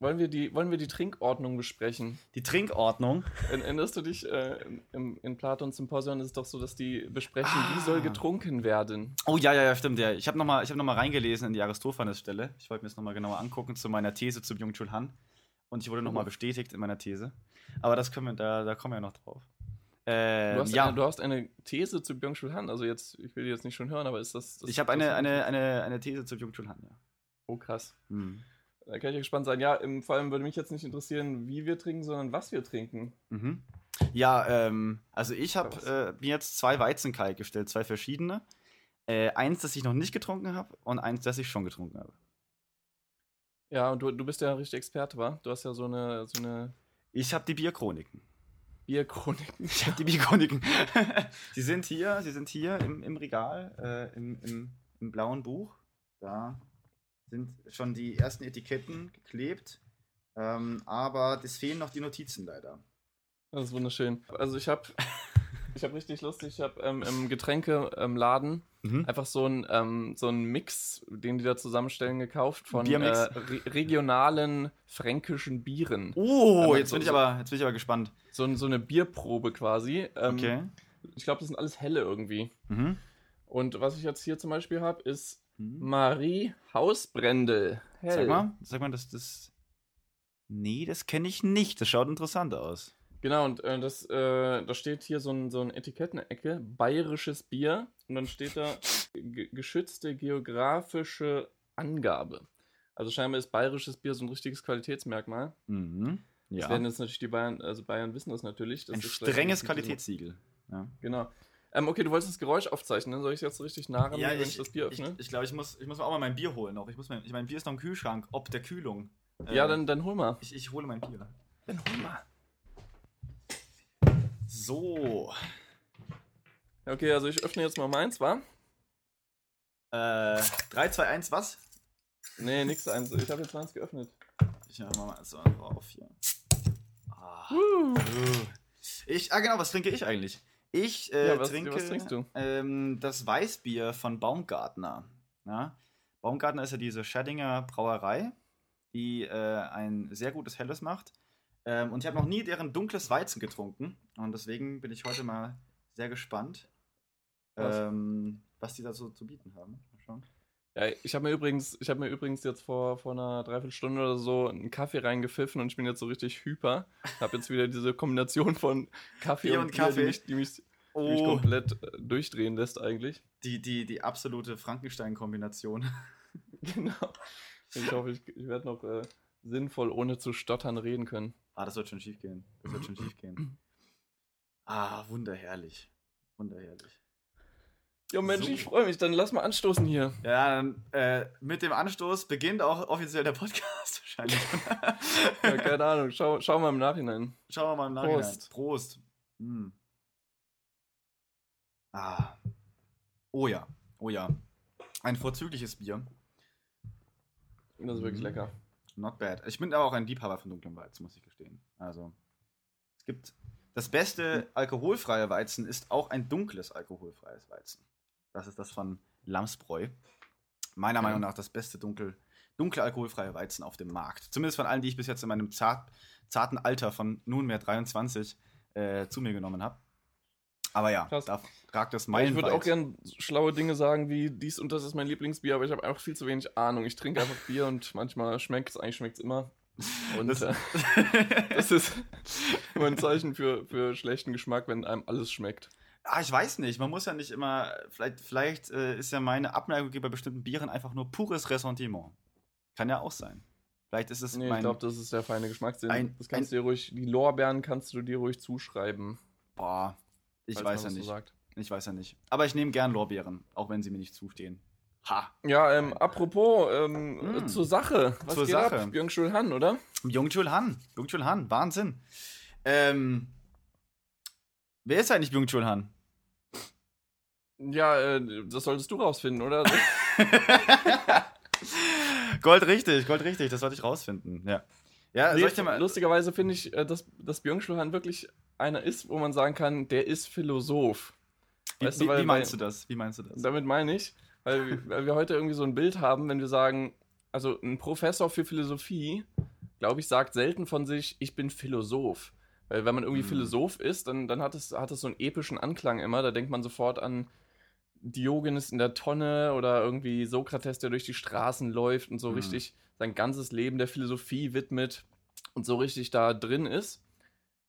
wollen wir die, wollen wir die Trinkordnung besprechen? Die Trinkordnung. Erinnerst du dich, äh, im, in Platons Symposion ist es doch so, dass die besprechen, Ah. wie soll getrunken werden. Oh ja, ja, ja, stimmt. Ja. Ich habe nochmal hab noch mal reingelesen in die Aristophanes-Stelle. Ich wollte mir das nochmal genauer angucken zu meiner These zu Byung-Chul Han. Und ich wurde nochmal bestätigt in meiner These. Aber das können wir, da, da kommen wir ja noch drauf. Ähm, Du hast, ja, eine, du hast eine These zu Byung-Chul Han, also jetzt, ich will die jetzt nicht schon hören, aber ist das... das ich habe eine, eine, eine, eine These zu Byung-Chul Han, ja. Oh, krass. Hm. Da kann ich ja gespannt sein. Ja, im, vor allem würde mich jetzt nicht interessieren, wie wir trinken, sondern was wir trinken. Mhm. Ja, ähm, also ich habe äh, mir jetzt zwei Weizen kalt gestellt, zwei verschiedene. Äh, eins, das ich noch nicht getrunken habe und eins, das ich schon getrunken habe. Ja, und du, du bist ja richtig Experte, wa? Du hast ja so eine, so eine Ich habe die Bierchroniken. Bierchronik. Ich habe die Bierchroniken. sie sind hier, sie sind hier im, im Regal, äh, im, im, im blauen Buch. Da sind schon die ersten Etiketten geklebt. Ähm, aber es fehlen noch die Notizen leider. Das ist wunderschön. Also ich habe ich hab richtig lustig, ich habe ähm, im Getränkeladen Mhm. einfach so einen ähm, so einen Mix, den die da zusammenstellen, gekauft von äh, re regionalen fränkischen Bieren. Oh, Aber jetzt so- bin, ich aber, jetzt bin ich aber gespannt. So, so eine Bierprobe quasi. Ähm, Okay. Ich glaube, das sind alles helle irgendwie. Mhm. Und was ich jetzt hier zum Beispiel habe, ist Mhm. Marie Hausbrendel. Hell. Sag mal, sag mal, das, das. Nee, das kenne ich nicht. Das schaut interessant aus. Genau, und äh, das, äh, da steht hier so ein, so ein Etikettenecke, bayerisches Bier, und dann steht da ge geschützte geografische Angabe. Also scheinbar ist bayerisches Bier so ein richtiges Qualitätsmerkmal. Mhm. Das Ja. werden jetzt natürlich die Bayern, also Bayern wissen das natürlich. Das Ein strenges Qualitätssiegel. Ja, Genau. Ähm, okay, du wolltest das Geräusch aufzeichnen, soll ich jetzt richtig nah ran, ja wenn ich, ich das Bier ich, öffne? ich glaube, ich muss, ich muss mir auch mal mein Bier holen noch. Ich muss mir, ich mein Bier ist noch im Kühlschrank, ob der Kühlung. ja, Äh, dann, dann hol mal. Ich, ich hole mein Bier. Dann hol mal. So. Ja, Okay, also ich öffne jetzt mal meins, wa? Äh, 3, 2, 1, was? Nee, nix eins. Ich habe jetzt meins geöffnet. Ich mach mal so drauf hier. Ah. Ich, ah, genau, was trinke ich eigentlich? Ich äh, Ja, was- trinke was trinkst du? Ähm, das Weißbier von Baumgartner. Ja? Baumgartner ist ja diese Schadinger Brauerei, die äh, ein sehr gutes Helles macht. Ähm, und ich habe noch nie deren dunkles Weizen getrunken. Und deswegen bin ich heute mal sehr gespannt, Was? ähm, was die da so zu bieten haben. Mal schauen. Ja, ich habe mir übrigens, ich habe mir übrigens jetzt vor, vor einer Dreiviertelstunde oder so einen Kaffee reingepfiffen und ich bin jetzt so richtig hyper. Habe jetzt wieder diese Kombination von Kaffee Bier und, und Bier, Kaffee. die mich, die mich, die mich Oh, komplett äh, durchdrehen lässt eigentlich. die, die, die absolute Frankenstein-Kombination. Genau. Ich hoffe, ich, ich werde noch äh, sinnvoll ohne zu stottern reden können. Ah, das wird schon schief gehen. Das wird schon schief gehen. Ah, wunderherrlich. Wunderherrlich. Ja, Mensch, So. ich freue mich. Dann lass mal anstoßen hier. Ja, dann, äh, mit dem Anstoß beginnt auch offiziell der Podcast wahrscheinlich. Ja, keine Ahnung. Schau, schau mal im Nachhinein. Schauen wir mal im Nachhinein. Prost. Prost. Hm. Ah. Oh ja. Oh ja. Ein vorzügliches Bier. Das ist wirklich Mhm. lecker. Not bad. Ich bin aber auch ein Liebhaber von dunklem Weizen, muss ich gestehen. Also, es gibt. Das beste alkoholfreie Weizen ist auch ein dunkles alkoholfreies Weizen. Das ist das von Lamsbräu. Meiner Ja. Meinung nach das beste dunkel, dunkle alkoholfreie Weizen auf dem Markt. Zumindest von allen, die ich bis jetzt in meinem zart, zarten Alter von nunmehr 23 äh, zu mir genommen habe. Aber ja, Krass. da ragt das ich meilenweit. würde auch gern schlaue Dinge sagen wie dies und das ist mein Lieblingsbier, aber ich habe einfach viel zu wenig Ahnung. Ich trinke einfach Bier und manchmal schmeckt es, eigentlich schmeckt es immer. Und Das- äh, das ist immer ein Zeichen für, für schlechten Geschmack, wenn einem alles schmeckt. Ah, ich weiß nicht. Man muss ja nicht immer. Vielleicht, vielleicht äh, ist ja meine Abneigung bei bestimmten Bieren einfach nur pures Ressentiment. Kann ja auch sein. Vielleicht ist es Nee, ich mein. glaube, das ist der feine Geschmackssinn. ein- das kannst du dir ruhig, die Lorbeeren kannst du dir ruhig zuschreiben. boah, ich weiß ja so nicht. sagt. ich weiß ja nicht. Aber ich nehme gern Lorbeeren, auch wenn sie mir nicht zustehen. Ha. Ja, ähm, apropos, ähm, äh, zur Sache. Was Zur geht Sache. ab? Byung-Chul Han, oder? Byung-Chul Han. Byung-Chul Han. Wahnsinn. Ähm. Wer ist eigentlich Byung-Chul Han? Ja, äh, das solltest du rausfinden, oder? Gold richtig, Gold richtig. Das sollte ich rausfinden. Ja. Ja, Nee. Lustigerweise finde ich, äh, dass, dass Byung-Chul Han wirklich einer ist, wo man sagen kann, der ist Philosoph. Wie, Weißt wie, du, weil- wie meinst du das? Wie meinst du das? Damit meine ich, weil, weil wir heute irgendwie so ein Bild haben, wenn wir sagen, also ein Professor für Philosophie glaube ich, sagt selten von sich, ich bin Philosoph. Weil wenn man irgendwie Mhm. Philosoph ist, dann, dann hat, es, hat es so einen epischen Anklang immer. Da denkt man sofort an Diogenes in der Tonne oder irgendwie Sokrates, der durch die Straßen läuft und so Mhm. richtig sein ganzes Leben der Philosophie widmet und so richtig da drin ist.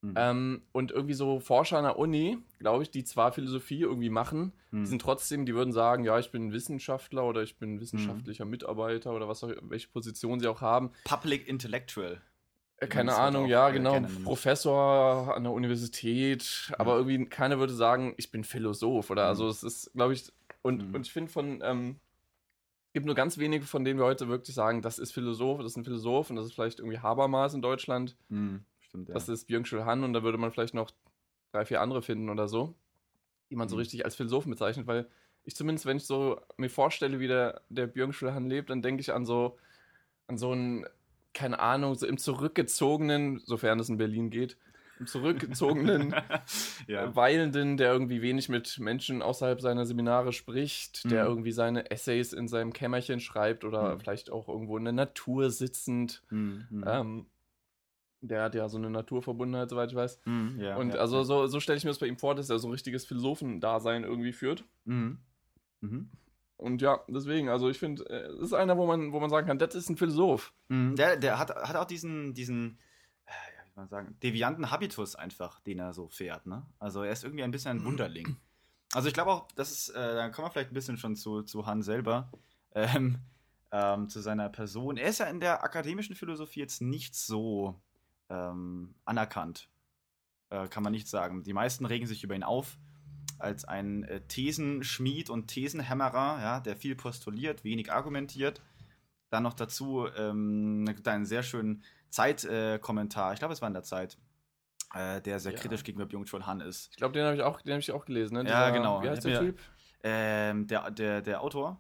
Mhm. Ähm, und irgendwie so Forscher an der Uni, glaube ich, die zwar Philosophie irgendwie machen, Mhm. die sind trotzdem, die würden sagen, ja, ich bin Wissenschaftler oder ich Mhm. bin wissenschaftlicher Mitarbeiter oder was auch, welche Position sie auch haben. Public Intellectual. Äh, Keine halt Ahnung, auch, ja, genau. Professor an der Universität, aber irgendwie keiner würde sagen, ich bin Philosoph oder Mhm. also es ist, glaube ich, und, Mhm. und ich finde von, ähm, es gibt nur ganz wenige, von denen wir heute wirklich sagen, das ist Philosoph, das ist ein Philosoph und das ist vielleicht irgendwie Habermas in Deutschland. Mhm. Stimmt, ja. Das ist Byung-Chul Han und da würde man vielleicht noch drei, vier andere finden oder so, die man so Mhm. richtig als Philosophen bezeichnet, weil ich zumindest, wenn ich so mir vorstelle, wie der, der Byung-Chul Han lebt, dann denke ich an so, an so einen, keine Ahnung, so im zurückgezogenen, sofern es in Berlin geht, im zurückgezogenen, ja. äh, Weilenden, der irgendwie wenig mit Menschen außerhalb seiner Seminare spricht, der Mhm. irgendwie seine Essays in seinem Kämmerchen schreibt oder Mhm. vielleicht auch irgendwo in der Natur sitzend. Mhm. Mhm. Ähm, der hat ja so eine Naturverbundenheit, soweit ich weiß. Mhm. ja. Und ja. also so, so stelle ich mir das bei ihm vor, dass er so ein richtiges Philosophendasein irgendwie führt. Mhm. Mhm. Und ja, deswegen, also ich finde, äh, es ist einer, wo man, wo man sagen kann, das ist ein Philosoph. Mhm. Der, der hat, hat auch diesen, diesen, äh, ja, wie man sagen, devianten Habitus einfach, den er so fährt. Ne? Also er ist irgendwie ein bisschen ein Wunderling. Also ich glaube auch, das ist, äh, da kommen wir vielleicht ein bisschen schon zu, zu Han selber, ähm, ähm, zu seiner Person. Er ist ja in der akademischen Philosophie jetzt nicht so ähm, anerkannt, äh, kann man nicht sagen. Die meisten regen sich über ihn auf als ein äh, Thesenschmied und Thesenhämmerer, ja, der viel postuliert, wenig argumentiert. Dann noch dazu ähm, einen sehr schönen Zeitkommentar, ich glaube, es war in der Zeit, äh, der sehr Ja. kritisch gegenüber Byung-Chul Han ist. Ich glaube, den habe ich, auch- den hab ich auch gelesen. Ne? Ja, genau. Wie heißt der Typ? Ähm, der, der, der Autor?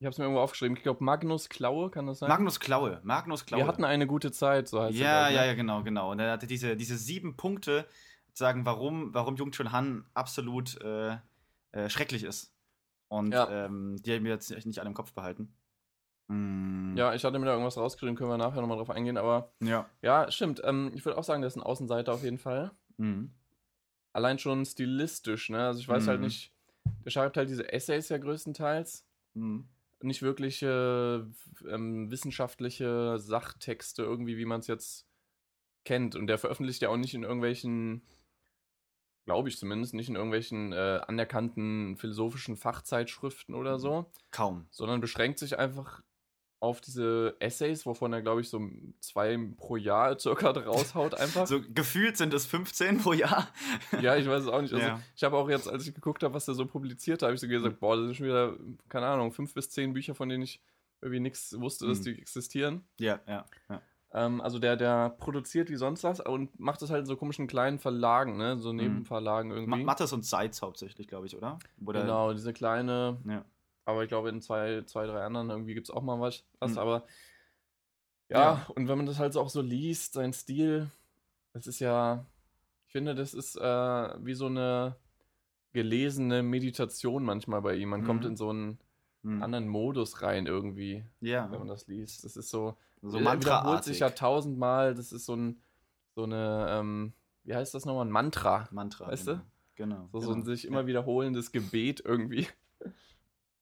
Ich habe es mir irgendwo aufgeschrieben. Ich glaube, Magnus Klaue, kann das sein? Magnus Klaue. Magnus Klaue. Wir hatten eine gute Zeit, so heißt ja, er. glaub ja, ich, ja, genau, genau. Und er hatte diese, diese sieben Punkte, sagen, warum, warum Jung Chun Han absolut äh, äh, schrecklich ist. Und Ja. ähm, die haben wir jetzt nicht alle im Kopf behalten. Mm, Ja, ich hatte mir da irgendwas rausgeschrieben, können wir nachher nochmal drauf eingehen, aber Ja. ja, stimmt. Ähm, ich würde auch sagen, der ist ein Außenseiter auf jeden Fall. Mhm. Allein schon stilistisch, ne? Also ich weiß halt Mhm. nicht, der schreibt halt diese Essays ja größtenteils. Mhm. Nicht wirkliche ähm, wissenschaftliche Sachtexte, irgendwie, wie man es jetzt kennt. Und der veröffentlicht ja auch nicht in irgendwelchen, glaube ich zumindest, nicht in irgendwelchen äh, anerkannten philosophischen Fachzeitschriften oder so, Kaum. sondern beschränkt sich einfach auf diese Essays, wovon er, glaube ich, so zwei pro Jahr circa raushaut einfach. So gefühlt sind es 15 pro Jahr. Ja, ich weiß es auch nicht. Also, Ja. ich habe auch jetzt, als ich geguckt habe, was der so publiziert hat, habe ich so gesagt, boah, das sind schon wieder, keine Ahnung, fünf bis zehn Bücher, von denen ich irgendwie nichts wusste, dass Mhm. die existieren. Ja, ja, ja. Ähm, also der, der produziert wie sonst was und macht das halt in so komischen kleinen Verlagen, ne? Mhm. So Nebenverlagen Ma irgendwie. Mattes und Seitz hauptsächlich, glaube ich, oder? oder? Genau, diese kleine, Ja. aber ich glaube in zwei, zwei drei anderen irgendwie gibt es auch mal was. Mhm. Aber ja, Ja. und wenn man das halt so auch so liest, sein Stil, das ist ja, ich finde, das ist äh, wie so eine gelesene Meditation manchmal bei ihm. Man kommt Mhm. in so einen Mhm. anderen Modus rein irgendwie, Ja. wenn man das liest. Das ist so, So er wiederholt mantraartig. sich ja tausendmal, das ist so ein, so eine, ähm, wie heißt das nochmal, ein Mantra. Mantra. Weißt genau. du? Genau. So, so genau. ein sich immer wiederholendes Gebet irgendwie.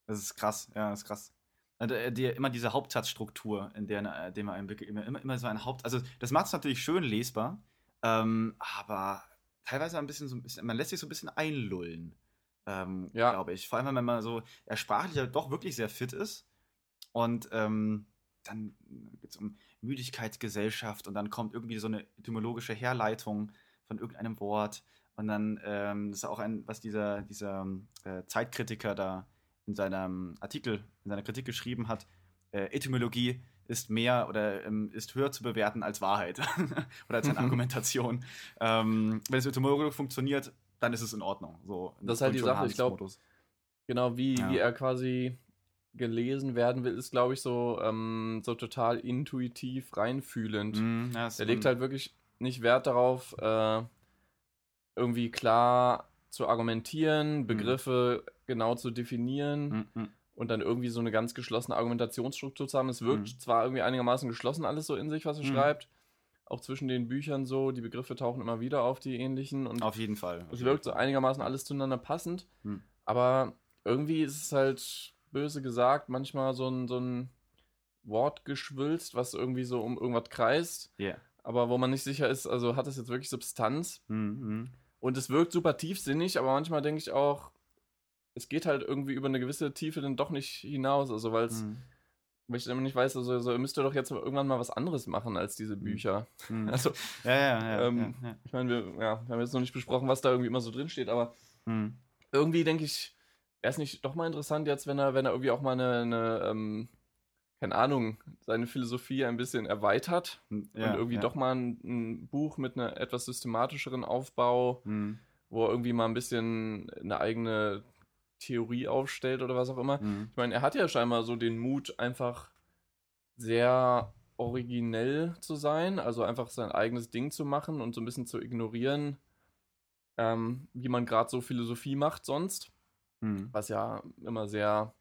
Das ist krass, ja, das ist krass. Also, äh, die, immer diese Hauptsatzstruktur, in der, äh, dem man entwickelt, immer, immer, immer so ein Haupt. Also, das macht es natürlich schön lesbar, ähm, aber teilweise ein bisschen so ein bisschen, man lässt sich so ein bisschen einlullen, ähm, Ja. glaube ich. Vor allem, wenn man so er sprachlich doch wirklich sehr fit ist. Und ähm, dann geht es um Müdigkeitsgesellschaft und dann kommt irgendwie so eine etymologische Herleitung von irgendeinem Wort. Und dann ähm, ist auch ein, was dieser, dieser äh, Zeitkritiker da in seinem Artikel, in seiner Kritik geschrieben hat, äh, Etymologie ist mehr oder ähm, ist höher zu bewerten als Wahrheit oder als eine Argumentation. Ähm, wenn es etymologisch funktioniert, dann ist es in Ordnung. So, Das ist halt die Sache, ich glaub, Hans Modus. Genau, wie, Ja. wie er quasi gelesen werden will, ist, glaube ich, so, ähm, so total intuitiv reinfühlend. Mhm, ja, ist Er legt halt wirklich nicht Wert darauf, äh, irgendwie klar zu argumentieren, Begriffe genau zu definieren Mhm, mhm. und dann irgendwie so eine ganz geschlossene Argumentationsstruktur zu haben. Es wirkt Mhm. zwar irgendwie einigermaßen geschlossen alles so in sich, was er Mhm. schreibt, auch zwischen den Büchern so, die Begriffe tauchen immer wieder auf, die ähnlichen. Und Auf jeden Fall. es wirkt so einigermaßen alles zueinander passend. Hm. Aber irgendwie ist es halt böse gesagt, manchmal so ein, so ein Wortgeschwülst, was irgendwie so um irgendwas kreist, Ja. aber wo man nicht sicher ist, also hat das jetzt wirklich Substanz? Mhm. Und es wirkt super tiefsinnig, aber manchmal denke ich auch, es geht halt irgendwie über eine gewisse Tiefe dann doch nicht hinaus. Also, weil es, Mhm. Weil ich immer nicht weiß, also, also müsst ihr doch jetzt irgendwann mal was anderes machen als diese Bücher. Mhm. Also, Ja, ja, ja. Ähm, ja, ja. ich meine, wir, ja, wir haben jetzt noch nicht besprochen, was da irgendwie immer so drin steht, aber Mhm. irgendwie denke ich, wäre es nicht doch mal interessant jetzt, wenn er, wenn er irgendwie auch mal eine, eine ähm, keine Ahnung, seine Philosophie ein bisschen erweitert Ja, und irgendwie ja. doch mal ein, ein Buch mit einer etwas systematischeren Aufbau, Mhm. wo er irgendwie mal ein bisschen eine eigene Theorie aufstellt oder was auch immer. Mhm. Ich meine, er hat ja scheinbar so den Mut, einfach sehr originell zu sein, also einfach sein eigenes Ding zu machen und so ein bisschen zu ignorieren, ähm, wie man gerade so Philosophie macht sonst, Mhm. was ja immer sehr,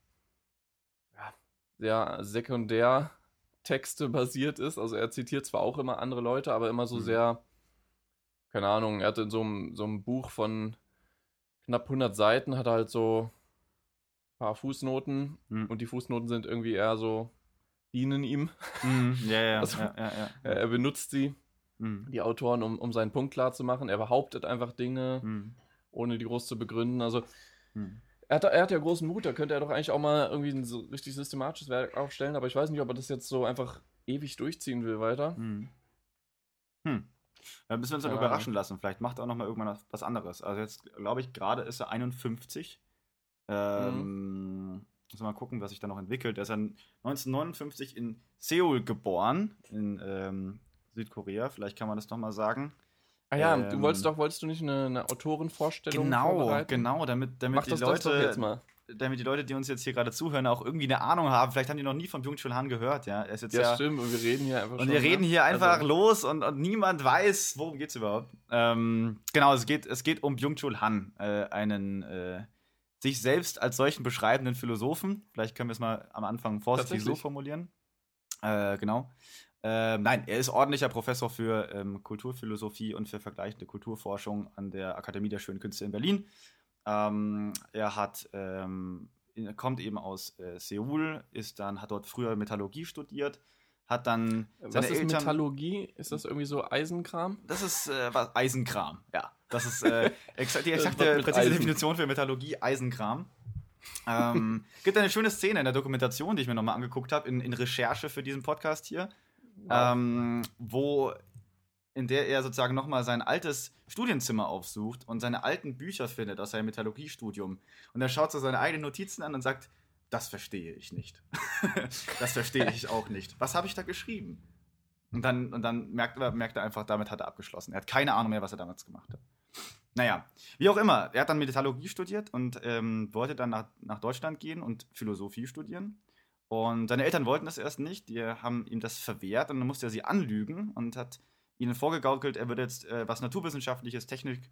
ja, sehr sekundär Texte basiert ist. Also er zitiert zwar auch immer andere Leute, aber immer so Mhm. sehr, keine Ahnung, er hat in so einem, so einem Buch von knapp 100 Seiten, hat er halt so ein paar Fußnoten Mhm. und die Fußnoten sind irgendwie eher so, dienen ihm. Mhm. Ja, ja, Also- ja, ja, ja. Er, benutzt sie, Mhm. die Autoren, um, um seinen Punkt klar zu machen. Er behauptet einfach Dinge, Mhm. ohne die groß zu begründen. Also Mhm. er hat, er hat ja großen Mut, da könnte er doch eigentlich auch mal irgendwie ein so richtig systematisches Werk aufstellen, aber ich weiß nicht, ob er das jetzt so einfach ewig durchziehen will weiter. Hm. Hm. Da müssen wir uns dann Ja. überraschen lassen. Vielleicht macht er auch noch mal irgendwann was- anderes. Also jetzt glaube ich, gerade ist er 51. Ähm, Müssen wir mal gucken, was sich da noch entwickelt. Er ist dann 1959 in Seoul geboren, in ähm, Südkorea. Vielleicht kann man das noch mal sagen. Ah ja, Ähm, du wolltest doch, wolltest du nicht eine, eine Autorenvorstellung Genau, genau, damit, damit Mach die Leute, jetzt mal. Damit die Leute, die uns jetzt hier gerade zuhören, auch irgendwie eine Ahnung haben. Vielleicht haben die noch nie von Byung-Chul Han gehört. Ja, er ist jetzt Ja, ja, stimmt, und wir reden hier einfach Und schon, wir reden ne? hier einfach Also, los und, und niemand weiß, worum geht's überhaupt. Ähm, genau, es geht, es geht um Byung-Chul Han, äh, einen äh, sich selbst als solchen beschreibenden Philosophen. Vielleicht können wir es mal am Anfang vorsichtig so formulieren. Äh, genau. Ähm, nein, er ist ordentlicher Professor für ähm, Kulturphilosophie und für vergleichende Kulturforschung an der Akademie der Schönen Künste in Berlin. Ähm, er hat, ähm, kommt eben aus äh, Seoul, ist dann, hat dort früher Metallurgie studiert, hat dann Was ist Metallurgie? Ist das irgendwie so Eisenkram? das ist äh, was, Eisenkram, ja. Das ist äh, exa die exakte, präzise Eisen. Definition für Metallurgie, Eisenkram. Ähm, gibt eine schöne Szene in der Dokumentation, die ich mir nochmal angeguckt habe, in, in Recherche für diesen Podcast hier, ähm, wo in der er sozusagen nochmal sein altes Studienzimmer aufsucht und seine alten Bücher findet aus seinem Metallurgiestudium. Und er schaut so seine eigenen Notizen an und sagt, das verstehe ich nicht. das verstehe ich auch nicht. Was habe ich da geschrieben? Und dann, und dann merkt, er, merkt er einfach, damit hat er abgeschlossen. Er hat keine Ahnung mehr, was er damals gemacht hat. Naja, wie auch immer, er hat dann Metallurgie studiert und ähm, wollte dann nach, nach Deutschland gehen und Philosophie studieren. Und seine Eltern wollten das erst nicht, die haben ihm das verwehrt und dann musste er sie anlügen und hat ihnen vorgegaukelt, er würde jetzt äh, was Naturwissenschaftliches, Technik,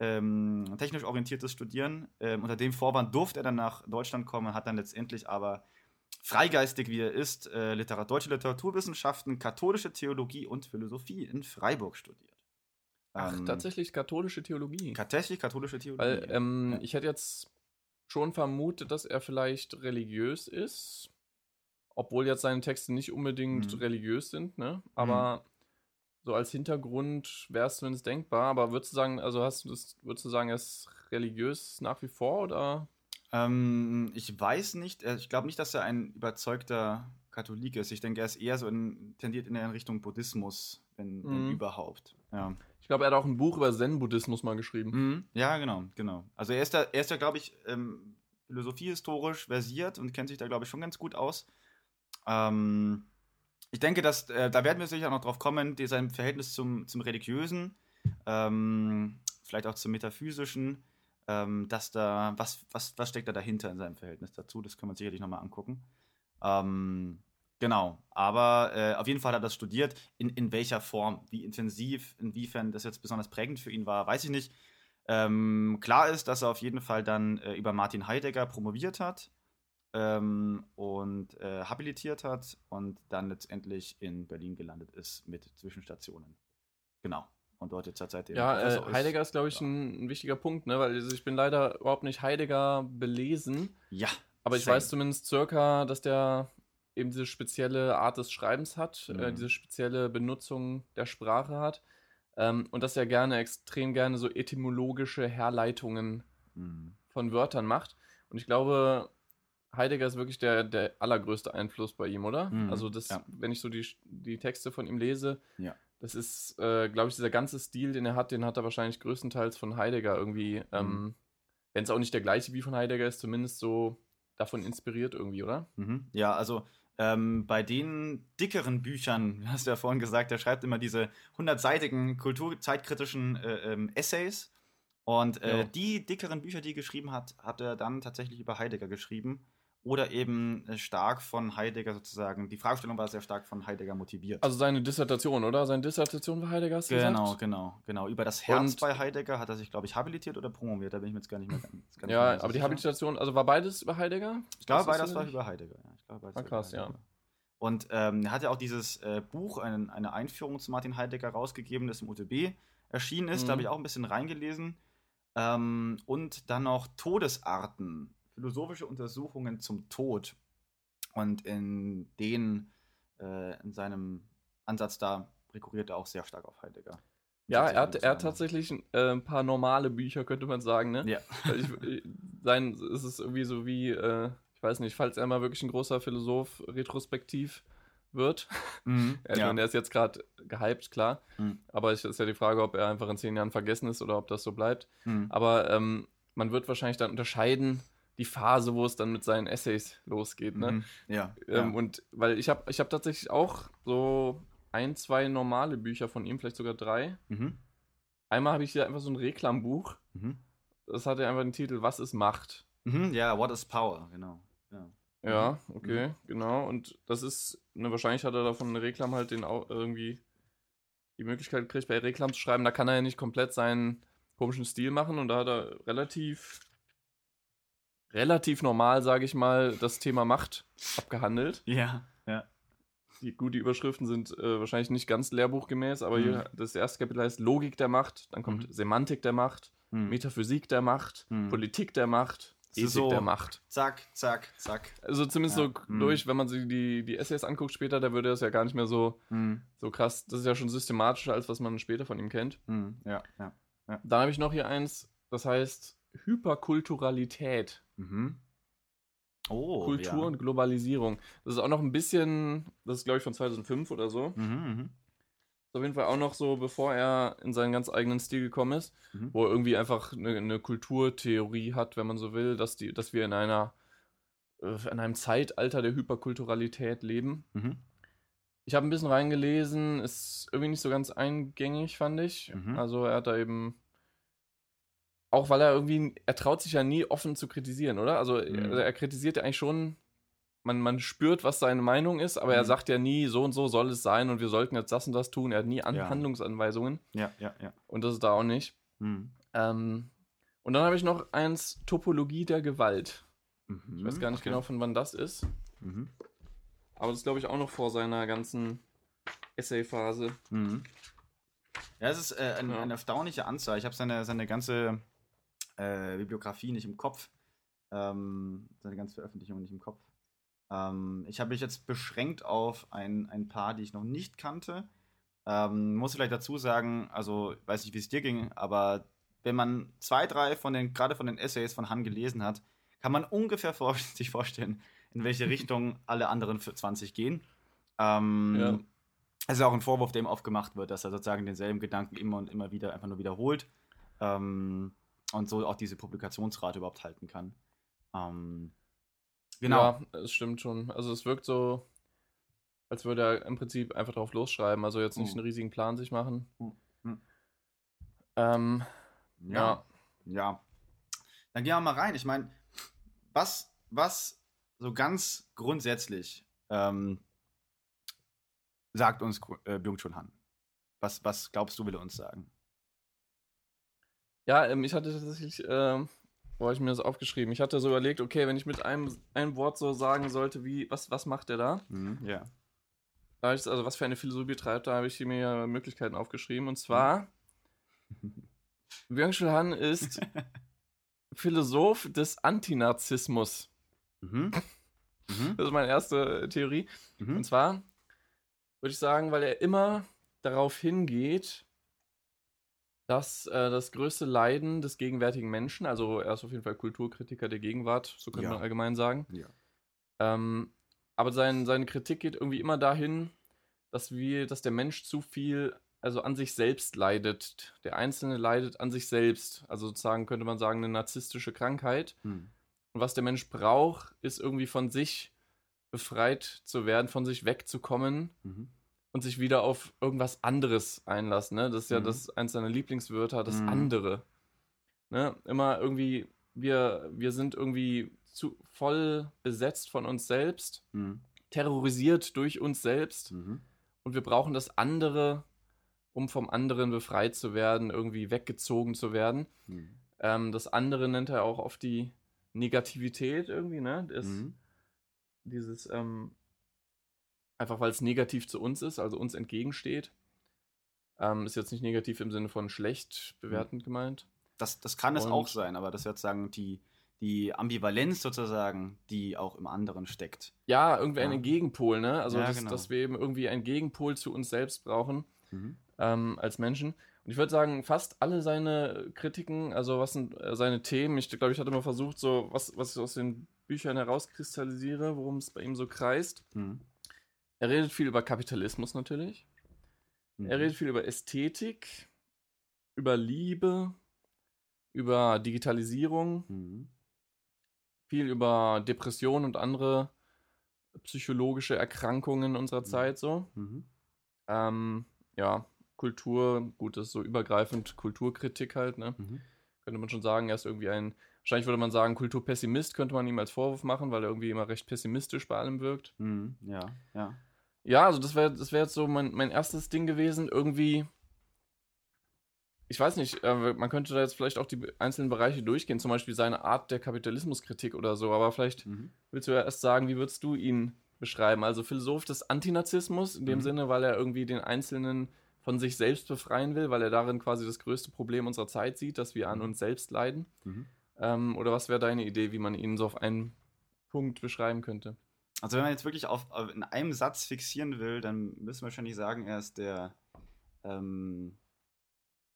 ähm, technisch orientiertes studieren. Ähm, unter dem Vorwand durfte er dann nach Deutschland kommen, hat dann letztendlich aber freigeistig wie er ist, äh, Literat deutsche Literaturwissenschaften, katholische Theologie und Philosophie in Freiburg studiert. Ach, Ähm, tatsächlich katholische Theologie. Tatsächlich katholische Theologie. Weil ähm, Ja. ich hätte jetzt schon vermutet, dass er vielleicht religiös ist, obwohl jetzt seine Texte nicht unbedingt Mhm. religiös sind, ne? Aber so als Hintergrund wäre es zumindest denkbar. Aber würdest du sagen, also hast du das, würdest du sagen, er ist religiös nach wie vor oder? Ähm, ich weiß nicht, äh, ich glaube nicht, dass er ein überzeugter Katholik ist. Ich denke, er ist eher so in, tendiert in Richtung Buddhismus, wenn, wenn Mhm. überhaupt. Ja. Ich glaube, er hat auch ein Buch über Zen-Buddhismus mal geschrieben. Mhm. Ja, genau, genau. Also er ist da, er ist da, glaube ich, ähm, philosophiehistorisch versiert und kennt sich da, glaube ich, schon ganz gut aus. Ähm, ich denke, dass, äh, da werden wir sicher noch drauf kommen, sein Verhältnis zum, zum Religiösen, ähm, vielleicht auch zum Metaphysischen, ähm, dass da, was, was, was steckt da dahinter in seinem Verhältnis dazu? Das können wir uns sicherlich nochmal angucken. Ähm, genau, aber äh, auf jeden Fall hat er das studiert. In, in welcher Form, wie intensiv, inwiefern das jetzt besonders prägend für ihn war, weiß ich nicht. Ähm, klar ist, dass er auf jeden Fall dann äh, über Martin Heidegger promoviert hat. Ähm, und äh, habilitiert hat und dann letztendlich in Berlin gelandet ist mit Zwischenstationen. Genau. Und dort jetzt seitdem. Ja, äh, Heidegger ist, glaube ich, Ja. ein, ein wichtiger Punkt, ne? weil ich bin leider überhaupt nicht Heidegger belesen, Ja. aber ich same. weiß zumindest circa, dass der eben diese spezielle Art des Schreibens hat, äh, Mhm. diese spezielle Benutzung der Sprache hat ähm, und dass er gerne, extrem gerne so etymologische Herleitungen Mhm. von Wörtern macht. Und ich glaube, Heidegger ist wirklich der, der allergrößte Einfluss bei ihm, oder? Mhm, Also das, ja. wenn ich so die, die Texte von ihm lese, Ja. das ist, äh, glaube ich, dieser ganze Stil, den er hat, den hat er wahrscheinlich größtenteils von Heidegger irgendwie, ähm, Mhm. wenn es auch nicht der gleiche wie von Heidegger ist, zumindest so davon inspiriert irgendwie, oder? Mhm. Ja, also ähm, bei den dickeren Büchern, hast du ja vorhin gesagt, er schreibt immer diese 100-seitigen kulturzeitkritischen äh, ähm, Essays. Und äh, Ja. die dickeren Bücher, die er geschrieben hat, hat er dann tatsächlich über Heidegger geschrieben. Oder eben äh, stark von Heidegger sozusagen. Die Fragestellung war sehr stark von Heidegger motiviert. Also seine Dissertation, oder? Seine Dissertation war Heidegger, hast du genau, gesagt? genau, genau. Über das Herz Und- bei Heidegger hat er sich, glaube ich, habilitiert oder promoviert. Da bin ich mir jetzt gar nicht mehr ganz, nicht Ja, so aber die sicher. Habilitation, also war beides über Heidegger? Ich glaube, beides war über Heidegger. Ja. Ich glaube, beides Ah, war krass, ja. Und ähm, er hat ja auch dieses äh, Buch, ein, eine Einführung zu Martin Heidegger rausgegeben, das im UTB erschienen ist. Da Mhm. habe ich auch ein bisschen reingelesen. Ähm, und dann noch Todesarten, philosophische Untersuchungen zum Tod. Und in den, äh, in seinem Ansatz da rekurriert er auch sehr stark auf Heidegger. Ja, er hat, er hat tatsächlich äh, ein paar normale Bücher, könnte man sagen, ne? Ja. Ich, äh, sein, es ist irgendwie so wie, äh, ich weiß nicht, falls er mal wirklich ein großer Philosoph retrospektiv wird. Mhm. Ja, ich meine, er ist jetzt gerade gehypt, klar. Mhm. Aber es ist ja die Frage, ob er einfach in zehn Jahren vergessen ist oder ob das so bleibt. Mhm. Aber ähm, man wird wahrscheinlich dann unterscheiden, die Phase, wo es dann mit seinen Essays losgeht. Ne? Mhm. Ja. Ähm, ja. Und weil ich habe ich hab tatsächlich auch so ein, zwei normale Bücher von ihm, vielleicht sogar drei. Mhm. Einmal habe ich hier einfach so ein Reklambuch. Mhm. Das hatte einfach den Titel Was ist Macht? Mhm. Ja, What is Power, genau. Ja. Ja, okay, genau. Und das ist, ne, wahrscheinlich hat er davon eine Reklam halt den au- irgendwie die Möglichkeit gekriegt, bei Reklam zu schreiben. Da kann er ja nicht komplett seinen komischen Stil machen und da hat er relativ, relativ normal, sage ich mal, das Thema Macht abgehandelt. Ja, ja. Die, gut, die Überschriften sind äh, wahrscheinlich nicht ganz lehrbuchgemäß, aber Mhm. hier, das erste Kapitel heißt Logik der Macht, dann kommt Mhm. Semantik der Macht, Mhm. Metaphysik der Macht, Mhm. Politik der Macht, Ethik so- der Macht. Zack, zack, zack. Also zumindest Ja. so Mhm. durch, wenn man sich die, die Essays anguckt später, da würde das ja gar nicht mehr so, Mhm. so krass. Das ist ja schon systematischer, als was man später von ihm kennt. Mhm. Ja, ja. Dann habe ich noch hier eins, das heißt Hyperkulturalität. Mhm. Oh, Kultur ja. und Globalisierung. Das ist auch noch ein bisschen, das ist glaube ich von 2005 oder so. Mhm, mhm. Ist auf jeden Fall auch noch so, bevor er in seinen ganz eigenen Stil gekommen ist, Mhm. wo er irgendwie einfach eine, eine Kulturtheorie hat, wenn man so will, dass, die, dass wir in einer äh, in einem Zeitalter der Hyperkulturalität leben. Mhm. Ich habe ein bisschen reingelesen, ist irgendwie nicht so ganz eingängig, fand ich. Mhm. Also er hat da eben, auch weil er irgendwie, er traut sich ja nie offen zu kritisieren, oder? Also Mhm. er, er kritisiert ja eigentlich schon, man, man spürt, was seine Meinung ist, aber er Mhm. sagt ja nie, so und so soll es sein und wir sollten jetzt das und das tun. Er hat nie An Ja. Handlungsanweisungen Ja, ja, ja. und das ist da auch nicht. Mhm. Ähm, und dann habe ich noch eins, Topologie der Gewalt. Ich weiß gar nicht okay. genau, von wann das ist. Mhm. Aber das ist, glaube ich, auch noch vor seiner ganzen Essay-Phase. Mhm. Ja, es ist äh, ein, Ja. eine erstaunliche Anzahl. Ich habe seine, seine ganze äh, Bibliografie nicht im Kopf. Ähm, seine ganze Veröffentlichung nicht im Kopf. Ähm, ich habe mich jetzt beschränkt auf ein, ein paar, die ich noch nicht kannte. Ähm, muss vielleicht dazu sagen, also ich weiß nicht, wie es dir ging, aber wenn man zwei, drei von den, gerade von den Essays von Han gelesen hat, kann man ungefähr vor, sich vorstellen, in welche Richtung alle anderen für 20 gehen. Ähm, Ja. Es ist auch ein Vorwurf, dem aufgemacht wird, dass er sozusagen denselben Gedanken immer und immer wieder einfach nur wiederholt ähm, und so auch diese Publikationsrate überhaupt halten kann. Ähm, genau. Ja, es stimmt schon. Also es wirkt so, als würde er im Prinzip einfach drauf losschreiben. Also jetzt nicht Mhm. einen riesigen Plan sich machen. Mhm. Ähm, Ja. Ja. Dann gehen wir mal rein. Ich meine, was, was so ganz grundsätzlich ähm, sagt uns äh, Byung-Chul Han? Was, was glaubst du, will er uns sagen? Ja, ähm, ich hatte tatsächlich ähm, wo habe ich mir das aufgeschrieben? Ich hatte so überlegt, okay, wenn ich mit einem, einem Wort so sagen sollte, wie, was, was macht der da? Mhm. Ja. Da ich, also was für eine Philosophie treibt, da habe ich mir Möglichkeiten aufgeschrieben. Und zwar, Byung-Chul Han ist Philosoph des Antinarzismus. Mhm. Mhm. Das ist meine erste Theorie. Mhm. Und zwar würde ich sagen, weil er immer darauf hingeht, dass äh, das größte Leiden des gegenwärtigen Menschen, also er ist auf jeden Fall Kulturkritiker der Gegenwart, so könnte Ja. man allgemein sagen. Ja. Ähm, aber sein, seine Kritik geht irgendwie immer dahin, dass wir, dass der Mensch zu viel, also an sich selbst leidet. Der Einzelne leidet an sich selbst. Also sozusagen könnte man sagen, eine narzisstische Krankheit. Mhm. Und was der Mensch braucht, ist irgendwie von sich befreit zu werden, von sich wegzukommen Mhm. Und sich wieder auf irgendwas anderes einlassen. Ne? Das ist ja Mhm. das eins seiner Lieblingswörter, das Mhm. andere. Ne? Immer irgendwie, wir, wir sind irgendwie zu voll besetzt von uns selbst, Mhm. terrorisiert durch uns selbst Mhm. und wir brauchen das andere, um vom anderen befreit zu werden, irgendwie weggezogen zu werden. Mhm. Ähm, das andere nennt er auch oft die Negativität irgendwie, ne? Das, Mhm. Dieses, ähm, einfach weil es negativ zu uns ist, also uns entgegensteht. Ähm, ist jetzt nicht negativ im Sinne von schlecht bewertend gemeint. Das, das kann es Und- auch sein, aber das wird sagen, die, die Ambivalenz sozusagen, die auch im anderen steckt. Ja, irgendwie Ja. einen Gegenpol, ne? Also, Ja, dass, genau. dass wir eben irgendwie einen Gegenpol zu uns selbst brauchen. Mhm. ähm, als Menschen. Und ich würde sagen, fast alle seine Kritiken, also was sind äh, seine Themen, ich glaube, ich hatte mal versucht, so was, was ich aus den Büchern herauskristallisiere, worum es bei ihm so kreist. Mhm. Er redet viel über Kapitalismus natürlich. Mhm. Er redet viel über Ästhetik, über Liebe, über Digitalisierung, Mhm. viel über Depressionen und andere psychologische Erkrankungen unserer Mhm. Zeit so. Mhm. Ähm, ja, Kultur, gut, das ist so übergreifend Kulturkritik halt, ne? Mhm. Könnte man schon sagen, er ist irgendwie ein, wahrscheinlich würde man sagen, Kulturpessimist könnte man ihm als Vorwurf machen, weil er irgendwie immer recht pessimistisch bei allem wirkt. Mhm. Ja, ja. Ja, also das wäre das wär jetzt so mein, mein erstes Ding gewesen, irgendwie. Ich weiß nicht, äh, man könnte da jetzt vielleicht auch die einzelnen Bereiche durchgehen, zum Beispiel seine Art der Kapitalismuskritik oder so, aber vielleicht Mhm. willst du ja erst sagen, wie würdest du ihn beschreiben? Also Philosoph des Antinazismus, in dem Mhm. Sinne, weil er irgendwie den Einzelnen von sich selbst befreien will, weil er darin quasi das größte Problem unserer Zeit sieht, dass wir an Mhm. uns selbst leiden. Mhm. Ähm, oder was wäre deine Idee, wie man ihn so auf einen Punkt beschreiben könnte? Also wenn man jetzt wirklich auf, auf in einem Satz fixieren will, dann müssen wir wahrscheinlich sagen, er ist der ähm,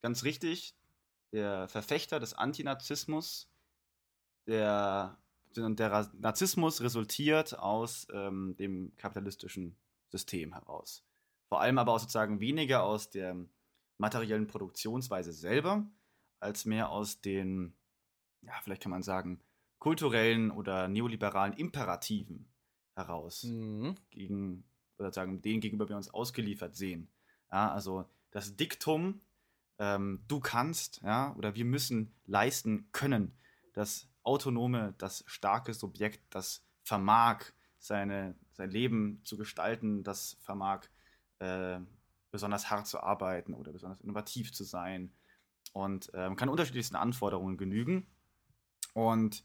ganz richtig, der Verfechter des Antinazismus. Der, der Narzissmus resultiert aus ähm, dem kapitalistischen System heraus. Vor allem aber auch sozusagen weniger aus der materiellen Produktionsweise selber, als mehr aus den, ja, vielleicht kann man sagen, kulturellen oder neoliberalen Imperativen heraus Mhm. gegen, oder sagen, denen gegenüber wir uns ausgeliefert sehen. Ja, also das Diktum, ähm, du kannst, ja, oder wir müssen leisten können, das autonome, das starke Subjekt, das vermag, seine, sein Leben zu gestalten, das vermag, äh, besonders hart zu arbeiten oder besonders innovativ zu sein und ähm, kann unterschiedlichsten Anforderungen genügen. Und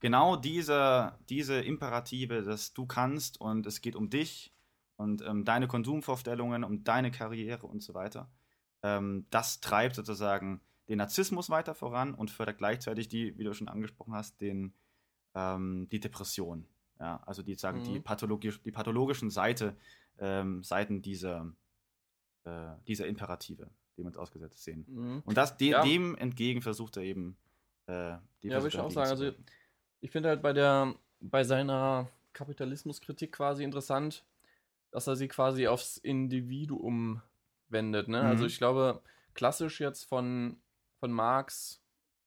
genau diese, diese Imperative, dass du kannst und es geht um dich und ähm, deine Konsumvorstellungen, um deine Karriere und so weiter, ähm, das treibt sozusagen den Narzissmus weiter voran und fördert gleichzeitig die, wie du schon angesprochen hast, den, ähm, die Depression. Ja, also die sagen, die, Mhm. pathologisch, die pathologischen Seite, ähm, Seiten dieser, äh, dieser Imperative, die wir uns ausgesetzt sehen. Mhm. Und das, de Ja. dem entgegen versucht er eben äh, die Ja, würde ich auch sagen. Also. Ich finde halt bei der, bei seiner Kapitalismuskritik quasi interessant, dass er sie quasi aufs Individuum wendet. Ne? Also Mhm. ich glaube, klassisch jetzt von, von Marx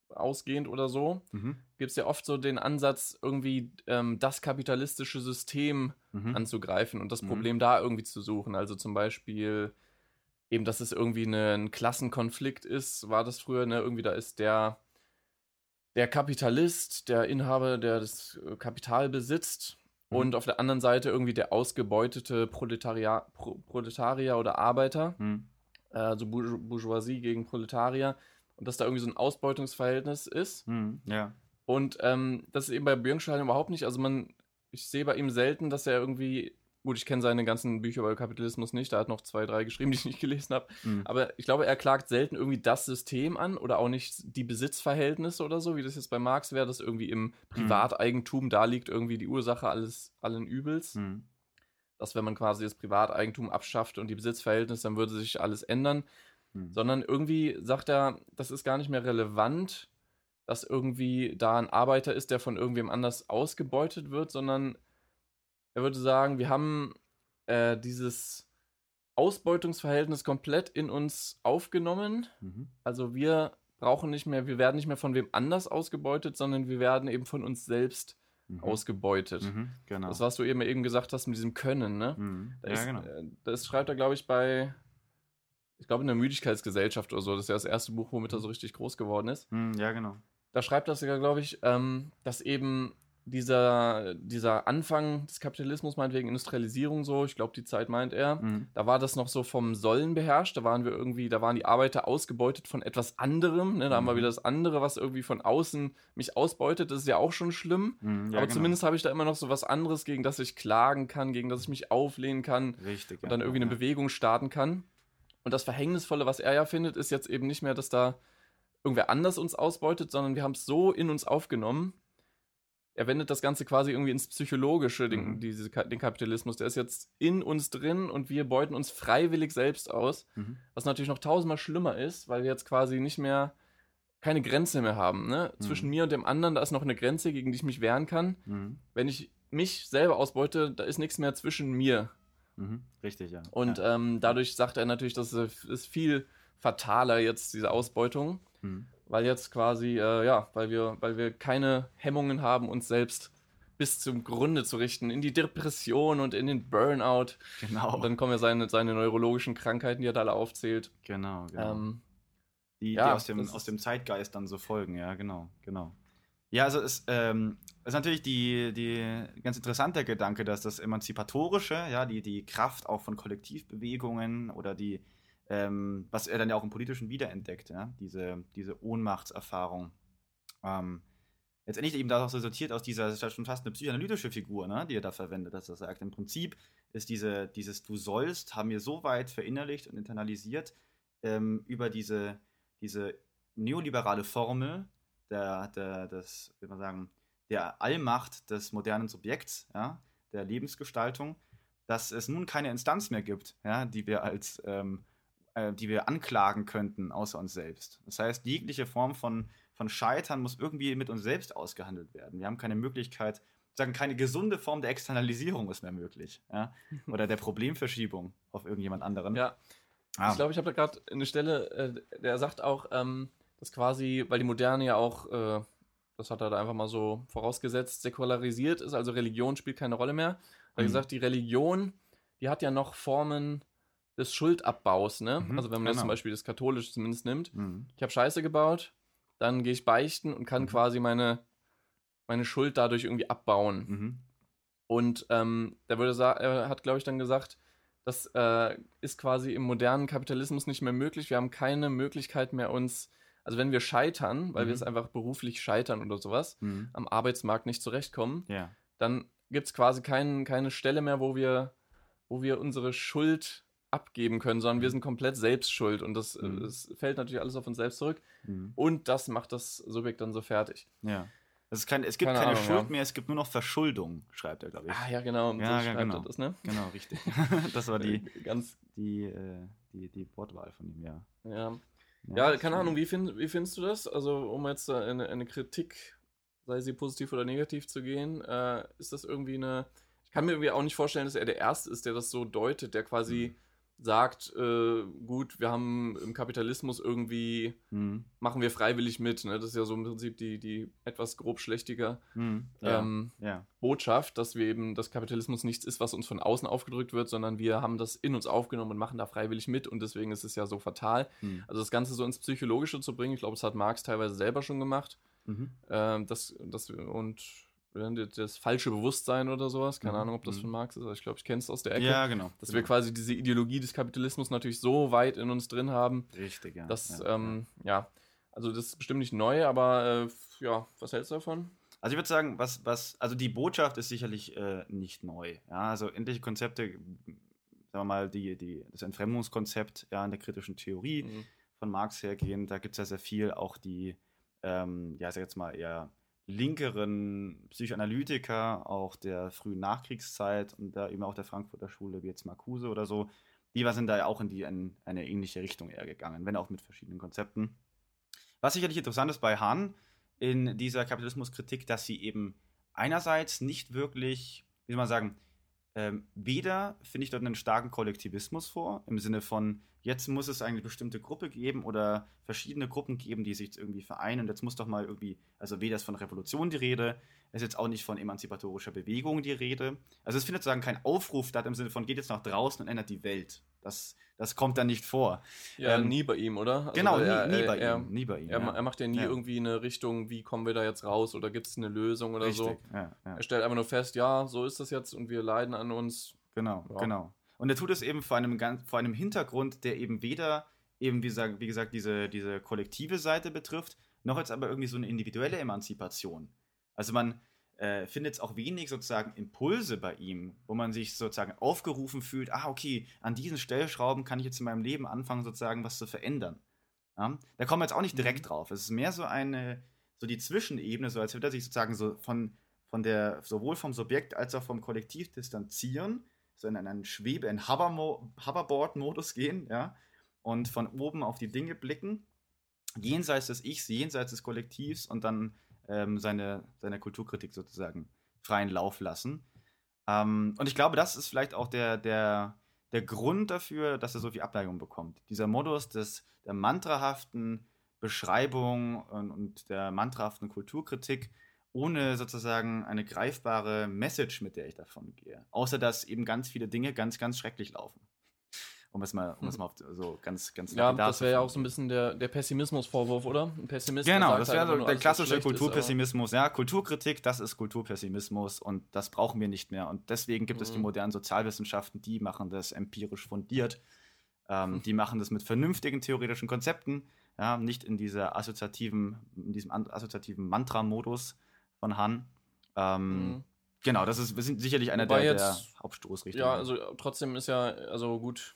ausgehend oder so, Mhm. gibt es ja oft so den Ansatz, irgendwie ähm, das kapitalistische System Mhm. anzugreifen und das Mhm. Problem da irgendwie zu suchen. Also zum Beispiel eben, dass es irgendwie eine, ein Klassenkonflikt ist, war das früher, ne? Irgendwie da ist der, der Kapitalist, der Inhaber, der das äh, Kapital besitzt Mhm. und auf der anderen Seite irgendwie der ausgebeutete Proletaria, Pro, Proletarier oder Arbeiter, Mhm. also Bourge- Bourgeoisie gegen Proletarier und dass da irgendwie so ein Ausbeutungsverhältnis ist. Mhm. Ja. Und ähm, das ist eben bei Björnstein überhaupt nicht. Also man, ich sehe bei ihm selten, dass er irgendwie Gut, ich kenne seine ganzen Bücher über Kapitalismus nicht. Da hat noch zwei, drei geschrieben, die ich nicht gelesen habe. Mhm. Aber ich glaube, er klagt selten irgendwie das System an oder auch nicht die Besitzverhältnisse oder so, wie das jetzt bei Marx wäre, dass irgendwie im mhm. Privateigentum mhm. da liegt irgendwie die Ursache alles, allen Übels. Mhm. Dass wenn man quasi das Privateigentum abschafft und die Besitzverhältnisse, dann würde sich alles ändern. Mhm. Sondern irgendwie sagt er, das ist gar nicht mehr relevant, dass irgendwie da ein Arbeiter ist, der von irgendwem anders ausgebeutet wird, sondern er würde sagen, wir haben äh, dieses Ausbeutungsverhältnis komplett in uns aufgenommen. Mhm. Also wir brauchen nicht mehr, wir werden nicht mehr von wem anders ausgebeutet, sondern wir werden eben von uns selbst mhm. ausgebeutet. Mhm, genau. Das, was du eben, eben gesagt hast mit diesem Können, ne? Mhm. Da ja, ist, genau. Äh, das schreibt er, glaube ich, bei, ich glaube, in der Müdigkeitsgesellschaft oder so. Das ist ja das erste Buch, womit er so richtig groß geworden ist. Mhm, ja, genau. Da schreibt er sogar, glaube ich, ähm, dass eben dieser, dieser Anfang des Kapitalismus, meinetwegen Industrialisierung so, ich glaube, die Zeit meint er, mhm. da war das noch so vom Sollen beherrscht, da waren wir irgendwie, da waren die Arbeiter ausgebeutet von etwas anderem, ne? da mhm. haben wir mhm. wieder das andere, was irgendwie von außen mich ausbeutet, das ist ja auch schon schlimm, mhm, ja, aber genau. zumindest habe ich da immer noch so was anderes, gegen das ich klagen kann, gegen das ich mich auflehnen kann Richtig, und dann irgendwie ja. eine Bewegung starten kann. Und das Verhängnisvolle, was er ja findet, ist jetzt eben nicht mehr, dass da irgendwer anders uns ausbeutet, sondern wir haben es so in uns aufgenommen, er wendet das Ganze quasi irgendwie ins Psychologische, den, mhm. diese, den Kapitalismus. Der ist jetzt in uns drin und wir beuten uns freiwillig selbst aus. Mhm. Was natürlich noch tausendmal schlimmer ist, weil wir jetzt quasi nicht mehr keine Grenze mehr haben. Ne? Mhm. Zwischen mir und dem anderen, da ist noch eine Grenze, gegen die ich mich wehren kann. Mhm. Wenn ich mich selber ausbeute, da ist nichts mehr zwischen mir. Mhm. Richtig, ja. Und ja. Ähm, dadurch sagt er natürlich, das ist viel fataler jetzt, diese Ausbeutung. Weil jetzt quasi, äh, ja, weil wir, weil wir keine Hemmungen haben, uns selbst bis zum Grunde zu richten, in die Depression und in den Burnout. Genau. Und dann kommen ja seine, seine neurologischen Krankheiten, die er da alle aufzählt. Genau, genau. Ähm, die, ja, die aus, dem, aus dem Zeitgeist dann so folgen, ja, genau, genau. Ja, also es ähm, ist natürlich die, die ganz interessante Gedanke, dass das Emanzipatorische, ja, die, die Kraft auch von Kollektivbewegungen oder die, ähm, was er dann ja auch im Politischen wiederentdeckt, ja? diese, diese Ohnmachtserfahrung. Ähm, letztendlich eben daraus resultiert aus dieser, das ist ja schon fast eine psychoanalytische Figur, ne, die er da verwendet, dass er sagt, im Prinzip ist diese, dieses Du sollst, haben wir so weit verinnerlicht und internalisiert ähm, über diese, diese neoliberale Formel der, der, des, wie man sagen, der Allmacht des modernen Subjekts, ja, der Lebensgestaltung, dass es nun keine Instanz mehr gibt, ja, die wir als ähm, äh, die wir anklagen könnten, außer uns selbst. Das heißt, jegliche Form von, von Scheitern muss irgendwie mit uns selbst ausgehandelt werden. Wir haben keine Möglichkeit, sagen, keine gesunde Form der Externalisierung ist mehr möglich. Ja? Oder der Problemverschiebung auf irgendjemand anderen. Ja. Ah. Ich glaube, ich habe da gerade eine Stelle, äh, der sagt auch, ähm, dass quasi, weil die Moderne ja auch, äh, das hat er da einfach mal so vorausgesetzt, säkularisiert ist, also Religion spielt keine Rolle mehr. Er hat mhm. gesagt, die Religion, die hat ja noch Formen des Schuldabbaus, ne? Mhm, also wenn man genau. jetzt zum Beispiel das katholisch zumindest nimmt. Mhm. Ich habe Scheiße gebaut, dann gehe ich beichten und kann mhm. quasi meine, meine Schuld dadurch irgendwie abbauen. Mhm. Und ähm, der würde er hat, glaube ich, dann gesagt, das äh, ist quasi im modernen Kapitalismus nicht mehr möglich. Wir haben keine Möglichkeit mehr, uns, also wenn wir scheitern, weil wir es mhm. einfach beruflich scheitern oder sowas, mhm. am Arbeitsmarkt nicht zurechtkommen, ja. dann gibt es quasi kein, keine Stelle mehr, wo wir, wo wir unsere Schuld abgeben können, sondern wir mhm. sind komplett selbst schuld und das, mhm. das fällt natürlich alles auf uns selbst zurück mhm. und das macht das Subjekt dann so fertig. Ja. Es, kein, es gibt keine, keine Ahnung, Schuld ja. mehr, es gibt nur noch Verschuldung, schreibt er, glaube ich. Ah, ja, genau. Ja, so ja, genau. das, ne? Genau, richtig. das war die, ganz die, äh, die, die Wortwahl von ihm, ja. Ja, ja, keine Ahnung, wie, find, wie findest du das? Also, um jetzt eine, eine Kritik, sei sie positiv oder negativ zu gehen, äh, ist das irgendwie eine. Ich kann mir irgendwie auch nicht vorstellen, dass er der Erste ist, der das so deutet, der quasi. Mhm sagt, äh, gut, wir haben im Kapitalismus irgendwie, mhm. machen wir freiwillig mit. Ne? Das ist ja so im Prinzip die, die etwas grob schlechtige mhm. ja. Ähm, ja. Botschaft, dass wir eben, dass Kapitalismus nichts ist, was uns von außen aufgedrückt wird, sondern wir haben das in uns aufgenommen und machen da freiwillig mit und deswegen ist es ja so fatal. Mhm. Also das Ganze so ins Psychologische zu bringen, ich glaube, das hat Marx teilweise selber schon gemacht. Mhm. Ähm, das, das, und das falsche Bewusstsein oder sowas. Keine mhm. Ahnung, ob das mhm. von Marx ist, aber ich glaube, ich kenne es aus der Ecke. Ja, genau. Dass genau. wir quasi diese Ideologie des Kapitalismus natürlich so weit in uns drin haben. Richtig, ja. Dass, ja, ähm, ja. Also das ist bestimmt nicht neu, aber äh, ja, was hältst du davon? Also ich würde sagen, was, was, also die Botschaft ist sicherlich äh, nicht neu. Ja, also endliche Konzepte, sagen wir mal, die, die, das Entfremdungskonzept ja, in der kritischen Theorie mhm. von Marx hergehend, da gibt es ja sehr viel, auch die, ähm, ja, sag jetzt mal eher linkeren Psychoanalytiker, auch der frühen Nachkriegszeit und da eben auch der Frankfurter Schule, wie jetzt Marcuse oder so, die sind da ja auch in die in eine ähnliche Richtung eher gegangen, wenn auch mit verschiedenen Konzepten. Was sicherlich interessant ist bei Hahn, in dieser Kapitalismuskritik, dass sie eben einerseits nicht wirklich, wie soll man sagen, ähm, weder finde ich dort einen starken Kollektivismus vor, im Sinne von, jetzt muss es eine bestimmte Gruppe geben oder verschiedene Gruppen geben, die sich irgendwie vereinen. Und jetzt muss doch mal irgendwie, also weder ist von Revolution die Rede, ist jetzt auch nicht von emanzipatorischer Bewegung die Rede. Also es findet sozusagen kein Aufruf statt im Sinne von, geht jetzt nach draußen und ändert die Welt. Das, das kommt dann nicht vor. Ja, ähm, nie bei ihm, oder? Also genau, nie, er, nie, bei er, ihm, nie bei ihm. Er, ja. er macht ja nie ja. irgendwie eine Richtung, wie kommen wir da jetzt raus oder gibt es eine Lösung oder Richtig, so. Ja, er stellt einfach nur fest, ja, so ist das jetzt und wir leiden an uns. Genau, genau. Und er tut es eben vor einem, vor einem Hintergrund, der eben weder eben, wie gesagt, wie gesagt diese, diese kollektive Seite betrifft, noch jetzt aber irgendwie so eine individuelle Emanzipation. Also man, äh, findet es auch wenig sozusagen Impulse bei ihm, wo man sich sozusagen aufgerufen fühlt, ah, okay, an diesen Stellschrauben kann ich jetzt in meinem Leben anfangen, sozusagen was zu verändern. Ja? Da kommen wir jetzt auch nicht direkt mhm. drauf. Es ist mehr so eine, so die Zwischenebene, so als würde er sich sozusagen so von, von der, sowohl vom Subjekt als auch vom Kollektiv distanzieren, so in einen Schwebe, in Hoverboard-Modus gehen, ja, und von oben auf die Dinge blicken, jenseits des Ichs, jenseits des Kollektivs und dann ähm, seine, seine Kulturkritik sozusagen freien Lauf lassen. Ähm, und ich glaube, das ist vielleicht auch der, der, der Grund dafür, dass er so viel Abneigung bekommt. Dieser Modus des, der mantrahaften Beschreibung und, und der mantrahaften Kulturkritik, ohne sozusagen eine greifbare Message, mit der ich davon gehe. Außer dass eben ganz viele Dinge ganz, ganz schrecklich laufen um es mal, um es mal auf, so ganz, ganz Ja, das wäre ja auch so ein bisschen der, der Pessimismusvorwurf, oder? Ein Pessimist genau, das wäre halt so der klassische Kulturpessimismus. Ja, Kulturkritik, das ist Kulturpessimismus und das brauchen wir nicht mehr. Und deswegen gibt mhm. es die hm. modernen Sozialwissenschaften, die machen das empirisch fundiert. Ähm, mhm. Die machen das mit vernünftigen theoretischen Konzepten, ja, nicht in dieser assoziativen, in diesem assoziativen Mantra-Modus von Han. Ähm, mhm. Genau, das ist sicherlich einer der, jetzt, der Hauptstoßrichtungen. Ja, also trotzdem ist ja, also gut,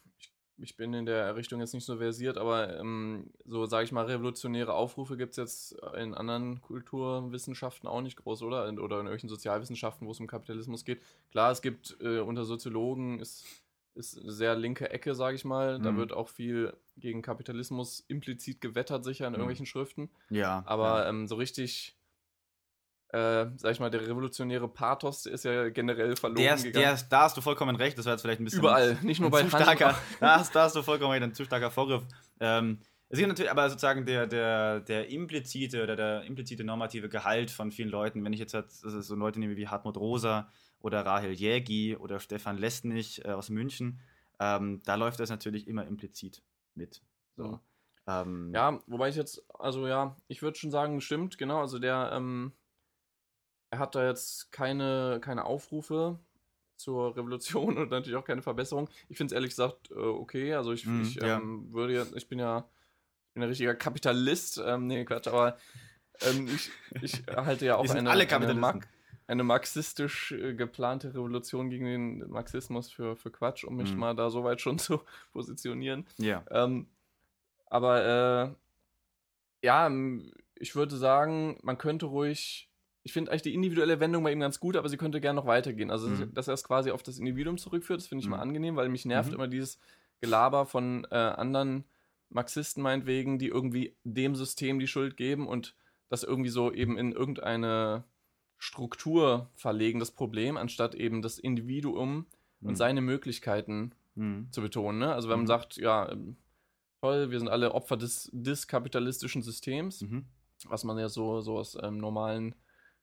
ich bin in der Richtung jetzt nicht so versiert, aber ähm, so, sage ich mal, revolutionäre Aufrufe gibt es jetzt in anderen Kulturwissenschaften auch nicht groß, oder? In, oder in irgendwelchen Sozialwissenschaften, wo es um Kapitalismus geht. Klar, es gibt äh, unter Soziologen ist, ist eine sehr linke Ecke, sage ich mal. Mhm. Da wird auch viel gegen Kapitalismus implizit gewettert, sicher in mhm. irgendwelchen Schriften. Ja. Aber ja. Ähm, so richtig äh, sag ich mal, der revolutionäre Pathos ist ja generell verloren der ist, gegangen. Der ist, da hast du vollkommen recht, das war jetzt vielleicht ein bisschen. Überall, nicht nur bei zu starker, da, hast, da hast du vollkommen recht, ein zu starker Vorgriff. Ähm, es gibt natürlich aber sozusagen der, der, der implizite oder der implizite normative Gehalt von vielen Leuten, wenn ich jetzt halt, so Leute nehme wie Hartmut Rosa oder Rahel Jägi oder Stefan Lesnich äh, aus München, ähm, da läuft das natürlich immer implizit mit. So. Mhm. Ähm, ja, wobei ich jetzt, also ja, ich würde schon sagen, stimmt, genau, also der, ähm, er hat da jetzt keine, keine Aufrufe zur Revolution und natürlich auch keine Verbesserung. Ich finde es ehrlich gesagt äh, okay. Also ich, mm, ich ja. ähm, würde ja, ich bin ja, ich bin ein richtiger Kapitalist. Ähm, nee, Quatsch, aber ähm, ich, ich halte ja auch eine, eine, Mark eine, marxistisch äh, geplante Revolution gegen den Marxismus für, für Quatsch, um mich mm. mal da so weit schon zu positionieren. Ja. Ähm, aber äh, ja, ich würde sagen, man könnte ruhig ich finde eigentlich die individuelle Wendung bei ihm ganz gut, aber sie könnte gerne noch weitergehen. Also, mhm. dass er es quasi auf das Individuum zurückführt, das finde ich mhm. mal angenehm, weil mich nervt mhm. immer dieses Gelaber von äh, anderen Marxisten meinetwegen, die irgendwie dem System die Schuld geben und das irgendwie so eben in irgendeine Struktur verlegen, das Problem, anstatt eben das Individuum und mhm. seine Möglichkeiten mhm. zu betonen. Ne? Also wenn man mhm. sagt, ja, ähm, toll, wir sind alle Opfer des, des kapitalistischen Systems, was man ja so, so aus ähm, normalen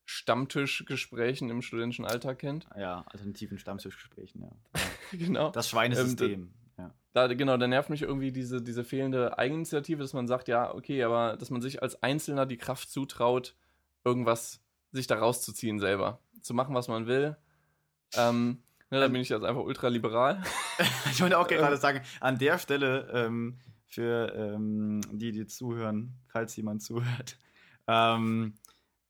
Stammtischgesprächen im studentischen Alltag kennt. Ja, alternativen Stammtischgesprächen, ja. genau. Das Schweinesystem. Ähm, ja. Da, genau, da nervt mich irgendwie diese, diese fehlende Eigeninitiative, dass man sagt, ja, okay, aber dass man sich als Einzelner die Kraft zutraut, irgendwas sich da rauszuziehen selber. Zu machen, was man will. Ähm, ne, da bin ich jetzt einfach ultraliberal. ich wollte auch gerade sagen, an der Stelle ähm, für ähm, die, die zuhören, falls jemand zuhört. Ähm,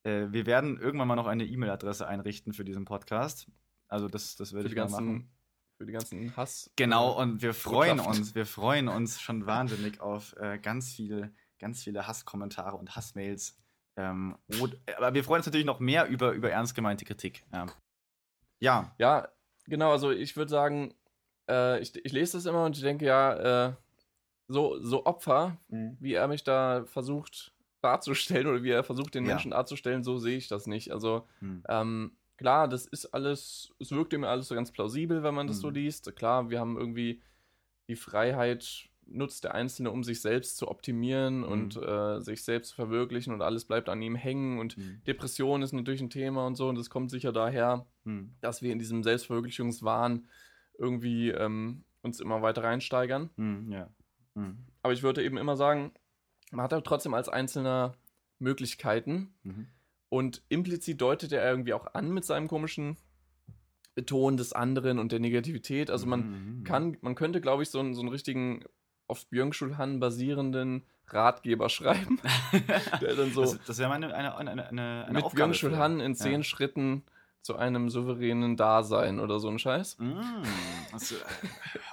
äh, wir werden irgendwann mal noch eine E-Mail-Adresse einrichten für diesen Podcast. Also das, das werde Für ich die mal ganzen, machen. für die ganzen Hass. Genau, und wir freuen Botschaften. uns, wir freuen uns schon wahnsinnig auf äh, ganz viele, ganz viele Hasskommentare und Hassmails. Ähm, und, aber wir freuen uns natürlich noch mehr über, über ernst gemeinte Kritik. Ja. ja. Ja, genau, also ich würde sagen, äh, ich, ich lese das immer und ich denke, ja, äh, so, so Opfer, wie er mich da versucht darzustellen oder wie er versucht, den Ja. Menschen darzustellen, so sehe ich das nicht. Also, Hm. ähm, klar, das ist alles, es wirkt immer alles so ganz plausibel, wenn man das so Mhm. liest. Klar, wir haben irgendwie die Freiheit, nutzt der Einzelne, um sich selbst zu optimieren und Mhm. äh, sich selbst zu verwirklichen und alles bleibt an ihm hängen und Hm. Depression ist natürlich ein Thema und so und das kommt sicher daher, Hm. dass wir in diesem Selbstverwirklichungswahn irgendwie ähm, uns immer weiter reinsteigern. Hm. Ja. Hm. Aber ich würde eben immer sagen, man hat ja trotzdem als Einzelner Möglichkeiten Mhm. und implizit deutet er irgendwie auch an mit seinem komischen Beton des anderen und der Negativität. Also man Mhm. kann, man könnte, glaube ich, so einen, so einen richtigen auf Byung-Chul Han basierenden Ratgeber schreiben, der dann so das, das wäre mal eine, eine, eine, eine, mit Aufgabe Byung-Chul Han in ja. zehn Schritten zu einem souveränen Dasein oder so ein Scheiß. Mm, also, äh,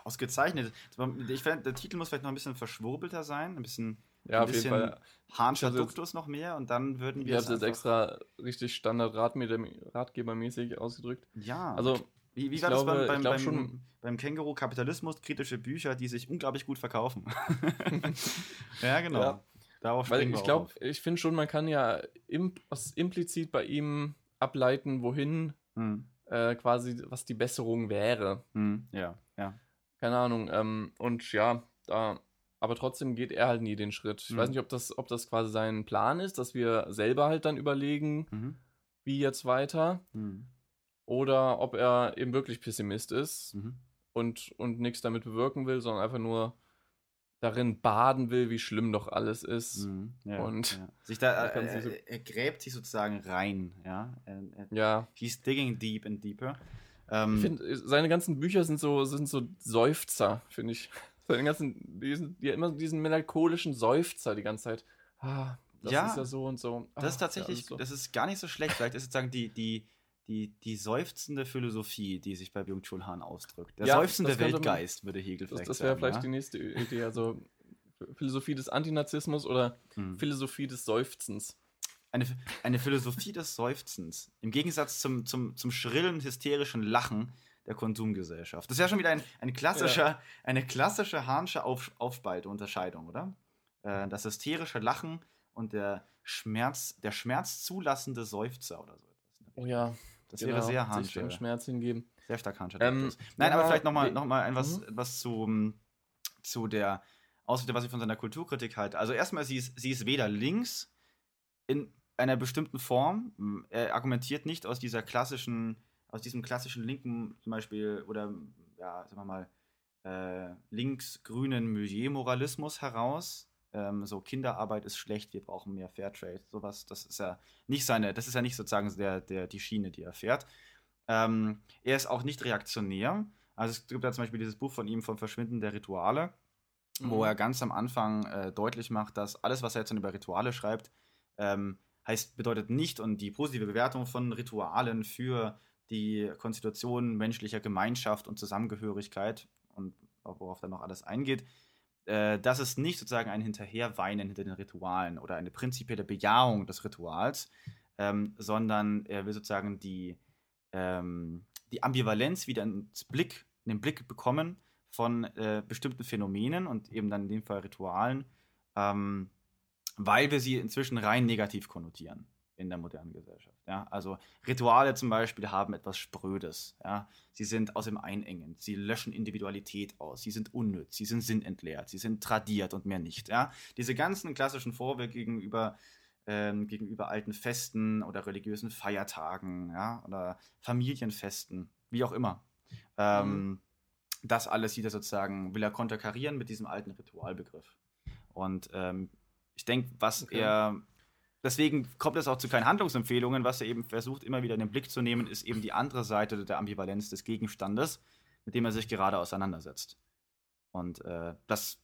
ausgezeichnet. Ich finde, der Titel muss vielleicht noch ein bisschen verschwurbelter sein, ein bisschen, Ja, ein auf jeden bisschen. Hanscher Duktus noch mehr und dann würden wir habe es es extra richtig Standard-Ratgebermäßig ausgedrückt. Ja. Also, wie, wie war das glaube- beim, ich beim, beim, schon- beim Känguru Kapitalismus? Kritische Bücher, die sich unglaublich gut verkaufen. ja, genau. Ja. Darauf Weil ich glaube, ich finde schon, man kann ja im, was implizit bei ihm ableiten, wohin Hm, äh, quasi, was die Besserung wäre. hm, ja, ja. Keine Ahnung. Ähm, und ja, da, aber trotzdem geht er halt nie den Schritt. Ich Mhm. weiß nicht, ob das, ob das quasi sein Plan ist, dass wir selber halt dann überlegen, Mhm. wie jetzt weiter, Mhm. oder ob er eben wirklich Pessimist ist Mhm. und, und nichts damit bewirken will, sondern einfach nur darin baden will, wie schlimm doch alles ist. Mhm. Ja, Und ja. sich da, äh, sich so- er, er gräbt sich sozusagen rein, ja. Er, er, Ja, He's digging deep and deeper. Ähm, Ich finde, seine ganzen Bücher sind so, sind so Seufzer, finde ich. Seine ganzen, die, sind, die immer diesen melancholischen Seufzer die ganze Zeit. Ah, das Ja, ist ja so und so. Ah, das ist tatsächlich, ja, so. das ist gar nicht so schlecht. Vielleicht ist sozusagen die, die, die, die seufzende Philosophie, die sich bei Byung-Chul Han ausdrückt. Der Ja, seufzende das könnte man- Weltgeist, würde Hegel das, vielleicht das wäre sagen. vielleicht ja? die nächste Idee. Also Philosophie des Antinazismus oder Hm. Philosophie des Seufzens. Eine, eine Philosophie des Seufzens. Im Gegensatz zum, zum, zum schrillen, hysterischen Lachen der Konsumgesellschaft. Das ist ja schon wieder ein, ein klassischer, eine klassische Hahnsche Auf, Aufspalte, Unterscheidung, oder? Äh, das hysterische Lachen und der Schmerz, der schmerzzulassende Seufzer oder so etwas. Oh ja. Das wäre sehr sich Hahnsche. dem Schmerz hingeben. Sehr stark Hahnsche. Ähm. Nein, aber vielleicht nochmal noch mal ein was, Mhm. was zu, ähm, zu der Ausrichtung, was ich von seiner Kulturkritik halte. Also erstmal, sie ist, sie ist weder links in einer bestimmten Form. Er argumentiert nicht aus dieser klassischen, aus diesem klassischen linken zum Beispiel oder ja, sagen wir mal, äh, links-grünen Milieu-Moralismus heraus. Ähm, so Kinderarbeit ist schlecht, wir brauchen mehr Fairtrade. Sowas, das ist ja nicht seine, das ist ja nicht sozusagen der, der, die Schiene, die er fährt. Ähm, er ist auch nicht reaktionär. Also es gibt ja zum Beispiel dieses Buch von ihm vom Verschwinden der Rituale, wo Mhm. er ganz am Anfang äh, deutlich macht, dass alles, was er jetzt dann über Rituale schreibt, ähm, heißt, bedeutet nicht und die positive Bewertung von Ritualen für die Konstitution menschlicher Gemeinschaft und Zusammengehörigkeit und worauf dann noch alles eingeht, äh, das ist nicht sozusagen ein Hinterherweinen hinter den Ritualen oder eine prinzipielle Bejahung des Rituals, ähm, sondern er will sozusagen die, ähm, die Ambivalenz wieder ins Blick, in den Blick bekommen von äh, bestimmten Phänomenen und eben dann in dem Fall Ritualen, ähm, weil wir sie inzwischen rein negativ konnotieren in der modernen Gesellschaft. Ja? Also Rituale zum Beispiel haben etwas Sprödes. Ja? Sie sind aus dem Einengen, sie löschen Individualität aus, sie sind unnütz, sie sind sinnentleert, sie sind tradiert und mehr nicht. Ja? Diese ganzen klassischen Vorwürfe gegenüber, ähm, gegenüber alten Festen oder religiösen Feiertagen ja? oder Familienfesten, wie auch immer. Ähm, das alles sieht er sozusagen, will er konterkarieren mit diesem alten Ritualbegriff. Und ähm, ich denke, was Okay. er, deswegen kommt es auch zu keinen Handlungsempfehlungen, was er eben versucht, immer wieder in den Blick zu nehmen, ist eben die andere Seite der Ambivalenz des Gegenstandes, mit dem er sich gerade auseinandersetzt. Und äh, das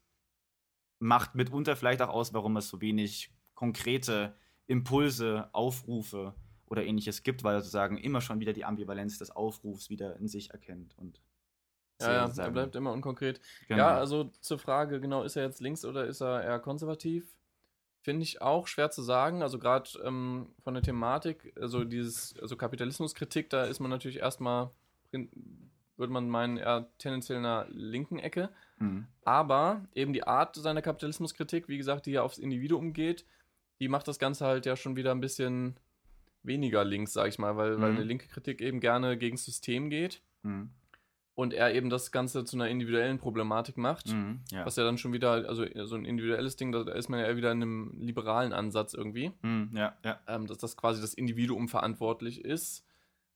macht mitunter vielleicht auch aus, warum es so wenig konkrete Impulse, Aufrufe oder ähnliches gibt, weil er sozusagen immer schon wieder die Ambivalenz des Aufrufs wieder in sich erkennt und Ja, ja, er bleibt immer unkonkret. Genau. Ja, also zur Frage, genau, ist er jetzt links oder ist er eher konservativ? Finde ich auch schwer zu sagen. Also gerade ähm, von der Thematik, also dieses, also Kapitalismuskritik, da ist man natürlich erstmal, würde man meinen, eher tendenziell in der linken Ecke. Mhm. Aber eben die Art seiner Kapitalismuskritik, wie gesagt, die ja aufs Individuum geht, die macht das Ganze halt ja schon wieder ein bisschen weniger links, sag ich mal, weil, weil Mhm. eine linke Kritik eben gerne gegen das System geht Mhm. Und er eben das Ganze zu einer individuellen Problematik macht. Mhm. Ja. Was ja dann schon wieder, also so ein individuelles Ding, da ist man ja wieder in einem liberalen Ansatz irgendwie, Mhm. ja, ja. ähm, dass das quasi das Individuum verantwortlich ist.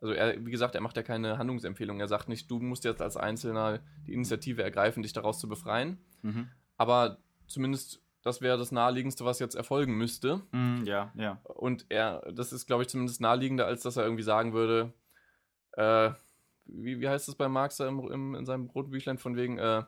Also er, wie gesagt, er macht ja keine Handlungsempfehlung. Er sagt nicht, du musst jetzt als Einzelner die Initiative ergreifen, dich daraus zu befreien. Mhm. Aber zumindest, das wäre das Naheliegendste, was jetzt erfolgen müsste. Mhm. Ja, ja. Und er, das ist, glaube ich, zumindest naheliegender, als dass er irgendwie sagen würde, äh, wie, wie heißt es bei Marx da im, im, in seinem roten Büchlein von wegen, äh,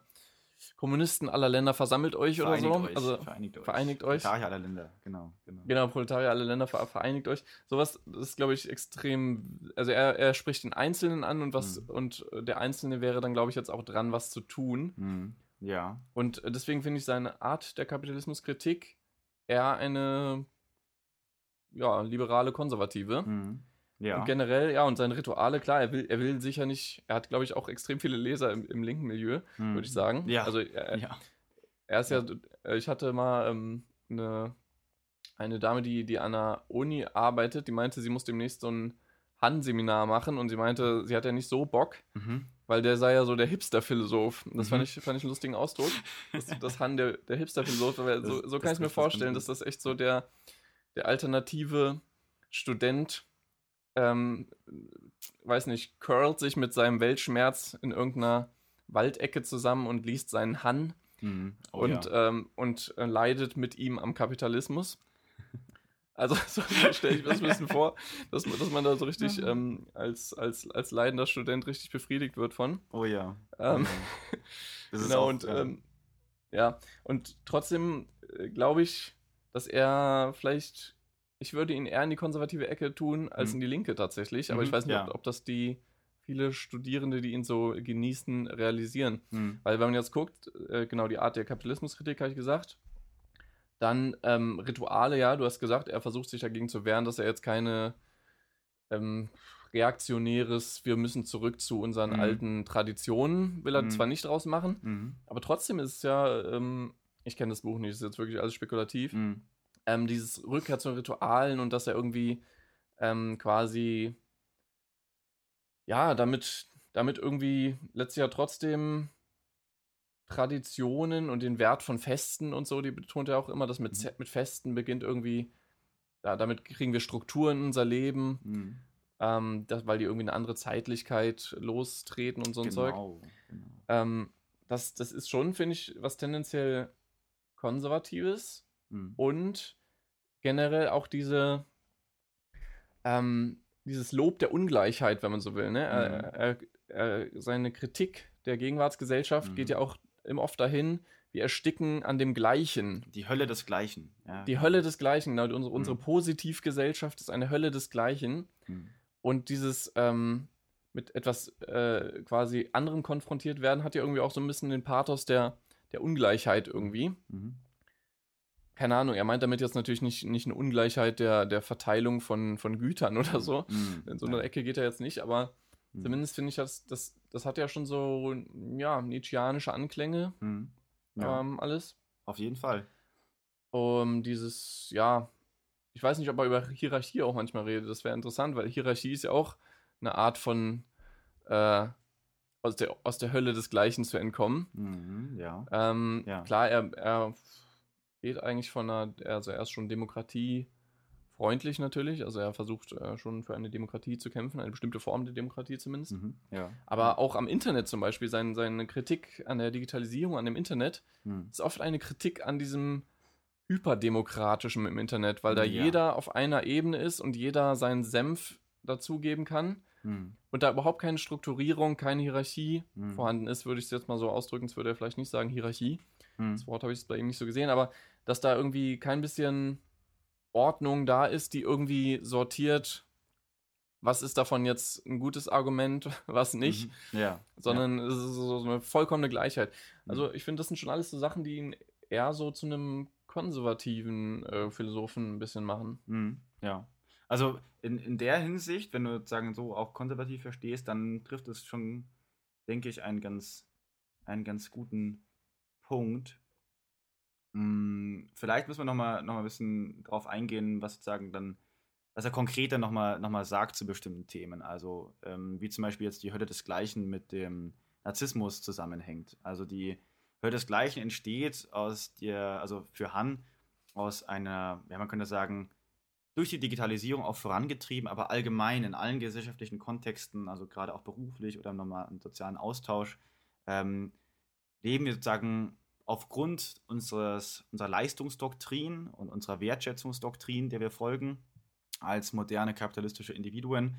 Kommunisten aller Länder versammelt euch Vereinigt oder so. euch. Also vereinigt euch. vereinigt euch. Proletarier aller Länder, genau. genau. Genau, Proletarier aller Länder ver vereinigt euch. Sowas ist, glaube ich, extrem. Also er, er spricht den Einzelnen an und was Mhm. und der Einzelne wäre dann, glaube ich, jetzt auch dran, was zu tun. Mhm. Ja. Und deswegen finde ich seine Art der Kapitalismuskritik eher eine ja, liberale, konservative. Mhm. Ja. Und generell, ja, und seine Rituale, klar, er will, er will sicher nicht, er hat, glaube ich, auch extrem viele Leser im, im linken Milieu, Mhm. würde ich sagen. Ja. Also er, ja. er ist ja, äh, ich hatte mal ähm, eine, eine Dame, die, die an der Uni arbeitet, die meinte, sie muss demnächst so ein Han-Seminar machen und sie meinte, sie hat ja nicht so Bock, Mhm. weil der sei ja so der Hipster-Philosoph. Das fand, Mhm. ich, fand ich einen lustigen Ausdruck. Das, das Han, der, der Hipster-Philosoph, so, Das- so kann ich mir vorstellen, dass das echt so der, der alternative Student, ähm, weiß nicht, curlt sich mit seinem Weltschmerz in irgendeiner Waldecke zusammen und liest seinen Han Mhm. Oh, und, ja. ähm, und äh, leidet mit ihm am Kapitalismus. Also so stelle ich mir das ein bisschen vor, dass, man- dass man da so richtig Mhm. ähm, als, als, als leidender Student richtig befriedigt wird von. oh ja. Ähm, Oh ja. Das ist genau, auch, und ja. ähm, ja, und trotzdem äh, glaube ich, dass er vielleicht, ich würde ihn eher in die konservative Ecke tun, als Mhm. in die linke tatsächlich, aber ich Mhm, weiß nicht, ja. ob, ob das die viele Studierende, die ihn so genießen, realisieren. Mhm. Weil wenn man jetzt guckt, äh, genau die Art der Kapitalismuskritik, habe ich gesagt, dann ähm, Rituale, ja, du hast gesagt, er versucht sich dagegen zu wehren, dass er jetzt keine ähm, reaktionäres, wir müssen zurück zu unseren Mhm. alten Traditionen, will er Mhm. zwar nicht draus machen, Mhm. aber trotzdem ist es ja, ähm, ich kenne das Buch nicht, ist jetzt wirklich alles spekulativ, Mhm. Ähm, dieses Rückkehr zu Ritualen und dass er irgendwie ähm, quasi, ja, damit, damit irgendwie letztlich ja trotzdem Traditionen und den Wert von Festen und so, die betont er auch immer, dass mit, Mhm. Mit Festen beginnt irgendwie, ja, damit kriegen wir Strukturen in unser Leben, Mhm. ähm, das, weil die irgendwie eine andere Zeitlichkeit lostreten und so ein Zeug. Genau. genau. Ähm, das, das ist schon, finde ich, was tendenziell Konservatives Mhm. und generell auch diese ähm, dieses Lob der Ungleichheit, wenn man so will. Ne? Er, Mhm. er, er, seine Kritik der Gegenwartsgesellschaft Mhm. geht ja auch immer oft dahin, wir ersticken an dem Gleichen. Die Hölle des Gleichen. Ja. Die Hölle des Gleichen, genau, unsere, unsere Mhm. Positivgesellschaft ist eine Hölle des Gleichen. Mhm. Und dieses ähm, mit etwas äh, quasi anderem konfrontiert werden, hat ja irgendwie auch so ein bisschen den Pathos der, der Ungleichheit irgendwie. Mhm. Keine Ahnung, er meint damit jetzt natürlich nicht, nicht eine Ungleichheit der, der Verteilung von, von Gütern oder so. Mhm. In so eine Ecke geht er jetzt nicht, aber Mhm. zumindest finde ich, das, das, das hat ja schon so, ja, nietzscheanische Anklänge, Mhm. Ja, ähm, alles. auf jeden Fall. Um dieses, ja, ich weiß nicht, ob er über Hierarchie auch manchmal redet. Das wäre interessant, weil Hierarchie ist ja auch eine Art von äh, aus, der, aus der Hölle des Gleichen zu entkommen. Mhm. Ja. Ähm, Ja. Klar, er, er geht eigentlich von einer, also er ist schon demokratiefreundlich natürlich, also er versucht äh, schon für eine Demokratie zu kämpfen, eine bestimmte Form der Demokratie zumindest. Mhm. Ja. Aber auch am Internet zum Beispiel, sein, seine Kritik an der Digitalisierung, an dem Internet, Mhm. ist oft eine Kritik an diesem hyperdemokratischen im Internet, weil da Ja. jeder auf einer Ebene ist und jeder seinen Senf dazugeben kann Mhm. und da überhaupt keine Strukturierung, keine Hierarchie Mhm. vorhanden ist, würde ich es jetzt mal so ausdrücken, das würde er vielleicht nicht sagen, Hierarchie. Hm. Das Wort habe ich bei ihm nicht so gesehen, aber dass da irgendwie kein bisschen Ordnung da ist, die irgendwie sortiert, was ist davon jetzt ein gutes Argument, was nicht. Mhm. Ja. Sondern ja. es ist so eine vollkommene Gleichheit. Also ich finde, das sind schon alles so Sachen, die ihn eher so zu einem konservativen äh, Philosophen ein bisschen machen. Mhm. Ja. Also in, in der Hinsicht, wenn du sozusagen so auch konservativ verstehst, dann trifft es schon, denke ich, einen ganz, einen ganz guten Punkt. Hm, vielleicht müssen wir nochmal noch mal ein bisschen drauf eingehen, was sozusagen dann, was er konkreter nochmal noch mal sagt zu bestimmten Themen. Also ähm, wie zum Beispiel jetzt die Hölle desgleichen mit dem Narzissmus zusammenhängt. Also die Hölle desgleichen entsteht aus der, also für Han aus einer, ja man könnte sagen, durch die Digitalisierung auch vorangetrieben, aber allgemein in allen gesellschaftlichen Kontexten, also gerade auch beruflich oder im normalen sozialen Austausch, ähm, leben wir sozusagen aufgrund unseres, unserer Leistungsdoktrin und unserer Wertschätzungsdoktrin, der wir folgen, als moderne kapitalistische Individuen,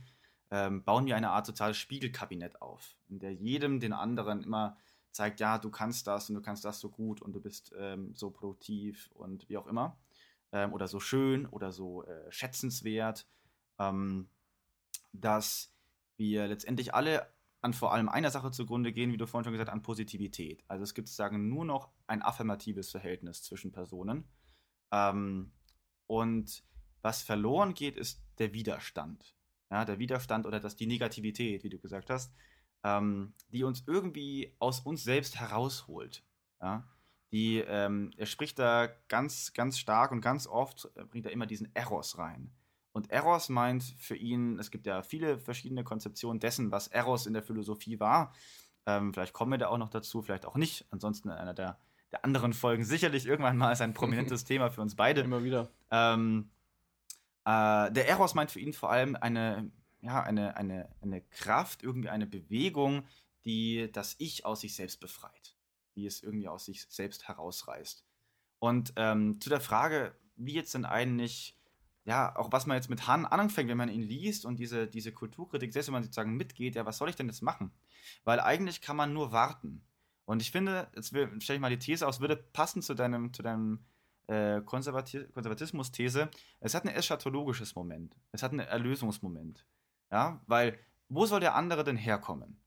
ähm, bauen wir eine Art soziales Spiegelkabinett auf, in der jedem den anderen immer zeigt, ja, du kannst das und du kannst das so gut und du bist ähm, so produktiv und wie auch immer. Ähm, oder so schön oder so äh, schätzenswert, ähm, dass wir letztendlich alle an vor allem einer Sache zugrunde gehen, wie du vorhin schon gesagt hast, an Positivität. Also es gibt sozusagen nur noch ein affirmatives Verhältnis zwischen Personen. Ähm, und was verloren geht, ist der Widerstand. Ja, der Widerstand oder das, die Negativität, wie du gesagt hast, ähm, die uns irgendwie aus uns selbst herausholt. Ja? Die, ähm, er spricht da ganz, ganz stark und ganz oft äh, bringt er immer diesen Eros rein. Und Eros meint für ihn, es gibt ja viele verschiedene Konzeptionen dessen, was Eros in der Philosophie war. Ähm, vielleicht kommen wir da auch noch dazu, vielleicht auch nicht. Ansonsten in einer der, der anderen Folgen sicherlich irgendwann mal ist ein prominentes Thema für uns beide. Immer wieder. Ähm, äh, der Eros meint für ihn vor allem eine, ja, eine, eine, eine Kraft, irgendwie eine Bewegung, die das Ich aus sich selbst befreit, die es irgendwie aus sich selbst herausreißt. Und ähm, zu der Frage, wie jetzt denn eigentlich ja, auch was man jetzt mit Han anfängt, wenn man ihn liest und diese, diese Kulturkritik, selbst wenn man sozusagen mitgeht, ja, was soll ich denn jetzt machen? Weil eigentlich kann man nur warten. Und ich finde, jetzt stelle ich mal die These aus, würde passen zu deinem, zu deinem äh, Konservati Konservatismus-These. Es hat ein eschatologisches Moment. Es hat einen Erlösungsmoment. Ja, weil, wo soll der andere denn herkommen?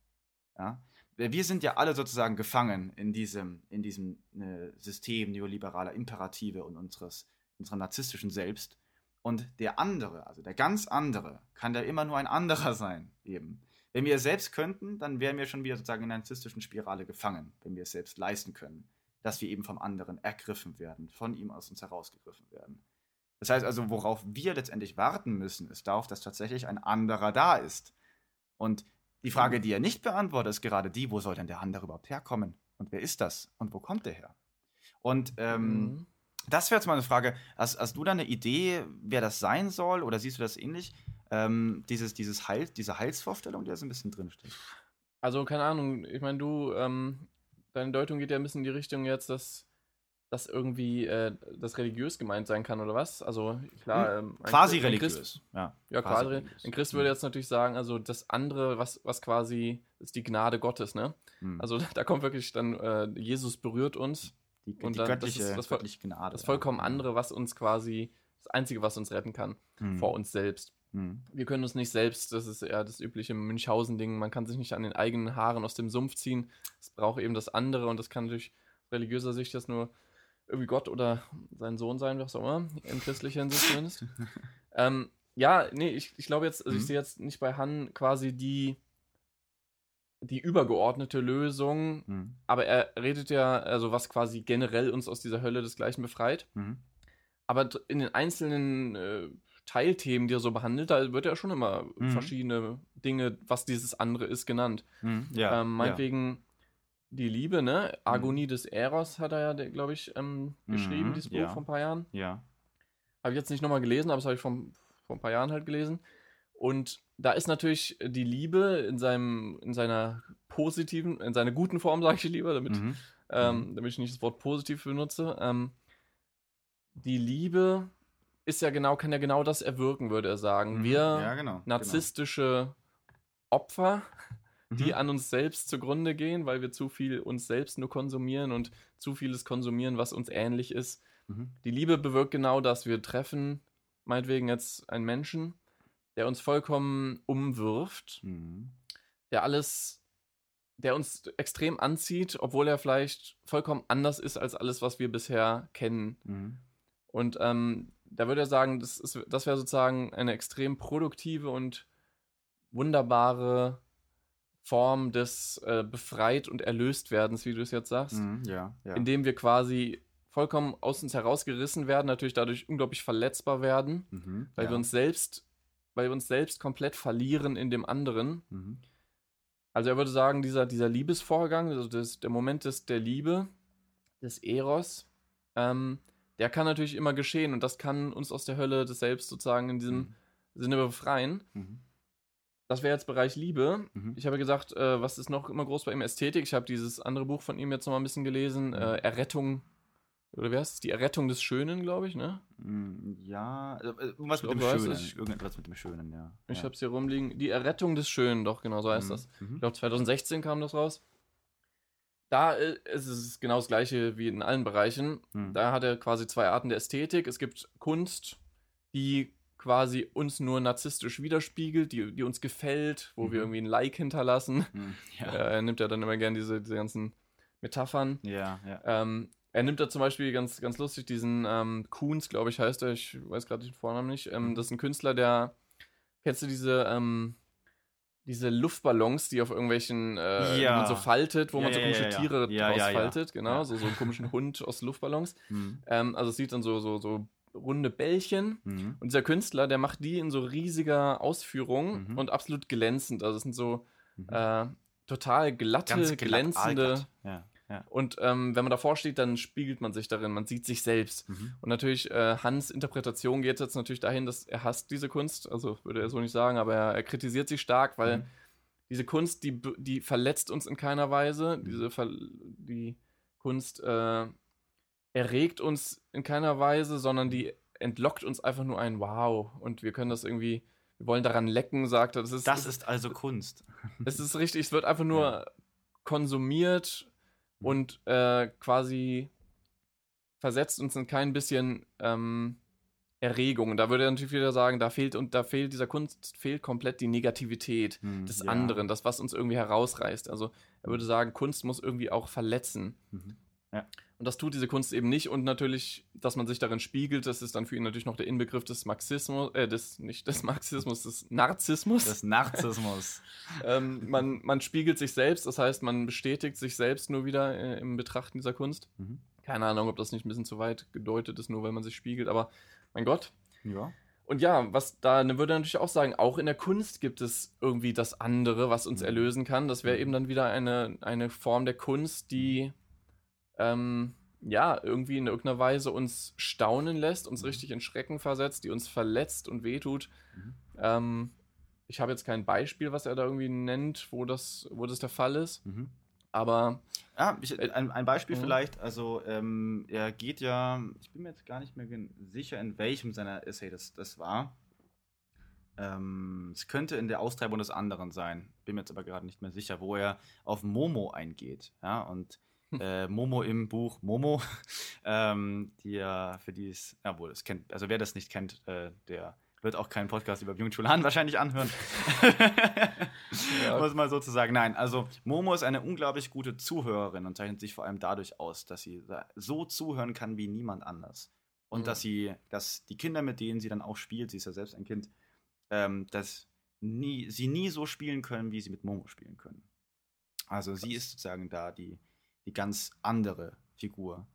Ja, wir sind ja alle sozusagen gefangen in diesem, in diesem äh, System neoliberaler Imperative und unseres, unserer narzisstischen Selbst. Und der andere, also der ganz andere, kann da immer nur ein anderer sein, eben. Wenn wir es selbst könnten, dann wären wir schon wieder sozusagen in einer narzisstischen Spirale gefangen, wenn wir es selbst leisten können, dass wir eben vom anderen ergriffen werden, von ihm aus uns herausgegriffen werden. Das heißt also, worauf wir letztendlich warten müssen, ist darauf, dass tatsächlich ein anderer da ist. Und die Frage, die er nicht beantwortet, ist gerade die, wo soll denn der andere überhaupt herkommen? Und wer ist das? Und wo kommt der her? Und ähm, mhm. Das wäre jetzt mal eine Frage. Hast, hast, du da eine Idee, wer das sein soll? Oder siehst du das ähnlich? Ähm, dieses, dieses Heil, diese Heilsvorstellung, die da so ein bisschen drinsteht. Also, keine Ahnung. Ich meine, du, ähm, deine Deutung geht ja ein bisschen in die Richtung jetzt, dass das irgendwie äh, das religiös gemeint sein kann, oder was? Also, klar. Hm, ähm, quasi religiös. Christ, ja, ja quasi. religiös. Ein Christ würde jetzt natürlich sagen, also das andere, was, was quasi ist die Gnade Gottes, ne? Hm. Also, da kommt wirklich dann, äh, Jesus berührt uns die, und die dann, göttliche, das, ist das, göttliche Gnade. Das vollkommen andere, was uns quasi, das Einzige, was uns retten kann, hm. vor uns selbst. Hm. Wir können uns nicht selbst, das ist eher das übliche Münchhausen-Ding, man kann sich nicht an den eigenen Haaren aus dem Sumpf ziehen. Es braucht eben das andere und das kann durch religiöser Sicht jetzt nur irgendwie Gott oder sein Sohn sein, was auch immer, in christlicher Hinsicht zumindest. ähm, ja, nee, ich, ich glaube jetzt, also mhm. ich sehe jetzt nicht bei Han quasi die die übergeordnete Lösung, mhm. aber er redet ja, also was quasi generell uns aus dieser Hölle desgleichen befreit. Mhm. Aber in den einzelnen äh, Teilthemen, die er so behandelt, da wird ja schon immer mhm. verschiedene Dinge, was dieses andere ist, genannt. Mhm. Ja, ähm, meinetwegen ja. die Liebe, ne? Mhm. Agonie des Eros hat er ja, glaube ich, ähm, geschrieben, mhm. dieses Buch ja. vor ein paar Jahren. Ja. Habe ich jetzt nicht nochmal gelesen, aber das habe ich vor, vor ein paar Jahren halt gelesen. Und da ist natürlich die Liebe in seinem, in seiner positiven, in seiner guten Form, sage ich lieber, damit, mhm. ähm, mhm. damit ich nicht das Wort positiv benutze. Ähm, die Liebe ist ja genau, kann ja genau das erwirken, würde er sagen. Mhm. Wir ja, genau, narzisstische genau. Opfer die Mhm. an uns selbst zugrunde gehen, weil wir zu viel uns selbst nur konsumieren und zu vieles konsumieren, was uns ähnlich ist. Mhm. Die Liebe bewirkt genau das. Wir treffen meinetwegen jetzt einen Menschen, der uns vollkommen umwirft, Mhm. der alles, der uns extrem anzieht, obwohl er vielleicht vollkommen anders ist als alles, was wir bisher kennen. Mhm. Und ähm, da würde er sagen, das, ist, das wäre sozusagen eine extrem produktive und wunderbare Form des äh, Befreit- und Erlöstwerdens, wie du es jetzt sagst, Mhm. Ja, ja. indem wir quasi vollkommen aus uns herausgerissen werden, natürlich dadurch unglaublich verletzbar werden, Mhm. weil ja. wir uns selbst, weil wir uns selbst komplett verlieren in dem anderen. Mhm. Also er würde sagen, dieser, dieser Liebesvorgang, also das, der Moment des, der Liebe, des Eros, ähm, der kann natürlich immer geschehen und das kann uns aus der Hölle des Selbst sozusagen in diesem Mhm. Sinne befreien. Mhm. Das wäre jetzt Bereich Liebe. Mhm. Ich habe gesagt, äh, was ist noch immer groß bei ihm? Ästhetik. Ich habe dieses andere Buch von ihm jetzt noch mal ein bisschen gelesen. Äh, Errettung, oder wie heißt es? Die Errettung des Schönen, glaube ich, ne? Mm, Ja, äh, äh, irgendwas Ich mit dem glaub, Schönen. weißt es. Irgendetwas mit dem Schönen, ja. Ich ja. habe es hier rumliegen. Die Errettung des Schönen, doch, genau so heißt Mhm. das. Mhm. Ich glaube, 2016 kam das raus. Da äh, ist es genau das gleiche wie in allen Bereichen. Mhm. Da hat er quasi zwei Arten der Ästhetik. Es gibt Kunst, die quasi uns nur narzisstisch widerspiegelt, die, die uns gefällt, wo wir Mhm. irgendwie ein Like hinterlassen. Äh, Ja. er nimmt ja dann immer gerne diese, diese ganzen Metaphern. ja, ja. Ähm, er nimmt da zum Beispiel ganz, ganz lustig diesen ähm, Kuhns, glaube ich, heißt er. Ich weiß gerade den Vornamen nicht. Ähm, Mhm. das ist ein Künstler, der. Kennst du diese, ähm, diese Luftballons, die auf irgendwelchen, äh, die Ja. man so faltet, wo Ja, man so komische ja. Tiere draus faltet? Genau, so, so einen komischen Hund aus Luftballons. Mhm. Ähm, also es sieht dann so, so, so runde Bällchen. Mhm. Und dieser Künstler, der macht die in so riesiger Ausführung Mhm. und absolut glänzend. Also es sind so Mhm. äh, total glatte, glatt, glänzende. Ja, ja. Und ähm, wenn man davor steht, dann spiegelt man sich darin, man sieht sich selbst. Mhm. Und natürlich, äh, Hans Interpretation geht jetzt natürlich dahin, dass er hasst diese Kunst, also würde er so nicht sagen, aber er, er kritisiert sie stark, weil Mhm. diese Kunst, die, die verletzt uns in keiner Weise. Mhm. Diese Ver die Kunst äh, erregt uns in keiner Weise, sondern die entlockt uns einfach nur ein Wow. Und wir können das irgendwie, wir wollen daran lecken, sagt er. Das ist, Das ist also Kunst. es ist richtig, es wird einfach nur konsumiert Mhm. Und äh, quasi versetzt uns in kein bisschen ähm, Erregung. Und da würde er natürlich wieder sagen, da fehlt und da fehlt dieser Kunst fehlt komplett die Negativität Mhm, des ja. anderen, das was uns irgendwie herausreißt. Also er würde sagen, Kunst muss irgendwie auch verletzen. Mhm. Und das tut diese Kunst eben nicht. Und natürlich, dass man sich darin spiegelt, das ist dann für ihn natürlich noch der Inbegriff des Marxismus, äh, des, nicht des Marxismus, des Narzissmus. Das Narzissmus. ähm, man, man spiegelt sich selbst, das heißt, man bestätigt sich selbst nur wieder äh, im Betrachten dieser Kunst. mhm. Keine Ahnung, ob das nicht ein bisschen zu weit gedeutet ist, nur weil man sich spiegelt, aber mein Gott. Ja. Und ja, was da ne, würde er natürlich auch sagen, auch in der Kunst gibt es irgendwie das andere, was uns Mhm. erlösen kann. Das wäre Mhm. eben dann wieder eine, eine Form der Kunst, die ähm, ja irgendwie in irgendeiner Weise uns staunen lässt, uns Mhm. richtig in Schrecken versetzt, die uns verletzt und wehtut. Mhm. Ähm, ich habe jetzt kein Beispiel, was er da irgendwie nennt, wo das, wo das der Fall ist. Mhm. Aber Ah, ich, Äh, ein, ein Beispiel mhm. vielleicht. Also, ähm, er geht ja, ich bin mir jetzt gar nicht mehr sicher, in welchem seiner Essay das, das war. Ähm, es könnte in der Austreibung des anderen sein. Bin mir jetzt aber gerade nicht mehr sicher, wo er auf Momo eingeht. Ja, und. äh, Momo im Buch Momo, ähm, die ja, für die es, jawohl, es kennt, also wer das nicht kennt, äh, der wird auch keinen Podcast über Byung-Chul Han wahrscheinlich anhören. Ja. Muss man so zu sagen. Nein, also Momo ist eine unglaublich gute Zuhörerin und zeichnet sich vor allem dadurch aus, dass sie so zuhören kann wie niemand anders. Und Mhm. dass sie, dass die Kinder, mit denen sie dann auch spielt, sie ist ja selbst ein Kind, ähm, dass nie, sie nie so spielen können, wie sie mit Momo spielen können. Also sie ist sozusagen da die, die ganz andere Figur.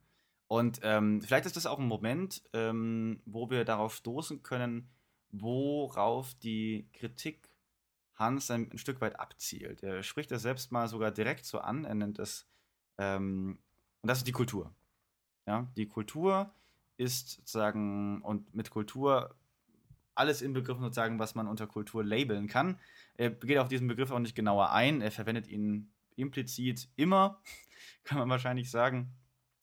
Und ähm, vielleicht ist das auch ein Moment, ähm, wo wir darauf stoßen können, worauf die Kritik Hans ein, ein Stück weit abzielt. Er spricht das selbst mal sogar direkt so an. Er nennt es, ähm, und das ist die Kultur. Ja, die Kultur ist sozusagen, und mit Kultur alles inbegriffen sozusagen, was man unter Kultur labeln kann. Er geht auf diesen Begriff auch nicht genauer ein. Er verwendet ihn implizit immer, kann man wahrscheinlich sagen,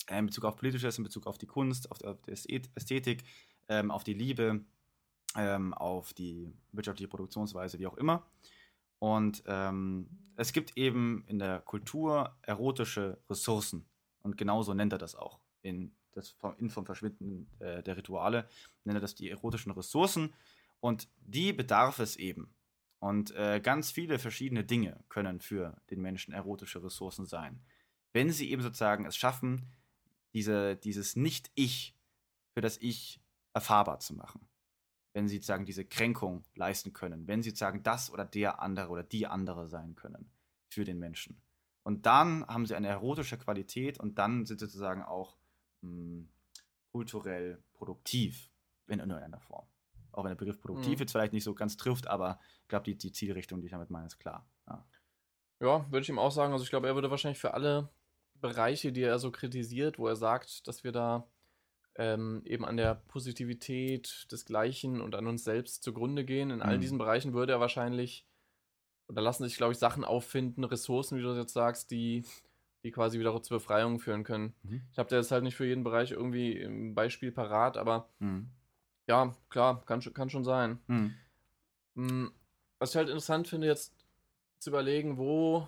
äh, in Bezug auf Politisches, in Bezug auf die Kunst, auf, die Ästhet- Ästhetik, ähm, auf die Liebe, ähm, auf die wirtschaftliche Produktionsweise, wie auch immer. Und ähm, es gibt eben in der Kultur erotische Ressourcen. Und genauso nennt er das auch in, das, in vom Verschwinden äh, der Rituale, nennt er das die erotischen Ressourcen. Und die bedarf es eben. Und äh, ganz viele verschiedene Dinge können für den Menschen erotische Ressourcen sein. Wenn sie eben sozusagen es schaffen, diese, dieses Nicht-Ich für das Ich erfahrbar zu machen. Wenn sie sozusagen diese Kränkung leisten können. Wenn sie sozusagen das oder der andere oder die andere sein können für den Menschen. Und dann haben sie eine erotische Qualität und dann sind sie sozusagen auch mh, hm, kulturell produktiv in irgendeiner Form. Auch wenn der Begriff produktiv mhm. jetzt vielleicht nicht so ganz trifft, aber ich glaube, die, die Zielrichtung, die ich damit meine, ist klar. Ja, ja würde ich ihm auch sagen. Also ich glaube, er würde wahrscheinlich für alle Bereiche, die er so kritisiert, wo er sagt, dass wir da ähm, eben an der Positivität des Gleichen und an uns selbst zugrunde gehen, in mhm. all diesen Bereichen würde er wahrscheinlich, oder lassen sich, glaube ich, Sachen auffinden, Ressourcen, wie du jetzt sagst, die, die quasi wieder zur Befreiung führen können. Mhm. Ich habe da jetzt halt nicht für jeden Bereich irgendwie ein Beispiel parat, aber mhm. Ja, klar, kann, kann schon sein. Hm. hm. Was ich halt interessant finde, jetzt zu überlegen, wo,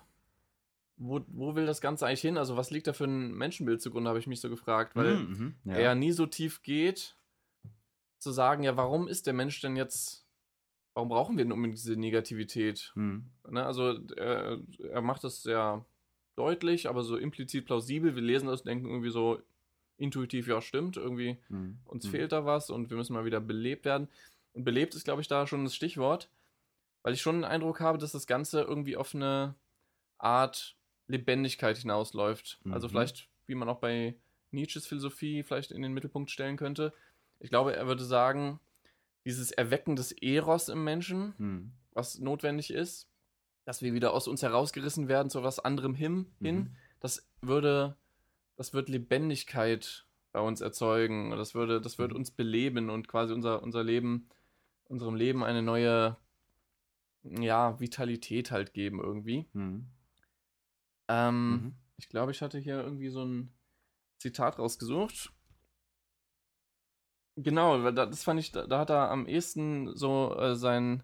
wo, wo will das Ganze eigentlich hin? Also, was liegt da für ein Menschenbild zugrunde, habe ich mich so gefragt, weil mhm, ja. er ja nie so tief geht, zu sagen, ja, warum ist der Mensch denn jetzt, warum brauchen wir denn unbedingt diese Negativität? Mhm. Ne, also, er, er macht das sehr deutlich, aber so implizit plausibel. Wir lesen das, denken irgendwie so, intuitiv, ja, stimmt, irgendwie mhm. uns mhm. fehlt da was und wir müssen mal wieder belebt werden. Und belebt ist, glaube ich, da schon das Stichwort, weil ich schon den Eindruck habe, dass das Ganze irgendwie auf eine Art Lebendigkeit hinausläuft. Also mhm. Also vielleicht, wie man auch bei Nietzsches Philosophie vielleicht in den Mittelpunkt stellen könnte. Ich glaube, er würde sagen, dieses Erwecken des Eros im Menschen, mhm. was notwendig ist, dass wir wieder aus uns herausgerissen werden zu was anderem hin, hin mhm. das würde das wird Lebendigkeit bei uns erzeugen. Das würde, das wird mhm. uns beleben und quasi unser, unser Leben, unserem Leben eine neue, ja, Vitalität halt geben irgendwie. Mhm. Ähm, mhm. Ich glaube, ich hatte hier irgendwie so ein Zitat rausgesucht. Genau, das fand ich, da, da hat er am ehesten so äh, sein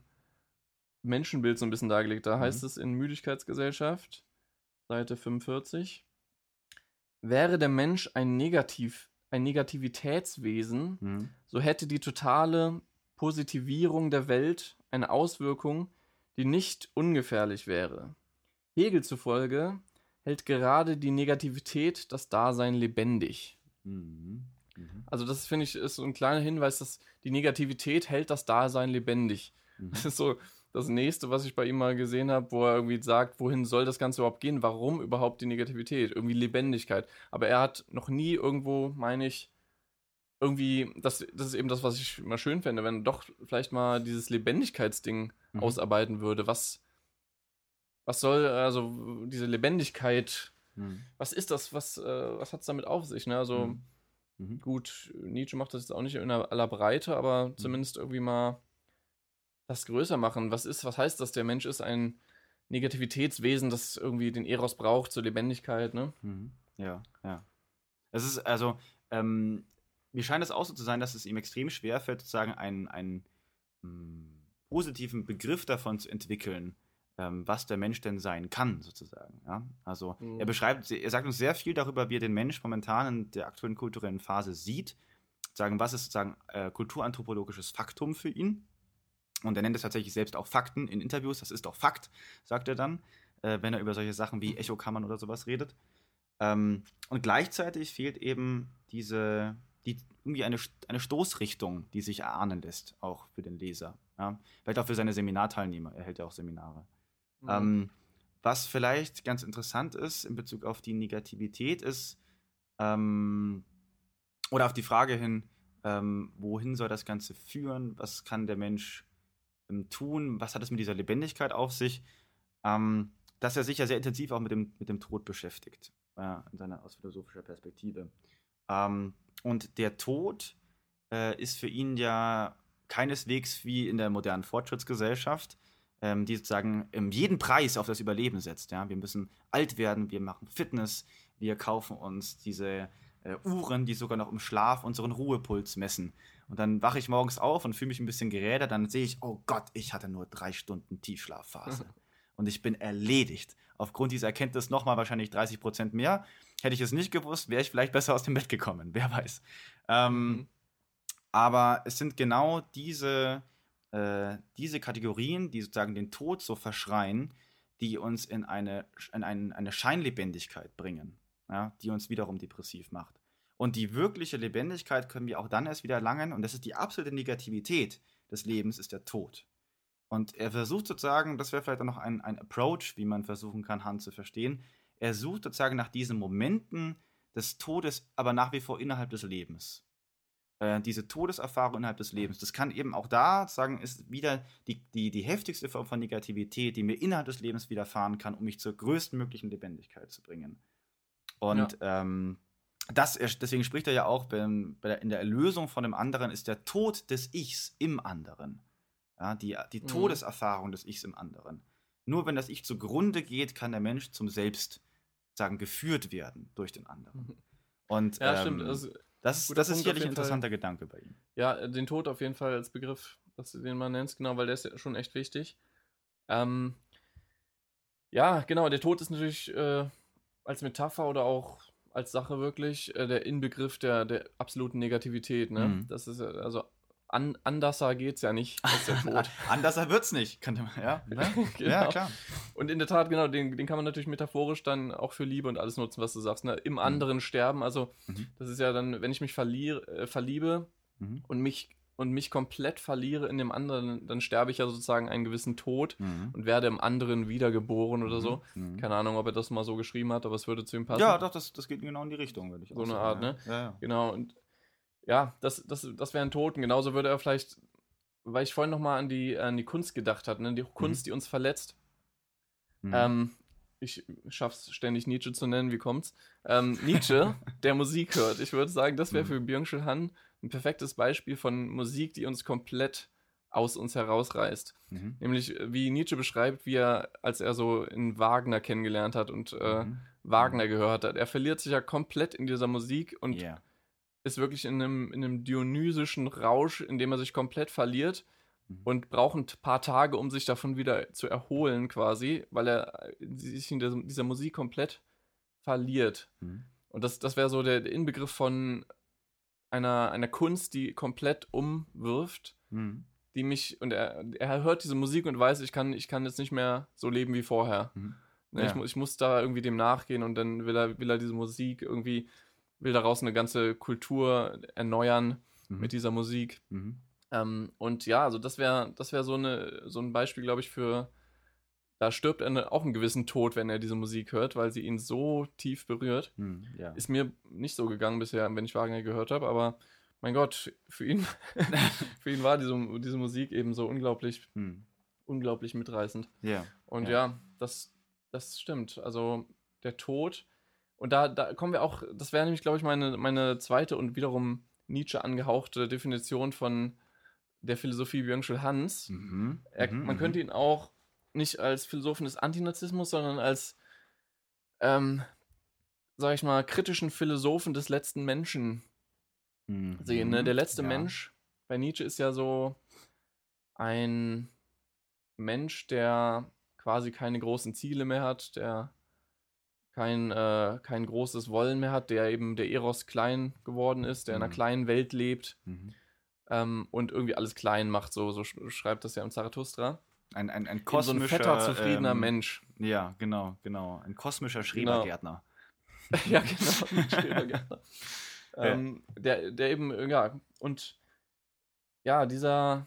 Menschenbild so ein bisschen dargelegt. Da mhm. heißt es in Müdigkeitsgesellschaft, Seite 45. Wäre der Mensch ein Negativ, ein Negativitätswesen, mhm. so hätte die totale Positivierung der Welt eine Auswirkung, die nicht ungefährlich wäre. Hegel zufolge hält gerade die Negativität das Dasein lebendig. Mhm. Mhm. Also das finde ich ist so ein kleiner Hinweis, dass die Negativität hält das Dasein lebendig. Mhm. Das ist so, das nächste, was ich bei ihm mal gesehen habe, wo er irgendwie sagt, wohin soll das Ganze überhaupt gehen? Warum überhaupt die Negativität? Irgendwie Lebendigkeit. Aber er hat noch nie irgendwo, meine ich, irgendwie, das, das ist eben das, was ich immer schön fände, wenn er doch vielleicht mal dieses Lebendigkeitsding mhm. ausarbeiten würde. Was, was soll, also diese Lebendigkeit, mhm. was ist das? Was, äh, was hat es damit auf sich? Ne? Also mhm. mhm. gut, Nietzsche macht das jetzt auch nicht in aller Breite, aber mhm. zumindest irgendwie mal das größer machen. Was ist, was heißt das? Der Mensch ist ein Negativitätswesen, das irgendwie den Eros braucht zur Lebendigkeit, ne? Mhm. Ja, ja. Es ist also, ähm, mir scheint es auch so zu sein, dass es ihm extrem schwer fällt, sozusagen einen, einen mh, hm, positiven Begriff davon zu entwickeln, ähm, was der Mensch denn sein kann, sozusagen. Ja? Also mhm. er beschreibt, er sagt uns sehr viel darüber, wie er den Mensch momentan in der aktuellen kulturellen Phase sieht. Sagen, was ist sozusagen äh, kulturanthropologisches Faktum für ihn? Und er nennt es tatsächlich selbst auch Fakten in Interviews. Das ist auch Fakt, sagt er dann, äh, wenn er über solche Sachen wie Echokammern oder sowas redet. Ähm, und gleichzeitig fehlt eben diese, die, irgendwie eine, eine Stoßrichtung, die sich erahnen lässt, auch für den Leser. Ja? Vielleicht auch für seine Seminarteilnehmer. Er hält ja auch Seminare. Mhm. Ähm, was vielleicht ganz interessant ist in Bezug auf die Negativität ist, ähm, oder auf die Frage hin, ähm, wohin soll das Ganze führen? Was kann der Mensch tun? Was hat es mit dieser Lebendigkeit auf sich? Ähm, dass er sich ja sehr intensiv auch mit dem, mit dem Tod beschäftigt, äh, in seiner aus philosophischer Perspektive. Ähm, und der Tod äh, ist für ihn ja keineswegs wie in der modernen Fortschrittsgesellschaft, ähm, die sozusagen ähm, jeden Preis auf das Überleben setzt. Ja? Wir müssen alt werden, wir machen Fitness, wir kaufen uns diese äh, Uhren, die sogar noch im Schlaf unseren Ruhepuls messen. Und dann wache ich morgens auf und fühle mich ein bisschen gerädert, dann sehe ich, oh Gott, ich hatte nur drei Stunden Tiefschlafphase. und ich bin erledigt. Aufgrund dieser Erkenntnis nochmal wahrscheinlich 30 Prozent mehr. Hätte ich es nicht gewusst, wäre ich vielleicht besser aus dem Bett gekommen. Wer weiß. Ähm, mhm. Aber es sind genau diese, äh, diese Kategorien, die sozusagen den Tod so verschreien, die uns in eine, in ein, eine Scheinlebendigkeit bringen, ja, die uns wiederum depressiv macht. Und die wirkliche Lebendigkeit können wir auch dann erst wieder erlangen, und das ist die absolute Negativität des Lebens, ist der Tod. Und er versucht sozusagen, das wäre vielleicht auch noch ein, ein Approach, wie man versuchen kann, Han zu verstehen. Er sucht sozusagen nach diesen Momenten des Todes, aber nach wie vor innerhalb des Lebens. Äh, diese Todeserfahrung innerhalb des Lebens. Das kann eben auch da sagen, ist wieder die, die, die heftigste Form von Negativität, die mir innerhalb des Lebens widerfahren kann, um mich zur größtmöglichen Lebendigkeit zu bringen. Und ja. ähm, das, deswegen spricht er ja auch, in der Erlösung von dem anderen ist der Tod des Ichs im anderen. Ja, die die mhm. Todeserfahrung des Ichs im anderen. Nur wenn das Ich zugrunde geht, kann der Mensch zum Selbst sagen, geführt werden durch den anderen. Mhm. Und ja, ähm, stimmt. Also, das, das ist sicherlich ein interessanter Fall. Gedanke bei ihm. Ja, den Tod auf jeden Fall als Begriff, dass du den mal nennst, genau, weil der ist ja schon echt wichtig. Ähm, ja, genau, der Tod ist natürlich äh, als Metapher oder auch als Sache wirklich äh, der Inbegriff der, der absoluten Negativität. Ne? Mhm. Das ist also an, anderser geht's ja nicht anderser wird's nicht, könnte man, ja. Ne? genau. Ja, klar. Und in der Tat, genau, den, den kann man natürlich metaphorisch dann auch für Liebe und alles nutzen, was du sagst. Ne? Im mhm. anderen sterben, also mhm. das ist ja dann, wenn ich mich verliere, äh, verliebe mhm. und mich und mich komplett verliere in dem anderen, dann sterbe ich ja sozusagen einen gewissen Tod mhm. und werde im anderen wiedergeboren oder so. Mhm. mhm. Keine Ahnung, ob er das mal so geschrieben hat, aber es würde zu ihm passen. Ja, doch, das, das geht genau in die Richtung, würde ich so auch sagen. So eine Art, ne? Ja, ja. Genau, und ja, das, das, das wären Toten. Genauso würde er vielleicht, weil ich vorhin nochmal an die, an die Kunst gedacht habe, ne? die Kunst, mhm. die uns verletzt. Mhm. Ähm, ich schaff's ständig Nietzsche zu nennen, wie kommt's? Ähm, Nietzsche, der Musik hört. Ich würde sagen, das wäre mhm. für Byung-Chul Han ein perfektes Beispiel von Musik, die uns komplett aus uns herausreißt. Mhm. Nämlich, wie Nietzsche beschreibt, wie er, als er so in Wagner kennengelernt hat und äh, mhm. Wagner gehört hat. Er verliert sich ja komplett in dieser Musik und yeah ist wirklich in einem, in einem dionysischen Rausch, in dem er sich komplett verliert mhm. und braucht ein paar Tage, um sich davon wieder zu erholen, quasi, weil er sich in der, dieser Musik komplett verliert. Mhm. Und das, das wäre so der, Inbegriff von einer, einer Kunst, die komplett umwirft, mhm. die mich, und er, er hört diese Musik und weiß, ich kann, ich kann jetzt nicht mehr so leben wie vorher. Mhm. Ja. Ich, ich, muss da irgendwie dem nachgehen und dann will er, will er diese Musik irgendwie will daraus eine ganze Kultur erneuern mhm. mit dieser Musik. Mhm. Ähm, und ja, also das wäre das wär so, so ein Beispiel, glaube ich, für, da stirbt er auch einen gewissen Tod, wenn er diese Musik hört, weil sie ihn so tief berührt. Mhm, ja. Ist mir nicht so gegangen bisher, wenn ich Wagner gehört habe, aber mein Gott, für ihn, für ihn war diese, diese Musik eben so unglaublich, hm. unglaublich mitreißend. Ja. Und ja. ja, das, das stimmt. Also der Tod und da, da kommen wir auch, das wäre nämlich, glaube ich, meine, meine zweite und wiederum Nietzsche angehauchte Definition von der Philosophie Byung-Chul Hans. Mhm. Er, mhm, man könnte mhm. ihn auch nicht als Philosophen des Antinazismus, sondern als, ähm, sag ich mal, kritischen Philosophen des letzten Menschen mhm. sehen. Ne? Der letzte ja. Mensch bei Nietzsche ist ja so ein Mensch, der quasi keine großen Ziele mehr hat, der kein, äh, kein großes Wollen mehr hat, der eben der Eros klein geworden ist, der mhm. in einer mhm. kleinen Welt lebt mhm. ähm, und irgendwie alles klein macht, so, so schreibt das ja im Zarathustra. Ein, ein, ein kosmischer, so ein fetter, zufriedener ähm, Mensch. Ja, genau, genau. Ein kosmischer genau. Schrebergärtner. Genau. ja, genau, ein Schrebergärtner. ähm, der, der eben, ja, und ja, dieser,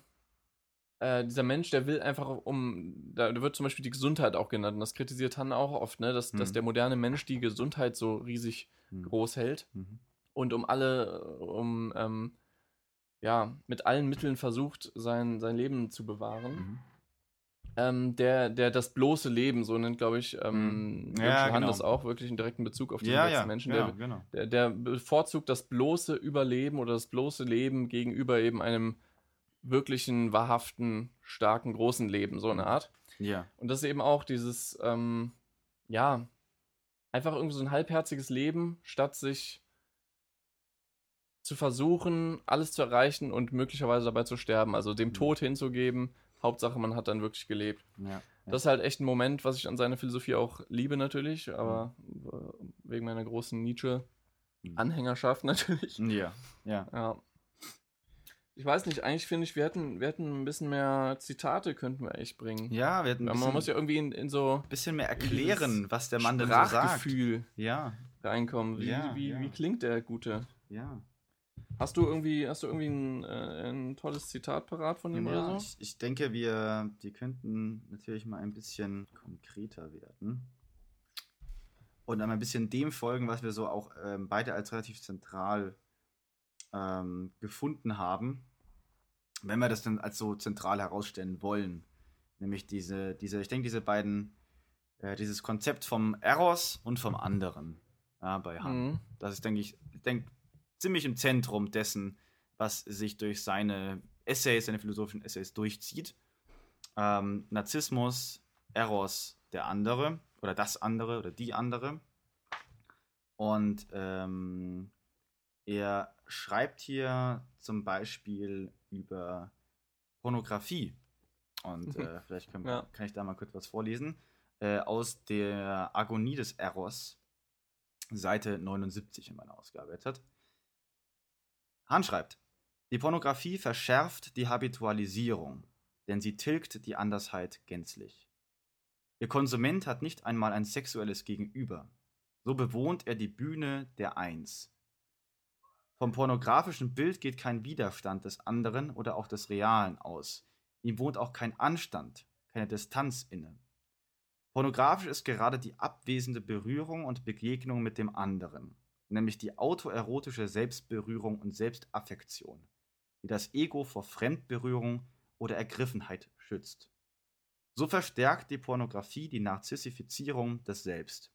äh, dieser Mensch, der will einfach um, da wird zum Beispiel die Gesundheit auch genannt, und das kritisiert Han auch oft, ne, dass, mhm. dass der moderne Mensch die Gesundheit so riesig mhm. groß hält mhm. und um alle, um, ähm, ja, mit allen Mitteln versucht, sein, sein Leben zu bewahren. Mhm. Ähm, der, der das bloße Leben, so nennt, glaube ich, ähm, mhm. ja, genau. das auch wirklich einen direkten Bezug auf diesen ja, ja, Menschen. Der, ja, genau. der, der bevorzugt das bloße Überleben oder das bloße Leben gegenüber eben einem wirklichen, wahrhaften, starken, großen Leben, so eine Art. Ja. Und das ist eben auch dieses, ähm, ja, einfach irgendwie so ein halbherziges Leben, statt sich zu versuchen, alles zu erreichen und möglicherweise dabei zu sterben, also dem mhm. Tod hinzugeben. Hauptsache, man hat dann wirklich gelebt. Ja. Das ist halt echt ein Moment, was ich an seiner Philosophie auch liebe natürlich, aber äh, wegen meiner großen Nietzsche-Anhängerschaft natürlich. Ja, ja. Ja. Ich weiß nicht, eigentlich finde ich, wir hätten, wir hätten ein bisschen mehr Zitate könnten wir echt bringen. Ja, wir hätten ein Weil bisschen, man muss ja irgendwie in, in so bisschen mehr erklären, was der Mann denn so sagt. Sprachgefühl Ja, reinkommen. Wie, Ja, wie, ja. wie klingt der Gute? ja. Hast du irgendwie, hast du irgendwie ein, äh, ein tolles Zitat parat von ihm ja oder so? ich, ich denke, wir, die könnten natürlich mal ein bisschen konkreter werden. Und einmal ein bisschen dem folgen, was wir so auch ähm, beide als relativ zentral ähm, gefunden haben, wenn wir das dann als so zentral herausstellen wollen. Nämlich diese, diese ich denke, diese beiden, äh, dieses Konzept vom Eros und vom anderen ja, bei Han. Mhm. Das ist, denke ich, ich denke, ziemlich im Zentrum dessen, was sich durch seine Essays, seine philosophischen Essays durchzieht. Ähm, Narzissmus, Eros, der andere oder das andere oder die andere. Und ähm, er schreibt hier zum Beispiel über Pornografie. Und äh, vielleicht wir, Ja. kann ich da mal kurz was vorlesen. Äh, aus der Agonie des Eros, Seite 79 in meiner Ausgabe jetzt hat. Hahn schreibt, die Pornografie verschärft die Habitualisierung, denn sie tilgt die Andersheit gänzlich. Ihr Konsument hat nicht einmal ein sexuelles Gegenüber. So bewohnt er die Bühne der Eins. Vom pornografischen Bild geht kein Widerstand des anderen oder auch des Realen aus. Ihm wohnt auch kein Anstand, keine Distanz inne. Pornografisch ist gerade die abwesende Berührung und Begegnung mit dem anderen, nämlich die autoerotische Selbstberührung und Selbstaffektion, die das Ego vor Fremdberührung oder Ergriffenheit schützt. So verstärkt die Pornografie die Narzissifizierung des Selbst.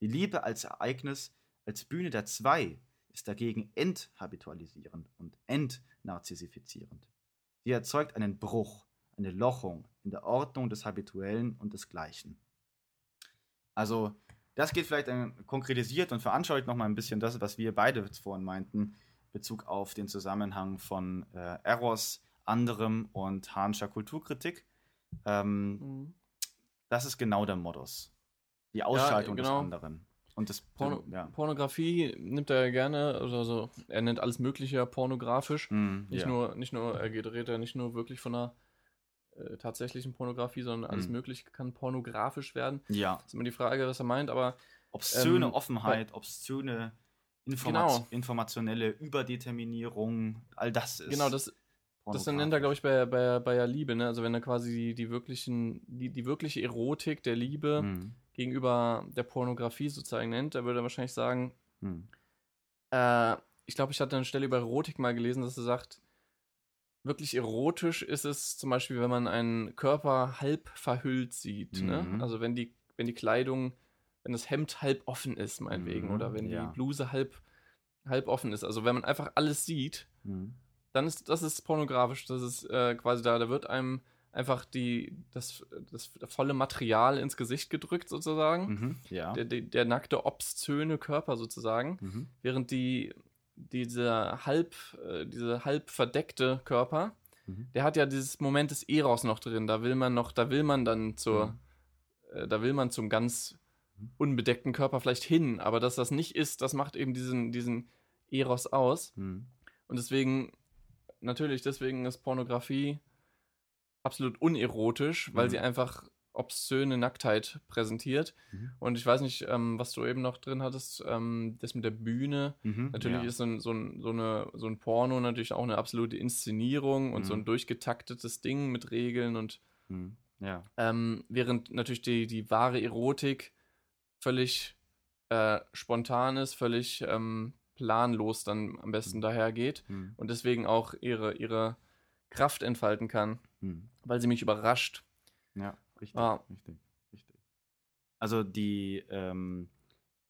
Die Liebe als Ereignis, als Bühne der Zwei, ist dagegen enthabitualisierend und entnarzissifizierend. Sie erzeugt einen Bruch, eine Lochung in der Ordnung des Habituellen und des Gleichen. Also, das geht vielleicht konkretisiert und veranschaulicht nochmal ein bisschen das, was wir beide vorhin meinten, in Bezug auf den Zusammenhang von äh, Eros, anderem und Hahnscher Kulturkritik. Ähm, Mhm. das ist genau der Modus. Die Ausschaltung genau. des anderen. Und das Porno ja. Pornografie nimmt er ja gerne, also, also er nennt alles Mögliche ja pornografisch. Mm, Nicht ja. nur, nicht nur, er geht, redet ja nicht nur wirklich von einer äh, tatsächlichen Pornografie, sondern alles Mhm. Mögliche kann pornografisch werden. Ja. ist immer die Frage, was er meint, aber Obszöne Ähm, Offenheit, obszöne Informat Genau. informationelle Überdeterminierung, all das ist. genau, das, das nennt er, glaube ich, bei, bei, bei der Liebe, ne? Also wenn er quasi die, die wirklichen, die, die wirkliche Erotik der Liebe Mm, gegenüber der Pornografie sozusagen nennt, da würde er wahrscheinlich sagen, mm, Äh, ich glaube, ich hatte eine Stelle über Erotik mal gelesen, dass er sagt, wirklich erotisch ist es zum Beispiel, wenn man einen Körper halb verhüllt sieht. Ne? Mhm. Also wenn die, wenn die Kleidung, wenn das Hemd halb offen ist, meinetwegen, Mhm, oder wenn ja. die Bluse halb, halb offen ist. Also wenn man einfach alles sieht, mm. dann ist das ist pornografisch. Das ist äh, quasi da, da wird einem einfach die, das, das volle Material ins Gesicht gedrückt, sozusagen. Mhm. Ja. Der, der, der nackte, obszöne Körper sozusagen Mhm. während die dieser halb äh, diese halb verdeckte Körper, Mhm. der hat ja dieses Moment des Eros noch drin. Da will man noch, da will man dann zur, äh, da will man zum ganz Mhm. unbedeckten Körper vielleicht hin, aber dass das nicht ist, das macht eben diesen diesen Eros aus. Mhm. Und deswegen natürlich deswegen ist Pornografie absolut unerotisch, weil Mhm. sie einfach obszöne Nacktheit präsentiert. Mhm. Und ich weiß nicht, ähm, was du eben noch drin hattest, ähm, das mit der Bühne. Mhm. Natürlich ja. ist so ein, so, ein, so, eine, so ein Porno natürlich auch eine absolute Inszenierung und so ein Mhm. durchgetaktetes Ding mit Regeln und Mhm. Ja. ähm, während natürlich die, die wahre Erotik völlig äh, spontan ist, völlig ähm, planlos dann am besten Mhm. dahergeht Mhm. und deswegen auch ihre, ihre Kraft entfalten kann, Mhm. weil sie mich überrascht. Ja, richtig, Ah. richtig, richtig. Also die, ähm,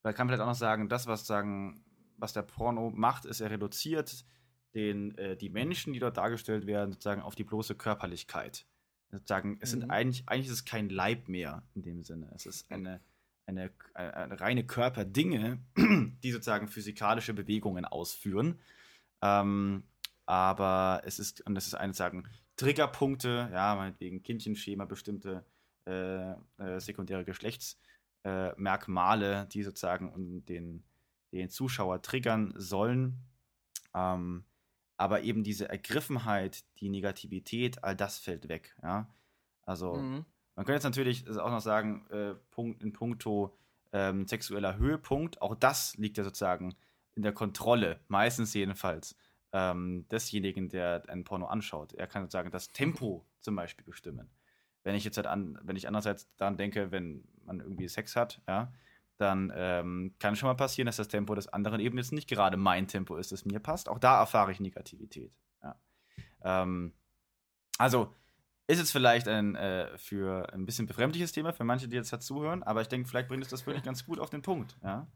man kann vielleicht auch noch sagen, das, was sagen, was der Porno macht, ist, er reduziert den, äh, die Menschen, die dort dargestellt werden, sozusagen auf die bloße Körperlichkeit. Sozusagen, es sind Mhm. eigentlich, eigentlich ist es kein Leib mehr in dem Sinne. Es ist eine, eine, eine, eine reine Körperdinge, die sozusagen physikalische Bewegungen ausführen. Ähm, aber es ist, und das ist eine sagen, Triggerpunkte, ja, meinetwegen Kindchenschema, bestimmte äh, äh, sekundäre Geschlechtsmerkmale, die sozusagen den, den Zuschauer triggern sollen. Ähm, aber eben diese Ergriffenheit, die Negativität, all das fällt weg. Ja? Also mhm. man könnte jetzt natürlich auch noch sagen, äh, Punkt, in puncto ähm, sexueller Höhepunkt, auch das liegt ja sozusagen in der Kontrolle, meistens jedenfalls, ähm, desjenigen, der ein Porno anschaut. Er kann sozusagen das Tempo zum Beispiel bestimmen. Wenn ich jetzt halt an, wenn ich andererseits daran denke, wenn man irgendwie Sex hat, ja, dann ähm, kann schon mal passieren, dass das Tempo des anderen eben jetzt nicht gerade mein Tempo ist, das mir passt. Auch da erfahre ich Negativität. Ja. Ähm, also ist jetzt vielleicht ein äh, für ein bisschen befremdliches Thema für manche, die jetzt dazuhören, aber ich denke, vielleicht bringt es das wirklich ganz gut auf den Punkt. Ja?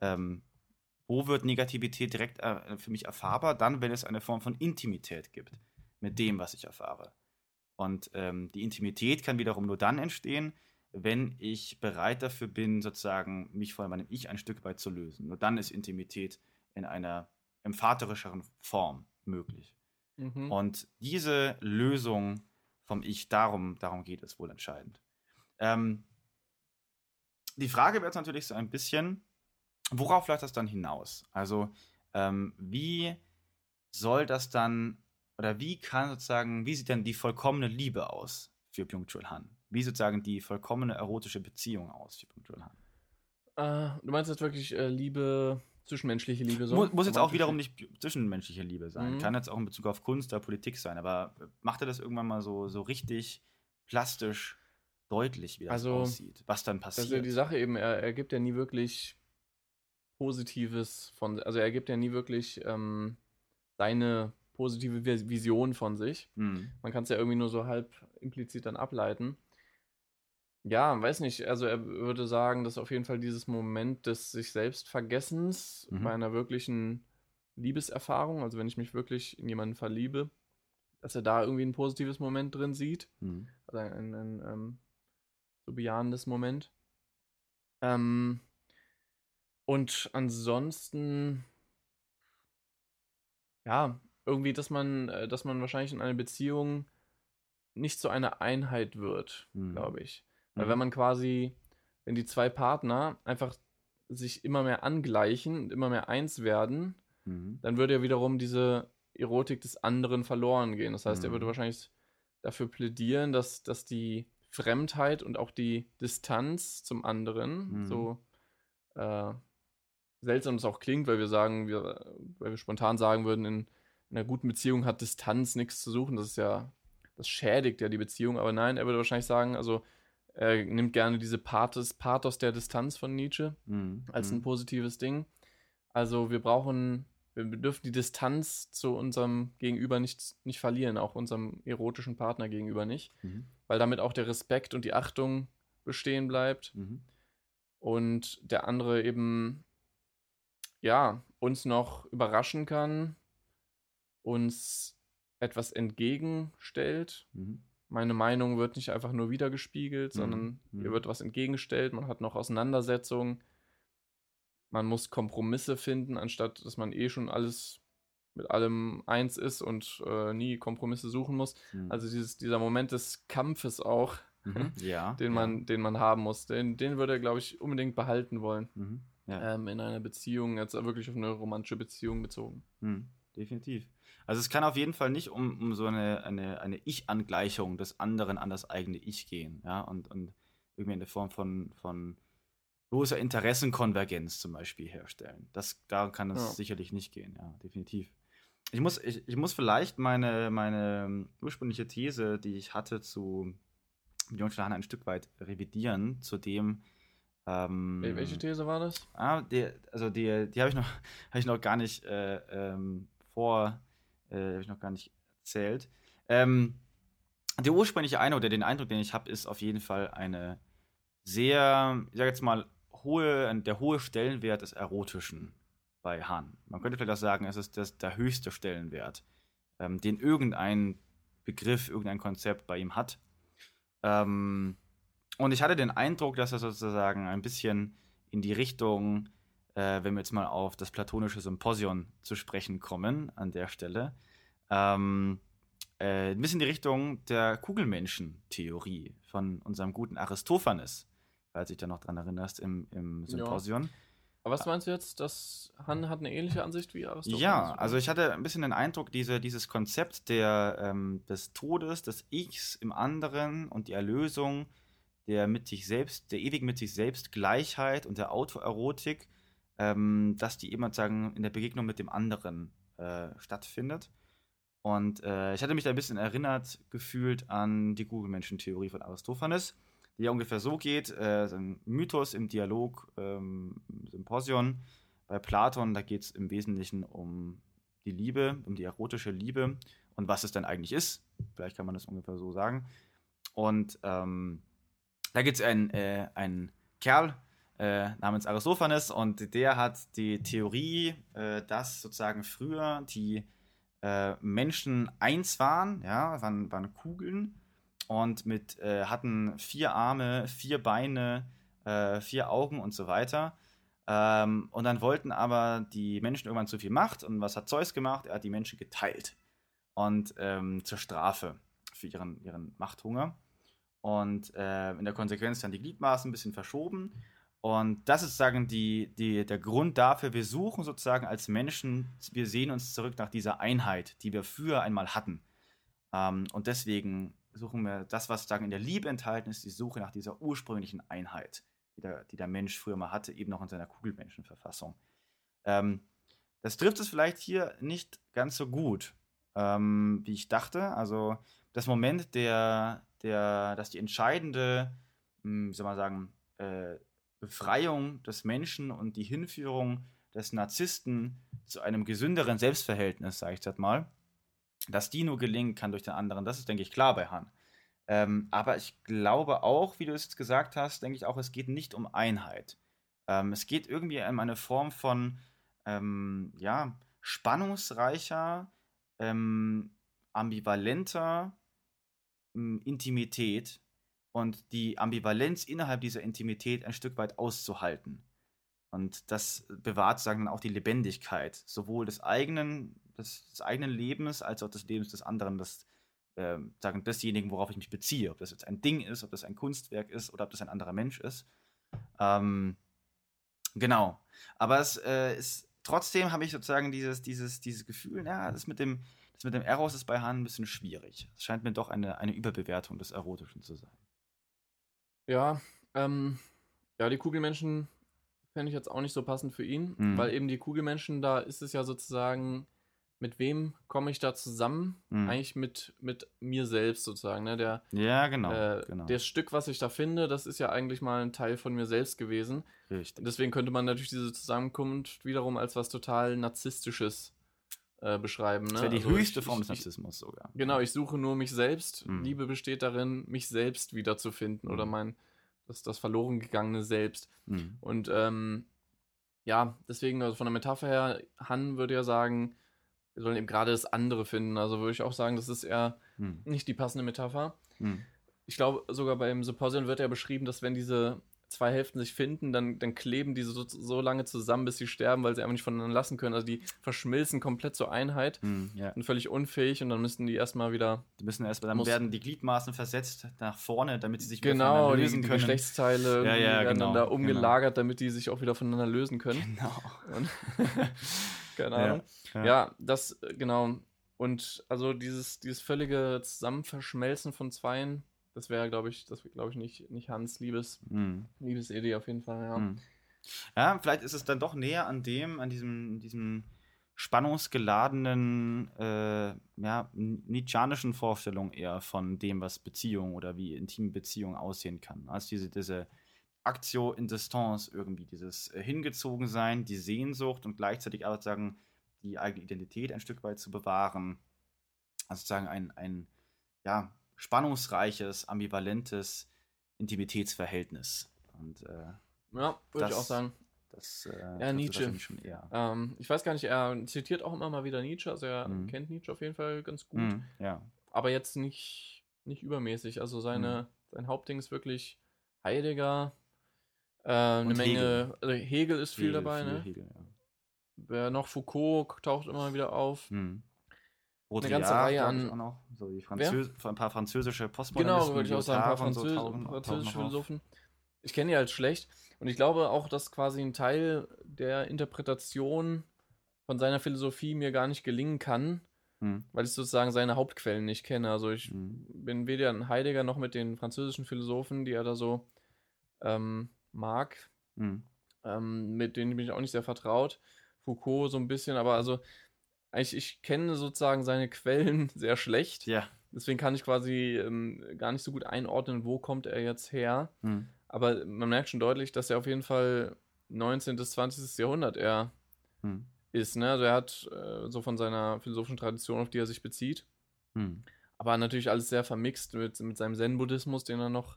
Ähm, wo wird Negativität direkt äh, für mich erfahrbar? Dann, wenn es eine Form von Intimität gibt mit dem, was ich erfahre. Und ähm, die Intimität kann wiederum nur dann entstehen, wenn ich bereit dafür bin, sozusagen mich von meinem Ich ein Stück weit zu lösen. Nur dann ist Intimität in einer emphaterischeren Form möglich. Mhm. Und diese Lösung vom Ich, darum, darum geht es wohl entscheidend. Ähm, die Frage wäre jetzt natürlich so ein bisschen, worauf läuft das dann hinaus? Also, ähm, wie soll das dann, oder wie kann sozusagen, wie sieht denn die vollkommene Liebe aus für Byung-Chul Han? Wie sozusagen die vollkommene erotische Beziehung aus für Byung-Chul Han? Äh, du meinst jetzt wirklich äh, Liebe, zwischenmenschliche Liebe so? Muss, muss jetzt auch wiederum nicht zwischenmenschliche Liebe sein. Mhm. Kann jetzt auch in Bezug auf Kunst oder Politik sein, aber macht er das irgendwann mal so, so richtig plastisch deutlich, wie das also, aussieht, was dann passiert? Das ist ja die Sache eben, er, er gibt ja nie wirklich Positives von, also er gibt ja nie wirklich ähm, seine positive Vision von sich. Mhm. Man kann es ja irgendwie nur so halb implizit dann ableiten. Ja, weiß nicht, also er würde sagen, dass auf jeden Fall dieses Moment des sich selbst Vergessens mhm. bei einer wirklichen Liebeserfahrung, also wenn ich mich wirklich in jemanden verliebe, dass er da irgendwie ein positives Moment drin sieht. Mhm. Also ein, ein, ein ähm, so bejahendes Moment. Ähm, und ansonsten, ja, irgendwie, dass man, äh, dass man wahrscheinlich in einer Beziehung nicht zu einer Einheit wird, mhm. glaube ich. Weil mhm. wenn man quasi, wenn die zwei Partner einfach sich immer mehr angleichen und immer mehr eins werden, mhm. dann würde ja wiederum diese Erotik des anderen verloren gehen. Das heißt, er würde mhm. wahrscheinlich dafür plädieren, dass, dass die Fremdheit und auch die Distanz zum anderen, mhm. so äh, seltsam es auch klingt, weil wir sagen, wir, weil wir spontan sagen würden, in, in einer guten Beziehung hat Distanz nichts zu suchen. Das ist ja, das schädigt ja die Beziehung. Aber nein, er würde wahrscheinlich sagen, also er nimmt gerne diese Pathos, Pathos der Distanz von Nietzsche mhm. als ein mhm. positives Ding. Also wir brauchen, wir dürfen die Distanz zu unserem Gegenüber nicht, nicht verlieren, auch unserem erotischen Partner gegenüber nicht, mhm. weil damit auch der Respekt und die Achtung bestehen bleibt mhm. und der andere eben ja, uns noch überraschen kann, uns etwas entgegenstellt. Mhm. Meine Meinung wird nicht einfach nur wiedergespiegelt, mhm. sondern mhm. mir wird was entgegengestellt. Man hat noch Auseinandersetzungen. Man muss Kompromisse finden, anstatt dass man eh schon alles mit allem eins ist und äh, nie Kompromisse suchen muss. Mhm. Also dieses, dieser Moment des Kampfes auch, mhm. ja, den, man, ja. den man haben muss, den, den würde er, glaube ich, unbedingt behalten wollen. Mhm ja. ähm, in einer Beziehung, jetzt wirklich auf eine romantische Beziehung bezogen. Definitiv. Also es kann auf jeden Fall nicht um, um so eine, eine, eine Ich-Angleichung des anderen an das eigene Ich gehen, ja, und, und irgendwie eine Form von, von großer Interessenkonvergenz zum Beispiel herstellen. Das, da kann es ja. sicherlich nicht gehen, ja, definitiv. Ich muss, ich, ich muss vielleicht meine, meine ursprüngliche These, die ich hatte zu Millionen ein Stück weit revidieren, zu dem, ähm, Welche These war das? Ah, die, also die, die habe ich noch, habe ich noch gar nicht äh, ähm, vor, äh, habe ich noch gar nicht erzählt. Ähm, der ursprüngliche Eindruck, der den Eindruck, den ich habe, ist auf jeden Fall eine sehr, ich sage jetzt mal, hohe, der hohe Stellenwert des Erotischen bei Han. Man könnte vielleicht auch sagen, es ist das, der höchste Stellenwert, ähm, den irgendein Begriff, irgendein Konzept bei ihm hat. Ähm, und ich hatte den Eindruck, dass er sozusagen ein bisschen in die Richtung, äh, wenn wir jetzt mal auf das platonische Symposion zu sprechen kommen, an der Stelle, ähm, äh, ein bisschen in die Richtung der Kugelmenschen-Theorie von unserem guten Aristophanes, falls du dich da noch dran erinnerst, im, im Symposion. Ja. Aber was meinst du jetzt, dass Han hat eine ähnliche Ansicht wie Aristophanes? Ja, also ich hatte ein bisschen den Eindruck, diese, dieses Konzept der, ähm, des Todes, des Ichs im anderen und die Erlösung der mit sich selbst, der ewig mit sich selbst Gleichheit und der Autoerotik, ähm, dass die eben sozusagen in der Begegnung mit dem anderen äh, stattfindet. Und äh, ich hatte mich da ein bisschen erinnert gefühlt an die Google-Menschen-Theorie von Aristophanes, die ja ungefähr so geht: äh, ein Mythos im Dialog, ähm, Symposion. Bei Platon, da geht es im Wesentlichen um die Liebe, um die erotische Liebe und was es denn eigentlich ist. Vielleicht kann man das ungefähr so sagen. Und ähm, da gibt es einen, äh, einen Kerl äh, namens Aristophanes und der hat die Theorie, äh, dass sozusagen früher die äh, Menschen eins waren, ja, waren, waren Kugeln und mit äh, hatten vier Arme, vier Beine, äh, vier Augen und so weiter. Ähm, und dann wollten aber die Menschen irgendwann zu viel Macht. Und was hat Zeus gemacht? Er hat die Menschen geteilt. Und ähm, zur Strafe für ihren, ihren Machthunger. Und äh, in der Konsequenz dann die Gliedmaßen ein bisschen verschoben. Und das ist sozusagen die, die, der Grund dafür, wir suchen sozusagen als Menschen, wir sehen uns zurück nach dieser Einheit, die wir früher einmal hatten. Ähm, und deswegen suchen wir das, was sozusagen in der Liebe enthalten ist, die Suche nach dieser ursprünglichen Einheit, die der, die der Mensch früher mal hatte, eben noch in seiner Kugelmenschenverfassung. Ähm, das trifft es vielleicht hier nicht ganz so gut, ähm, wie ich dachte. Also das Moment, der, der, dass die entscheidende, hm, wie soll man sagen, äh, Befreiung des Menschen und die Hinführung des Narzissten zu einem gesünderen Selbstverhältnis, sage ich das mal, dass die nur gelingen kann durch den anderen, das ist, denke ich, klar bei Han. Ähm, aber ich glaube auch, wie du es gesagt hast, denke ich auch, es geht nicht um Einheit. Ähm, es geht irgendwie um eine Form von, ähm, ja, spannungsreicher, ähm, ambivalenter Intimität und die Ambivalenz innerhalb dieser Intimität ein Stück weit auszuhalten. Und das bewahrt, sagen auch die Lebendigkeit, sowohl des eigenen des, des eigenen Lebens als auch des Lebens des anderen, das, äh, sagen, desjenigen, worauf ich mich beziehe. Ob das jetzt ein Ding ist, ob das ein Kunstwerk ist oder ob das ein anderer Mensch ist. Ähm, genau. Aber es äh, ist trotzdem habe ich sozusagen dieses, dieses, dieses Gefühl, ja, das mit dem, das mit dem Eros ist bei Hahn ein bisschen schwierig. Es scheint mir doch eine, eine Überbewertung des Erotischen zu sein. Ja, ähm, ja, die Kugelmenschen fände ich jetzt auch nicht so passend für ihn, mhm. weil eben die Kugelmenschen, da ist es ja sozusagen mit wem komme ich da zusammen? Mhm. Eigentlich mit, mit mir selbst sozusagen. Ne? Der, ja, genau, äh, genau. Das Stück, was ich da finde, das ist ja eigentlich mal ein Teil von mir selbst gewesen. Richtig. Deswegen könnte man natürlich diese Zusammenkunft wiederum als was total Narzisstisches äh, beschreiben. Ne? Das wäre die also höchste ich, Form des Narzissmus sogar. Genau, ich suche nur mich selbst. Mhm. Liebe besteht darin, mich selbst wiederzufinden mhm. oder mein, das, das verloren gegangene Selbst. Mhm. Und ähm, ja, deswegen, also von der Metapher her, Han würde ja sagen, wir sollen eben gerade das andere finden. Also würde ich auch sagen, das ist eher hm. nicht die passende Metapher. Hm. Ich glaube, sogar beim Symposium wird ja beschrieben, dass wenn diese zwei Hälften sich finden, dann, dann kleben die so, so lange zusammen, bis sie sterben, weil sie einfach nicht voneinander lassen können. Also die verschmilzen komplett zur Einheit hm, ja. und völlig unfähig und dann müssen die erstmal wieder. Die müssen erstmal, dann werden die Gliedmaßen versetzt nach vorne, damit sie sich genau, wieder lösen die, können. Genau, die Geschlechtsteile ja, ja, werden genau, dann da umgelagert, genau. damit die sich auch wieder voneinander lösen können. Genau. Keine Ahnung. Ja, ja. das, äh, genau. Und also dieses, dieses völlige Zusammenverschmelzen von Zweien, das wäre, glaube ich, das glaube ich nicht, nicht Hans Liebes, mhm. Liebesidee auf jeden Fall, ja. Mhm. Ja, vielleicht ist es dann doch näher an dem, an diesem, diesem spannungsgeladenen, äh, ja, nietzscheanischen Vorstellung eher von dem, was Beziehung oder wie intime Beziehung aussehen kann, als diese, diese Aktio in Distance irgendwie, dieses äh, Hingezogensein, die Sehnsucht und gleichzeitig aber sagen, die eigene Identität ein Stück weit zu bewahren. Also sozusagen ein, ein ja, spannungsreiches, ambivalentes Intimitätsverhältnis. Und, äh, ja, würde ich auch sagen. Das, äh, ja, Nietzsche. Ähm, ich weiß gar nicht, er zitiert auch immer mal wieder Nietzsche, also er mhm. kennt Nietzsche auf jeden Fall ganz gut. Mhm, ja. Aber jetzt nicht, nicht übermäßig. Also seine, mhm. sein Hauptding ist wirklich Heidegger, äh, eine Menge, Hegel. Also Hegel ist viel Hegel, dabei, viel ne? Hegel, ja. Wer noch Foucault taucht immer wieder auf. Baudrillard, ganze Reihe an-. So die Französ ein paar französische Genau, Postmodernisten. würde ich auch sagen, ein paar und so Französ tauchen- tauchen französische auf. Philosophen. Ich kenne die halt schlecht. Und ich glaube auch, dass quasi ein Teil der Interpretation von seiner Philosophie mir gar nicht gelingen kann, Hm. weil ich sozusagen seine Hauptquellen nicht kenne. Also ich Hm. bin weder ein Heidegger noch mit den französischen Philosophen, die er da so ähm, mag. Hm. Ähm, mit denen bin ich auch nicht sehr vertraut. Foucault so ein bisschen, aber also ich, ich kenne sozusagen seine Quellen sehr schlecht. Ja. Deswegen kann ich quasi ähm, gar nicht so gut einordnen, wo kommt er jetzt her. Hm. Aber man merkt schon deutlich, dass er auf jeden Fall 19. bis 20. Jahrhundert er Hm. ist. Ne? Also er hat äh, so von seiner philosophischen Tradition, auf die er sich bezieht. Hm. Aber natürlich alles sehr vermixt mit, mit seinem Zen-Buddhismus, den er noch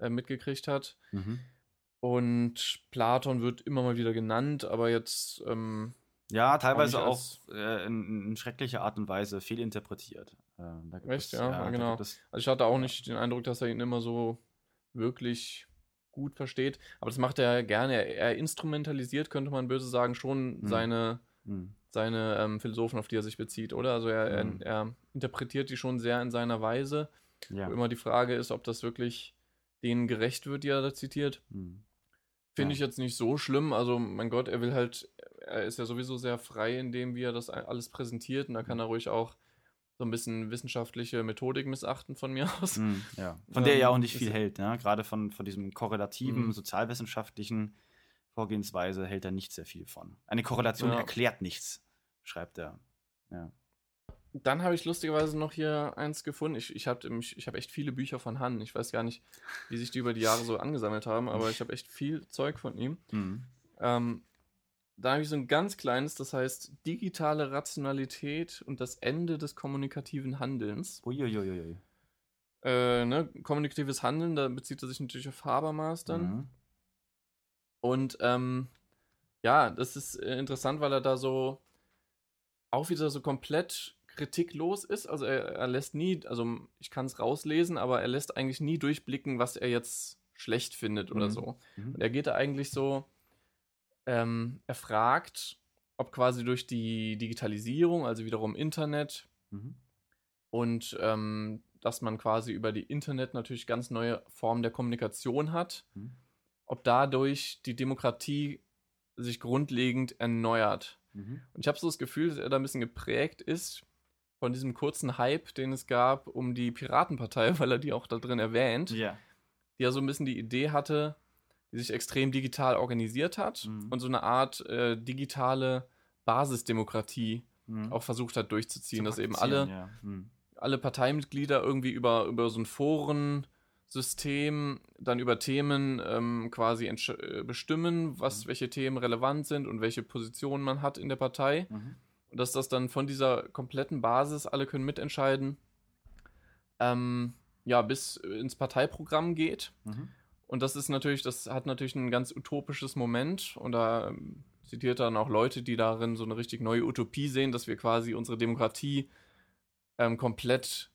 äh, mitgekriegt hat. Mhm. Und Platon wird immer mal wieder genannt, aber jetzt ähm, Ja, teilweise auch, äh, in, in schrecklicher Art und Weise fehlinterpretiert. Äh, Echt? es, Ja, da genau. es- Also ich hatte auch nicht den Eindruck, dass er ihn immer so wirklich gut versteht. Aber das macht er gerne. Er, er instrumentalisiert, könnte man böse sagen, schon Hm. seine, hm. seine ähm, Philosophen, auf die er sich bezieht, oder? Also er, Mhm. er, er interpretiert die schon sehr in seiner Weise. Ja. Wo immer die Frage ist, ob das wirklich denen gerecht wird, die er da zitiert. Hm. Finde Ja. ich jetzt nicht so schlimm. Also, mein Gott, er will halt, er ist ja sowieso sehr frei in dem, wie er das alles präsentiert. Und da kann er ruhig auch so ein bisschen wissenschaftliche Methodik missachten von mir aus. Hm, ja. Von der er ja auch Ähm, nicht viel hält, ne? Gerade von, von diesem korrelativen, Mhm. sozialwissenschaftlichen Vorgehensweise hält er nicht sehr viel von. Eine Korrelation Ja. erklärt nichts, schreibt er. Ja. Dann habe ich lustigerweise noch hier eins gefunden. Ich, ich habe ich hab echt viele Bücher von Han. Ich weiß gar nicht, wie sich die über die Jahre so angesammelt haben, aber ich habe echt viel Zeug von ihm. Hm. Ähm, da habe ich so ein ganz kleines, das heißt digitale Rationalität und das Ende des kommunikativen Handelns. Uiuiuiui. Äh, ne, kommunikatives Handeln, da bezieht er sich natürlich auf Habermas dann. Mhm. Und ähm, ja, das ist äh, interessant, weil er da so auch wieder so komplett kritiklos ist. Also er, er lässt nie, also ich kann es rauslesen, aber er lässt eigentlich nie durchblicken, was er jetzt schlecht findet oder Mhm. so. Mhm. Und er geht da eigentlich so, ähm, er fragt, ob quasi durch die Digitalisierung, also wiederum Internet Mhm. und ähm, dass man quasi über die Internet natürlich ganz neue Formen der Kommunikation hat, Mhm. ob dadurch die Demokratie sich grundlegend erneuert. Mhm. Und ich habe so das Gefühl, dass er da ein bisschen geprägt ist von diesem kurzen Hype, den es gab um die Piratenpartei, weil er die auch da drin erwähnt, Ja. die ja so ein bisschen die Idee hatte, die sich extrem digital organisiert hat Mhm. und so eine Art äh, digitale Basisdemokratie Mhm. auch versucht hat durchzuziehen, Zu dass eben alle Ja. Mhm. alle Parteimitglieder irgendwie über, über so ein Forensystem dann über Themen ähm, quasi äh, bestimmen, was, Mhm. welche Themen relevant sind und welche Positionen man hat in der Partei. Mhm. Und dass das dann von dieser kompletten Basis, alle können mitentscheiden, ähm, ja, bis ins Parteiprogramm geht. Mhm. Und das ist natürlich, das hat natürlich ein ganz utopisches Moment. Und da ähm, zitiert er dann auch Leute, die darin so eine richtig neue Utopie sehen, dass wir quasi unsere Demokratie ähm, komplett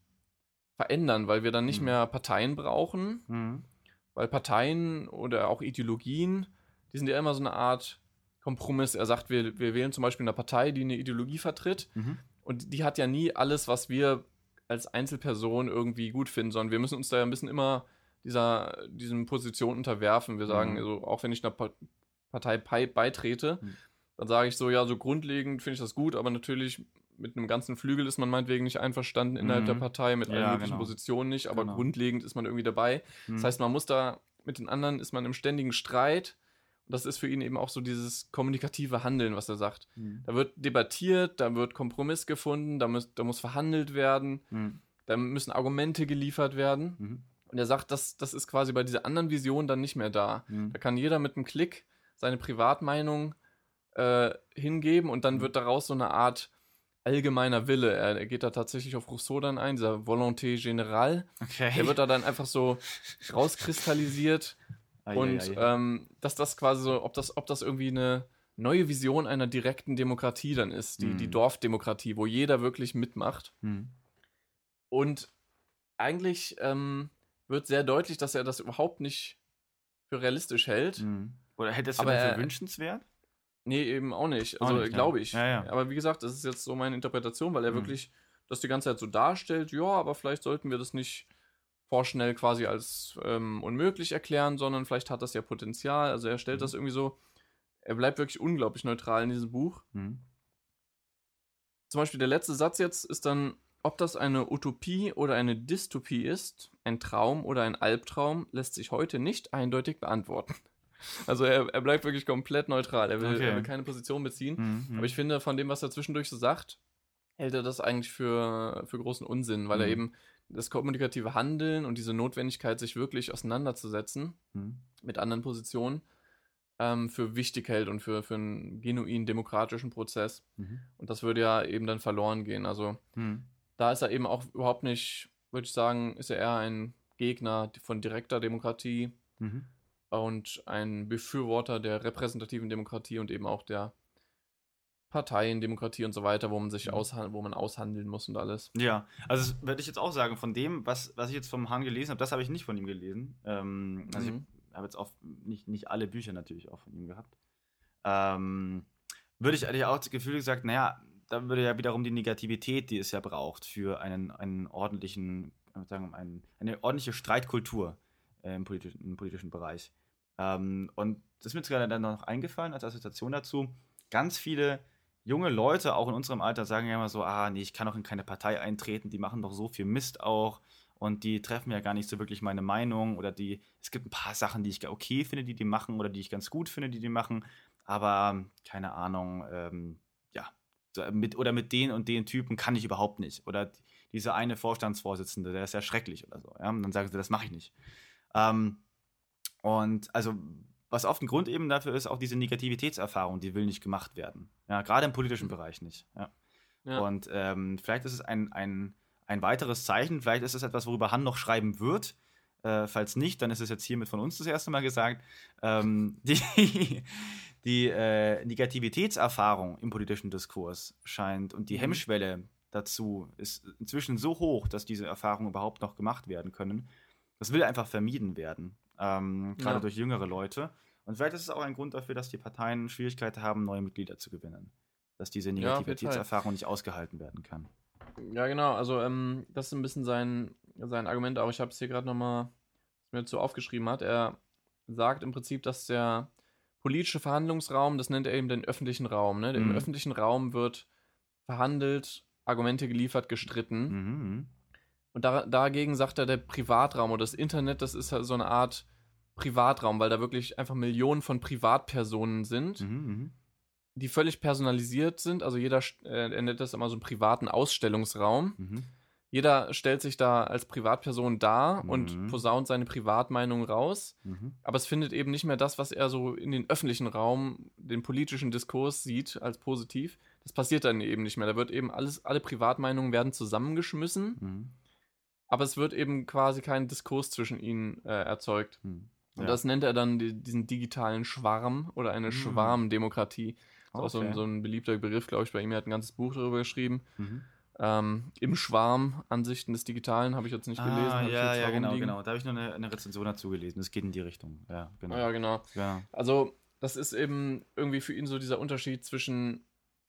verändern, weil wir dann nicht Mhm. mehr Parteien brauchen, Mhm. weil Parteien oder auch Ideologien, die sind ja immer so eine Art Kompromiss. Er sagt, wir, wir wählen zum Beispiel eine Partei, die eine Ideologie vertritt Mhm. und die hat ja nie alles, was wir als Einzelperson irgendwie gut finden, sondern wir müssen uns da ja ein bisschen immer dieser, diesen Positionen unterwerfen. Wir sagen, Mhm. also auch wenn ich einer Pa- Partei bei- beitrete, Mhm. dann sage ich so, ja, so grundlegend finde ich das gut, aber natürlich mit einem ganzen Flügel ist man meinetwegen nicht einverstanden innerhalb Mhm. der Partei, mit allen Ja, möglichen genau. Positionen nicht, aber Genau. grundlegend ist man irgendwie dabei. Mhm. Das heißt, man muss da, mit den anderen ist man im ständigen Streit. Und das ist für ihn eben auch so dieses kommunikative Handeln, was er sagt. Mhm. Da wird debattiert, da wird Kompromiss gefunden, da muss, da muss verhandelt werden, Mhm. da müssen Argumente geliefert werden. Und er sagt, das, das ist quasi bei dieser anderen Vision dann nicht mehr da. Mhm. Da kann jeder mit einem Klick seine Privatmeinung äh, hingeben und dann Mhm. wird daraus so eine Art allgemeiner Wille. Er, geht da tatsächlich auf Rousseau dann ein, dieser Volonté générale. Okay. Der wird da dann einfach so rauskristallisiert Ei, und. Ähm, dass das quasi so, ob das, ob das irgendwie eine neue Vision einer direkten Demokratie dann ist, die, Mhm. die Dorfdemokratie, wo jeder wirklich mitmacht. Mhm. Und eigentlich ähm, wird sehr deutlich, dass er das überhaupt nicht für realistisch hält. Mhm. Oder hättest du Aber das für er- wünschenswert? Nee, eben auch nicht. Auch Also glaube ich. Ja, ja. Aber wie gesagt, das ist jetzt so meine Interpretation, weil er Mhm. wirklich das die ganze Zeit so darstellt, ja, aber vielleicht sollten wir das nicht vorschnell quasi als ähm, unmöglich erklären, sondern vielleicht hat das ja Potenzial. Also er stellt Mhm. das irgendwie so, er bleibt wirklich unglaublich neutral in diesem Buch. Mhm. Zum Beispiel der letzte Satz jetzt ist dann, ob das eine Utopie oder eine Dystopie ist, ein Traum oder ein Albtraum, lässt sich heute nicht eindeutig beantworten. Also er, er bleibt wirklich komplett neutral. Er will, Okay. er will keine Position beziehen. Mhm. Aber ich finde, von dem, was er zwischendurch so sagt, hält er das eigentlich für, für großen Unsinn, weil er Mhm. eben das kommunikative Handeln und diese Notwendigkeit, sich wirklich auseinanderzusetzen Mhm. mit anderen Positionen, ähm, für wichtig hält und für, für einen genuin demokratischen Prozess. Mhm. Und das würde ja eben dann verloren gehen. Also Mhm. Da ist er eben auch überhaupt nicht, würde ich sagen, ist er eher ein Gegner von direkter Demokratie Mhm. und ein Befürworter der repräsentativen Demokratie und eben auch der Parteiendemokratie und so weiter, wo man sich Mhm. aushan wo man aushandeln muss und alles. Ja, also würde ich jetzt auch sagen, von dem, was, was ich jetzt vom Hahn gelesen habe, das habe ich nicht von ihm gelesen. Ähm, also Mhm. ich habe jetzt auch nicht, nicht alle Bücher natürlich auch von ihm gehabt. Ähm, würde ich eigentlich auch das Gefühl gesagt, naja, da würde ja wiederum die Negativität, die es ja braucht, für einen, einen ordentlichen, ich würde sagen, einen, eine ordentliche Streitkultur äh, im, politischen, im politischen Bereich. Ähm, und das ist mir gerade dann noch eingefallen als Assoziation dazu. Ganz viele junge Leute, auch in unserem Alter, sagen ja immer so, ah, nee, ich kann doch in keine Partei eintreten, die machen doch so viel Mist auch und die treffen ja gar nicht so wirklich meine Meinung oder die, es gibt ein paar Sachen, die ich okay finde, die die machen oder die ich ganz gut finde, die die machen, aber keine Ahnung, ähm, mit, oder mit den und den Typen kann ich überhaupt nicht oder dieser eine Vorstandsvorsitzende, der ist ja schrecklich oder so, ja, und dann sagen sie, das mache ich nicht. Ähm, und also was oft ein Grund eben dafür ist, auch diese Negativitätserfahrung, die will nicht gemacht werden. Ja, gerade im politischen Bereich nicht. Ja. Ja. Und ähm, vielleicht ist es ein, ein, ein weiteres Zeichen, vielleicht ist es etwas, worüber Han noch schreiben wird. Äh, falls nicht, dann ist es jetzt hiermit von uns das erste Mal gesagt. Ähm, die die äh, Negativitätserfahrung im politischen Diskurs scheint und die Mhm. Hemmschwelle dazu ist inzwischen so hoch, dass diese Erfahrungen überhaupt noch gemacht werden können. Das will einfach vermieden werden, ähm, gerade Ja. durch jüngere Leute. Und vielleicht ist es auch ein Grund dafür, dass die Parteien Schwierigkeiten haben, neue Mitglieder zu gewinnen. Dass diese Ja. Negativitätserfahrung nicht ausgehalten werden kann. Ja, genau. Also, ähm, das ist ein bisschen sein, sein Argument, auch ich habe es hier gerade nochmal, was mir dazu aufgeschrieben hat. Er sagt im Prinzip, dass der politische Verhandlungsraum, das nennt er eben den öffentlichen Raum. Ne? Im Mhm. öffentlichen Raum wird verhandelt, Argumente geliefert, gestritten. Mhm. Und da, dagegen sagt er, der Privatraum oder das Internet, das ist halt so eine Art Privatraum, weil da wirklich einfach Millionen von Privatpersonen sind, Mhm. Mhm. die völlig personalisiert sind. Also jeder, äh, er nennt das immer so einen privaten Ausstellungsraum. Mhm. Jeder stellt sich da als Privatperson dar Mhm. und posaunt seine Privatmeinung raus. Mhm. Aber es findet eben nicht mehr das, was er so in den öffentlichen Raum, den politischen Diskurs sieht als positiv. Das passiert dann eben nicht mehr. Da wird eben alles, alle Privatmeinungen werden zusammengeschmissen, Mhm. aber es wird eben quasi kein Diskurs zwischen ihnen äh, erzeugt. Mhm. Und Ja. das nennt er dann die, diesen digitalen Schwarm oder eine Mhm. Schwarmdemokratie. Das ist auch so ein, Okay. so ein beliebter Begriff, glaube ich, bei ihm. Er hat ein ganzes Buch darüber geschrieben. Mhm. Ähm, Im Schwarm, Ansichten des Digitalen, habe ich jetzt nicht gelesen. Ah, ich ja, ja, genau, herumliegen. genau. Da habe ich noch eine, eine Rezension dazu gelesen. Es geht in die Richtung. Ja, genau. Ja, genau. Ja. Also, das ist eben irgendwie für ihn so dieser Unterschied zwischen,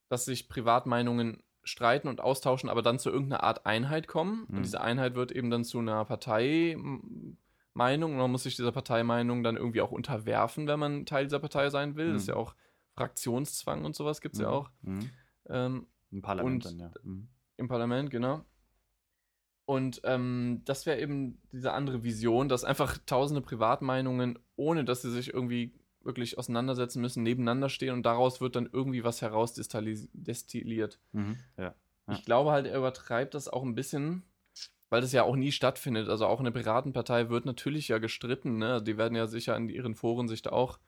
dass sich Privatmeinungen streiten und austauschen, aber dann zu irgendeiner Art Einheit kommen. Mhm. Und diese Einheit wird eben dann zu einer Parteimeinung und man muss sich dieser Parteimeinung dann irgendwie auch unterwerfen, wenn man Teil dieser Partei sein will. Das ist Mhm. ja auch Fraktionszwang und sowas gibt es ja Mhm. auch Mhm. ähm, Im Parlament Und- dann, ja. Mhm. im Parlament, genau. Und ähm, das wäre eben diese andere Vision, dass einfach tausende Privatmeinungen, ohne dass sie sich irgendwie wirklich auseinandersetzen müssen, nebeneinander stehen und daraus wird dann irgendwie was herausdestilliert. Mhm. Ja. Ja. Ich glaube halt, er übertreibt das auch ein bisschen, weil das ja auch nie stattfindet. Also auch eine Piratenpartei wird natürlich ja gestritten, ne? Die werden ja sicher in ihren Foren sich da auch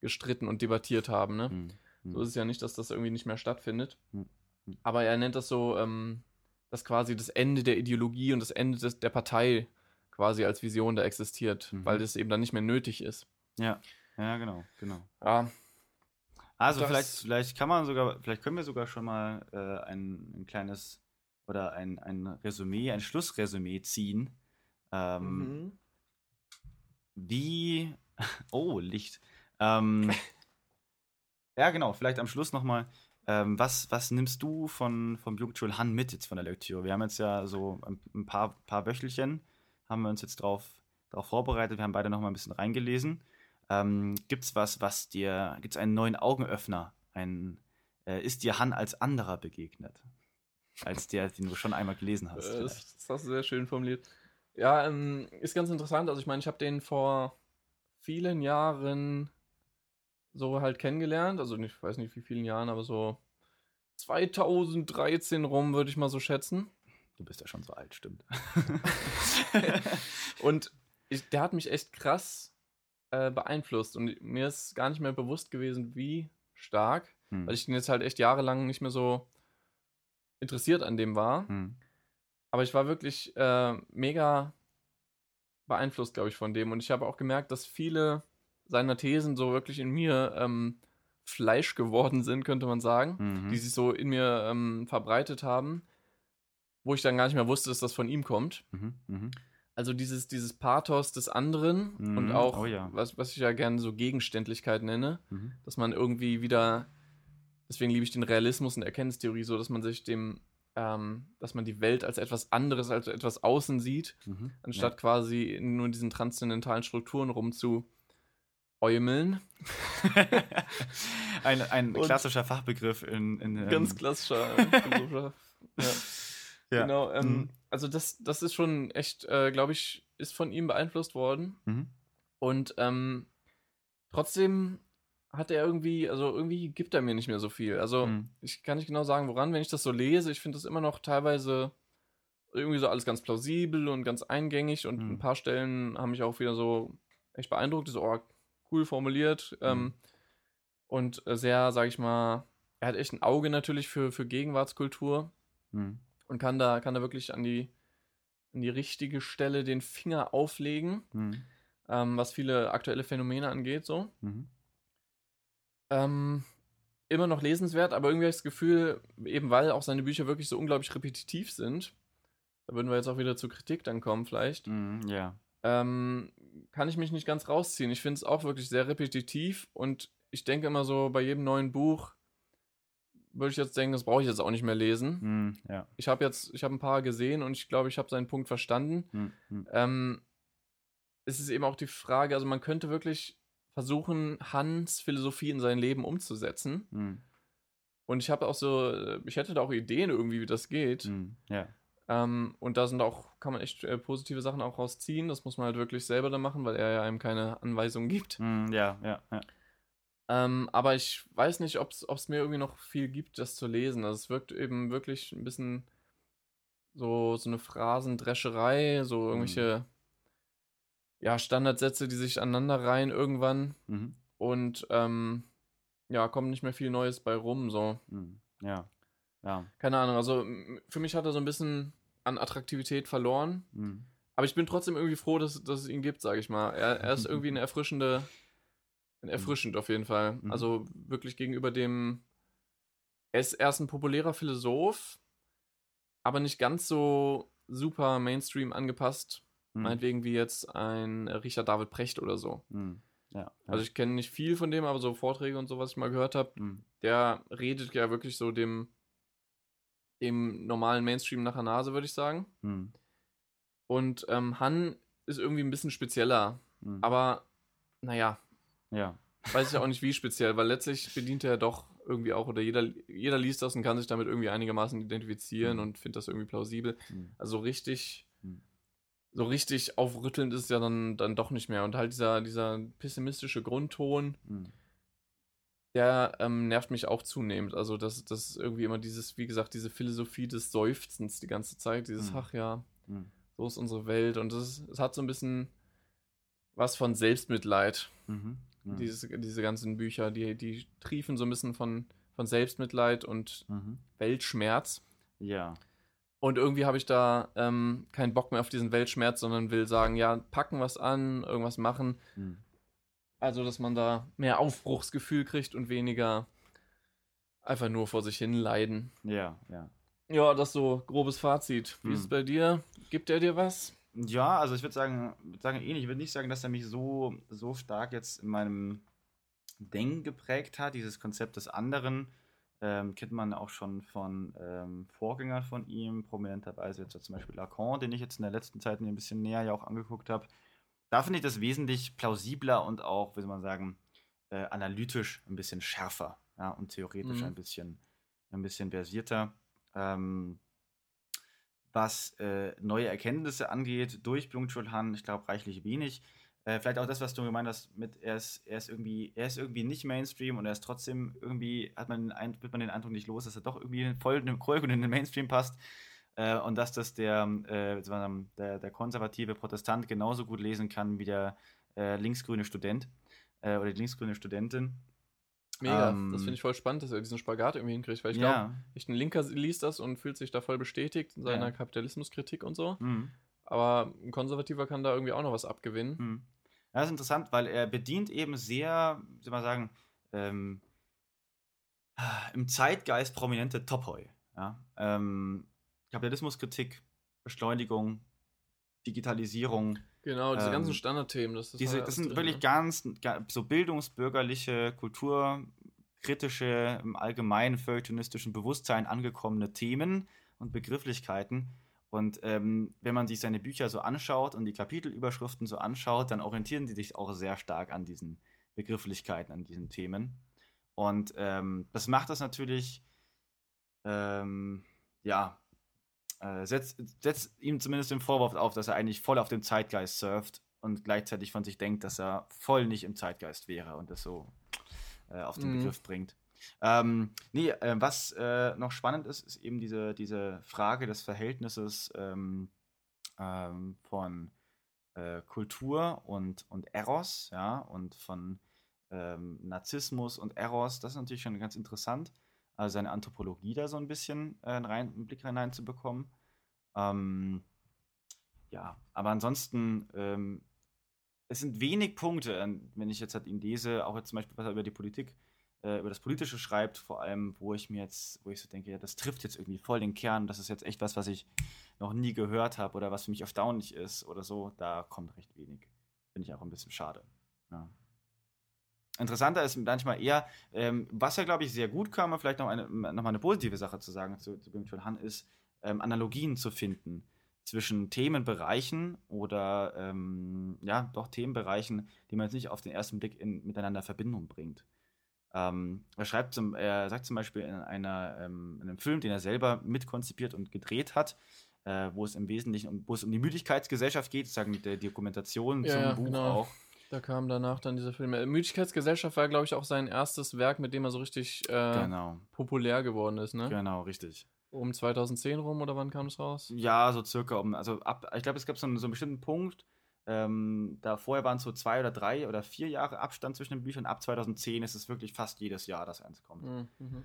gestritten und debattiert haben, ne? Mhm. Mhm. So ist es ja nicht, dass das irgendwie nicht mehr stattfindet. Hm. Aber er nennt das so, ähm, dass quasi das Ende der Ideologie und das Ende des, der Partei quasi als Vision da existiert, Mhm. weil das eben dann nicht mehr nötig ist. ja. ja, genau, genau. Ja, Also Das- vielleicht, vielleicht kann man sogar, vielleicht können wir sogar schon mal äh, ein, ein kleines oder ein, ein Resümee, ein Schlussresümee ziehen. Ähm, Mhm. Wie, oh, Licht. Ähm, ja, genau, vielleicht am Schluss nochmal, Ähm, was, was nimmst du von, vom Jugendschul Han mit jetzt von der Lektüre? Wir haben jetzt ja so ein, ein paar, paar Wöchelchen, haben wir uns jetzt drauf, drauf vorbereitet. Wir haben beide noch mal ein bisschen reingelesen. Ähm, Gibt es was, was dir, gibt es einen neuen Augenöffner? Ein, äh, ist dir Han als anderer begegnet? Als der, den du schon einmal gelesen hast. Äh, das, das, hast du sehr schön formuliert. Ja, ähm, ist ganz interessant. Also ich meine, ich habe den vor vielen Jahren so halt kennengelernt. Also ich weiß nicht wie vielen Jahren, aber so 2013 rum würde ich mal so schätzen. Du bist ja schon so alt, stimmt. und ich, der hat mich echt krass äh, beeinflusst und mir ist gar nicht mehr bewusst gewesen, wie stark, hm. weil ich den jetzt halt echt jahrelang nicht mehr so interessiert an dem war. Hm. Aber ich war wirklich äh, mega beeinflusst, glaube ich, von dem. Und ich habe auch gemerkt, dass viele seiner Thesen so wirklich in mir ähm, Fleisch geworden sind, könnte man sagen, mhm. die sich so in mir ähm, verbreitet haben, wo ich dann gar nicht mehr wusste, dass das von ihm kommt. Mhm. Mhm. Also dieses, dieses Pathos des anderen und mhm. auch, oh, ja. was, was ich ja gerne so Gegenständlichkeit nenne, mhm. dass man irgendwie wieder, deswegen liebe ich den Realismus und Erkenntnistheorie so, dass man sich dem ähm, dass man die Welt als etwas anderes, als etwas außen sieht, mhm, anstatt ja. quasi nur in diesen transzendentalen Strukturen rumzu Äumeln. ein, ein klassischer Fachbegriff in. in ähm, ganz klassischer. ja. ja. Genau. Ähm, mhm. Also, das, das ist schon echt, äh, glaube ich, ist von ihm beeinflusst worden. Mhm. Und ähm, trotzdem hat er irgendwie, also irgendwie gibt er mir nicht mehr so viel. Also, mhm. ich kann nicht genau sagen, woran, wenn ich das so lese, ich finde das immer noch teilweise irgendwie so alles ganz plausibel und ganz eingängig und mhm. ein paar Stellen haben mich auch wieder so echt beeindruckt. So, oh, cool formuliert ähm, mhm. und sehr, sag ich mal, er hat echt ein Auge natürlich für, für Gegenwartskultur mhm. und kann da, kann da wirklich an die, an die richtige Stelle den Finger auflegen, mhm. ähm, was viele aktuelle Phänomene angeht, so. Mhm. Ähm, immer noch lesenswert, aber irgendwie habe ich das Gefühl, eben weil auch seine Bücher wirklich so unglaublich repetitiv sind, da würden wir jetzt auch wieder zur Kritik dann kommen, vielleicht. Mhm, ja ähm, kann ich mich nicht ganz rausziehen. Ich finde es auch wirklich sehr repetitiv und ich denke immer so, bei jedem neuen Buch würde ich jetzt denken, das brauche ich jetzt auch nicht mehr lesen. Mm, ja. Ich habe jetzt, ich habe ein paar gesehen und ich glaube, ich habe seinen Punkt verstanden. Mm, mm. Ähm, es ist eben auch die Frage, also man könnte wirklich versuchen, Hans Philosophie in sein Leben umzusetzen. Und ich habe auch so, ich hätte da auch Ideen irgendwie, wie das geht. Ja. Ähm, und da sind auch, kann man echt äh, positive Sachen auch rausziehen. Das muss man halt wirklich selber dann machen, weil er ja einem keine Anweisungen gibt. Mm, ja, ja, ja. Ähm, aber ich weiß nicht, ob es mir irgendwie noch viel gibt, das zu lesen. Also es wirkt eben wirklich ein bisschen so, so eine Phrasendrescherei, so irgendwelche mhm. ja, Standardsätze, die sich aneinander reihen irgendwann. Mhm. Und ähm, ja, kommt nicht mehr viel Neues bei rum. So. Mhm. Ja. Ja. Keine Ahnung, also für mich hat er so ein bisschen an Attraktivität verloren. Mhm. Aber ich bin trotzdem irgendwie froh, dass, dass es ihn gibt, sage ich mal. Er, er ist irgendwie eine erfrischende, ein erfrischend auf jeden Fall. Mhm. Also wirklich gegenüber dem. Er ist erst ein populärer Philosoph, aber nicht ganz so super Mainstream angepasst. Mhm. Meinetwegen wie jetzt ein Richard David Precht oder so. Mhm. Ja, ja. Also ich kenne nicht viel von dem, aber so Vorträge und so, was ich mal gehört habe, mhm. der redet ja wirklich so dem dem normalen Mainstream nach der Nase, würde ich sagen. Hm. Und ähm, Han ist irgendwie ein bisschen spezieller. Hm. Aber, naja. Ja. Weiß ich auch nicht, wie speziell, weil letztlich bedient er ja doch irgendwie auch, oder jeder, jeder liest das und kann sich damit irgendwie einigermaßen identifizieren hm. und findet das irgendwie plausibel. Hm. Also richtig, hm. so richtig aufrüttelnd ist es ja dann, dann doch nicht mehr. Und halt dieser, dieser pessimistische Grundton hm der ähm, nervt mich auch zunehmend. Also, das, das ist irgendwie immer dieses, wie gesagt, diese Philosophie des Seufzens die ganze Zeit. Dieses, mhm. ach ja, mhm. so ist unsere Welt. Und es hat so ein bisschen was von Selbstmitleid. Mhm. Ja. Dieses, diese ganzen Bücher, die, die triefen so ein bisschen von, von Selbstmitleid und mhm. Weltschmerz. Ja. Und irgendwie habe ich da ähm, keinen Bock mehr auf diesen Weltschmerz, sondern will sagen, ja, packen was an, irgendwas machen. Mhm. Also, dass man da mehr Aufbruchsgefühl kriegt und weniger einfach nur vor sich hin leiden. Ja, ja. Ja, das so grobes Fazit. Wie hm. ist es bei dir? Gibt er dir was? Ja, also ich würde sagen, würd sagen ähnlich. Ich würde nicht sagen, dass er mich so, so stark jetzt in meinem Denken geprägt hat, dieses Konzept des anderen. Ähm, kennt man auch schon von ähm, Vorgängern von ihm, prominenterweise jetzt zum Beispiel Lacan, den ich jetzt in der letzten Zeit mir ein bisschen näher ja auch angeguckt habe. Da finde ich das wesentlich plausibler und auch, wie soll man sagen, äh, analytisch ein bisschen schärfer ja, und theoretisch Mhm. ein bisschen ein bisschen versierter. Ähm, was äh, neue Erkenntnisse angeht, durch Byung-Chul Han, ich glaube, reichlich wenig. Äh, vielleicht auch das, was du gemeint hast, mit er ist, er ist irgendwie, er ist irgendwie nicht Mainstream und er ist trotzdem irgendwie, hat man den Eindruck, wird man den Eindruck nicht los, dass er doch irgendwie voll in den, voll in den Mainstream passt. Äh, und dass das der, äh, der, der konservative Protestant genauso gut lesen kann wie der äh, linksgrüne Student äh, oder die linksgrüne Studentin. Mega. Ähm, das finde ich voll spannend, dass er diesen Spagat irgendwie hinkriegt, weil ich glaube, ja. echt ein Linker liest das und fühlt sich da voll bestätigt in seiner Ja. Kapitalismuskritik und so. Mhm. Aber ein Konservativer kann da irgendwie auch noch was abgewinnen. Hm. Ja, das ist interessant, weil er bedient eben sehr, wie soll man sagen, ähm, im Zeitgeist prominente Topoi. Ja? Ähm, Kapitalismuskritik, Beschleunigung, Digitalisierung. Genau, diese Ähm, ganzen Standardthemen. Das, Diese, halt das sind drin, wirklich ne? ganz, ga- so bildungsbürgerliche, kulturkritische, im allgemeinen feuilletonistischen Bewusstsein angekommene Themen und Begrifflichkeiten. Und ähm, wenn man sich seine Bücher so anschaut und die Kapitelüberschriften so anschaut, dann orientieren die sich auch sehr stark an diesen Begrifflichkeiten, an diesen Themen. Und ähm, das macht das natürlich, ähm, ja, äh, setzt, setzt ihm zumindest den Vorwurf auf, dass er eigentlich voll auf dem Zeitgeist surft und gleichzeitig von sich denkt, dass er voll nicht im Zeitgeist wäre und das so äh, auf den Mhm. Begriff bringt. Ähm, nee, äh, was äh, noch spannend ist, ist eben diese, diese Frage des Verhältnisses ähm, ähm, von äh, Kultur und, und Eros, ja, und von ähm, Narzissmus und Eros. Das ist natürlich schon ganz interessant, also seine Anthropologie da so ein bisschen äh, rein, einen Blick hineinzubekommen. Ähm, ja, aber ansonsten, ähm, es sind wenig Punkte, wenn ich jetzt halt ihn lese, auch jetzt zum Beispiel, was er über die Politik, äh, über das Politische schreibt, vor allem, wo ich mir jetzt, wo ich so denke, ja, das trifft jetzt irgendwie voll den Kern, das ist jetzt echt was, was ich noch nie gehört habe oder was für mich erstaunlich ist oder so, da kommt recht wenig. Finde ich auch ein bisschen schade. Ja. Interessanter ist manchmal eher, ähm, was er, glaube ich, sehr gut kann, um vielleicht noch, eine, noch mal eine positive Sache zu sagen zu, zu Byung-Chul Han, ist, ähm, Analogien zu finden zwischen Themenbereichen oder, ähm, ja, doch Themenbereichen, die man jetzt nicht auf den ersten Blick in, miteinander in Verbindung bringt. Ähm, er schreibt zum, er sagt zum Beispiel in, einer, ähm, in einem Film, den er selber mitkonzipiert und gedreht hat, äh, wo es im Wesentlichen um, wo es um die Müdigkeitsgesellschaft geht, sozusagen mit der Dokumentation Ja, zum ja, Buch genau. auch. Da kam danach dann dieser Film. Äh, Müdigkeitsgesellschaft war, glaube ich, auch sein erstes Werk, mit dem er so richtig äh, Genau, populär geworden ist, ne? genau, richtig. Um 2010 rum oder wann kam es raus? Ja, so circa um, also ab, ich glaube, es gab so einen, so einen bestimmten Punkt, ähm, da vorher waren es so zwei oder drei oder vier Jahre Abstand zwischen den Büchern, ab 2010 ist es wirklich fast jedes Jahr, dass eins kommt. Mhm. mhm.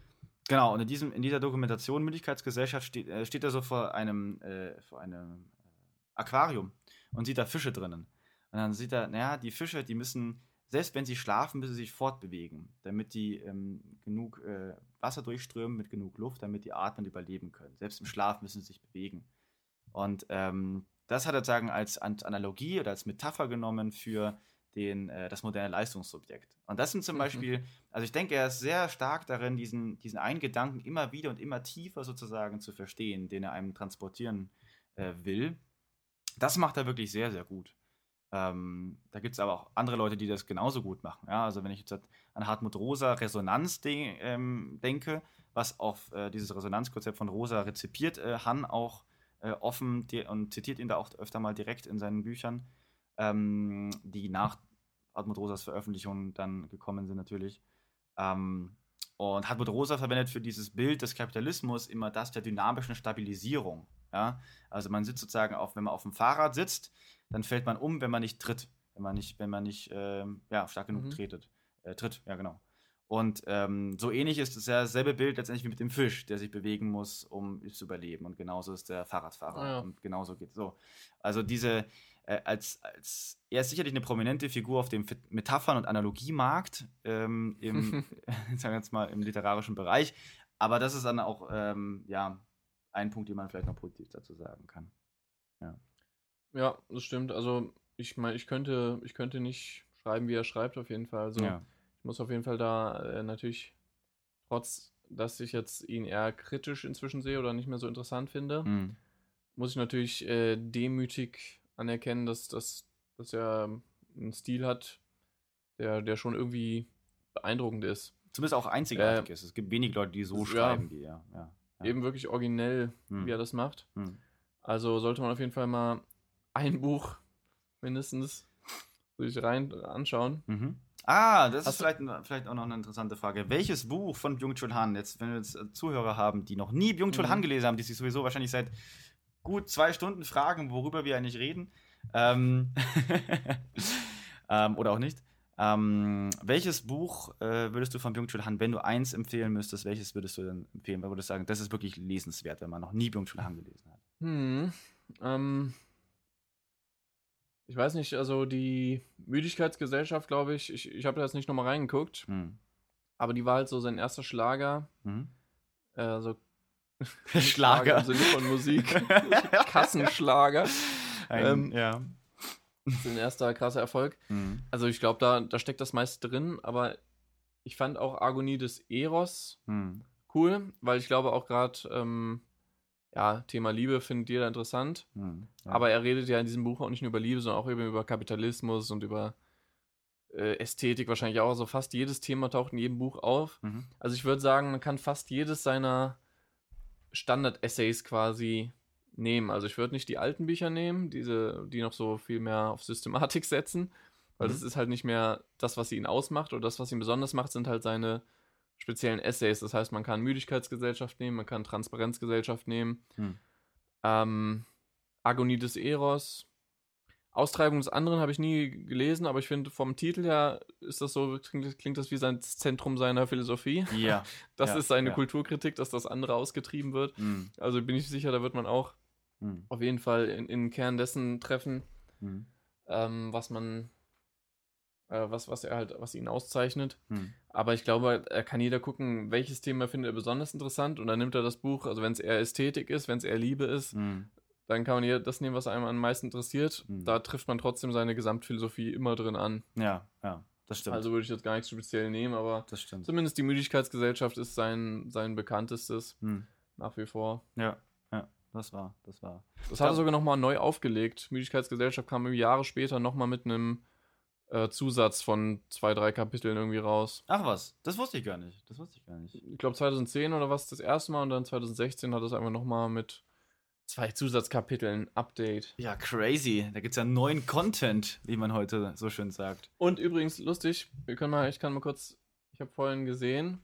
Genau, und in, diesem, in dieser Dokumentation Mündigkeitsgesellschaft steht, äh, steht er so vor einem, äh, vor einem äh, Aquarium und sieht da Fische drinnen. Und dann sieht er, naja, die Fische, die müssen, selbst wenn sie schlafen, müssen sie sich fortbewegen, damit die ähm, genug äh, Wasser durchströmen mit genug Luft, damit die atmen und überleben können. Selbst im Schlaf müssen sie sich bewegen. Und ähm, das hat er sagen als An- Analogie oder als Metapher genommen für den, äh, das moderne Leistungssubjekt. Und das sind zum Mhm. Beispiel, also ich denke, er ist sehr stark darin, diesen, diesen einen Gedanken immer wieder und immer tiefer sozusagen zu verstehen, den er einem transportieren äh, will. Das macht er wirklich sehr, sehr gut. Ähm, da gibt es aber auch andere Leute, die das genauso gut machen. Ja, also wenn ich jetzt an Hartmut Rosa Resonanz de ähm, denke, was auf äh, dieses Resonanzkonzept von Rosa rezipiert, äh, Han auch äh, offen und zitiert ihn da auch öfter mal direkt in seinen Büchern, ähm, die nach Hartmut Rosas Veröffentlichung dann gekommen sind natürlich. Ähm, und Hartmut Rosa verwendet für dieses Bild des Kapitalismus immer das der dynamischen Stabilisierung. Ja? Also man sitzt sozusagen auf, wenn man auf dem Fahrrad sitzt, dann fällt man um, wenn man nicht tritt, wenn man nicht, wenn man nicht ähm, ja, stark genug Mhm. tretet. Äh, tritt, ja genau. Und ähm, so ähnlich ist es ja dasselbe Bild letztendlich wie mit dem Fisch, der sich bewegen muss, um zu überleben. Und genauso ist der Fahrradfahrer. Ah, ja. Und genauso geht es so. Also diese, äh, als, als, er ist sicherlich eine prominente Figur auf dem Metaphern- und Analogiemarkt ähm, im, sagen wir jetzt mal, im literarischen Bereich. Aber das ist dann auch, ähm, ja, ein Punkt, den man vielleicht noch positiv dazu sagen kann. Ja, das stimmt. Also ich meine, ich könnte, ich könnte nicht schreiben, wie er schreibt, auf jeden Fall. Also ja. ich muss auf jeden Fall da äh, natürlich trotz dass ich jetzt ihn eher kritisch inzwischen sehe oder nicht mehr so interessant finde, Hm. muss ich natürlich äh, demütig anerkennen, dass, dass, dass er einen Stil hat, der, der schon irgendwie beeindruckend ist. Zumindest auch einzigartig Äh, ist. Es gibt wenig Leute, die so ja. schreiben wie er. Ja. Eben wirklich originell, Hm. wie er das macht. Hm. Also sollte man auf jeden Fall mal ein Buch mindestens sich rein anschauen. Mhm. Ah, das ist Hast du- vielleicht, vielleicht auch noch eine interessante Frage. Welches Buch von Byung-Chul Han, jetzt, wenn wir jetzt äh, Zuhörer haben, die noch nie Byung-Chul Han Mhm. gelesen haben, die sich sowieso wahrscheinlich seit gut zwei Stunden fragen, worüber wir eigentlich reden, ähm, ähm, oder auch nicht. Ähm, welches Buch äh, würdest du von Byung-Chul Han, wenn du eins empfehlen müsstest, welches würdest du denn empfehlen? Weil würdest du sagen, das ist wirklich lesenswert, wenn man noch nie Byung-Chul Han gelesen hat? Hm, ähm, ich weiß nicht, also die Müdigkeitsgesellschaft, glaube ich, ich, ich habe da jetzt nicht nochmal reingeguckt, Hm. aber die war halt so sein erster Schlager, Mhm. äh, so Schlager. im Sinne von Musik, Kassenschlager, Ein, Ähm, ja. Sein erster krasser Erfolg. Mhm. Also ich glaube, da, da steckt das meiste drin, aber ich fand auch Agonie des Eros Mhm. cool, weil ich glaube auch gerade, ähm, ja, Thema Liebe findet jeder interessant. Mhm. Ja. Aber er redet ja in diesem Buch auch nicht nur über Liebe, sondern auch eben über Kapitalismus und über äh, Ästhetik wahrscheinlich auch. Also fast jedes Thema taucht in jedem Buch auf. Mhm. Also ich würde sagen, man kann fast jedes seiner Standard-Essays quasi nehmen. Also ich würde nicht die alten Bücher nehmen, diese, die noch so viel mehr auf Systematik setzen, weil Mhm. das ist halt nicht mehr das, was ihn ausmacht oder das, was ihn besonders macht, sind halt seine speziellen Essays. Das heißt, man kann Müdigkeitsgesellschaft nehmen, man kann Transparenzgesellschaft nehmen, Mhm. ähm, Agonie des Eros. Austreibung des anderen habe ich nie gelesen, aber ich finde vom Titel her ist das so, klingt, klingt das wie sein Zentrum seiner Philosophie. Ja. Das Ja, ist seine ja. Kulturkritik, dass das andere ausgetrieben wird. Mhm. Also bin ich sicher, da wird man auch Mhm. auf jeden Fall in, in den Kern dessen treffen, Mhm. ähm, was man, äh, was, was er halt, was ihn auszeichnet. Mhm. Aber ich glaube, er kann jeder gucken, welches Thema findet er besonders interessant und dann nimmt er das Buch, also wenn es eher Ästhetik ist, wenn es eher Liebe ist, Mhm. dann kann man jeder das nehmen, was einem am meisten interessiert. Mhm. Da trifft man trotzdem seine Gesamtphilosophie immer drin an. Ja, ja, das stimmt. Also würde ich jetzt gar nichts speziell nehmen, aber das stimmt. zumindest die Müdigkeitsgesellschaft ist sein, sein bekanntestes Mhm. nach wie vor. Ja, das war, das war. Das hat er sogar nochmal neu aufgelegt. Müdigkeitsgesellschaft kam irgendwie Jahre später nochmal mit einem äh, Zusatz von zwei, drei Kapiteln irgendwie raus. Ach was, das wusste ich gar nicht. Das wusste ich gar nicht. Ich glaube 2010 oder was das erste Mal und dann 2016 hat es einfach nochmal mit zwei Zusatzkapiteln Update. Ja, crazy. Da gibt es ja neuen Content, wie man heute so schön sagt. Und übrigens lustig, wir können mal, ich kann mal kurz, ich habe vorhin gesehen,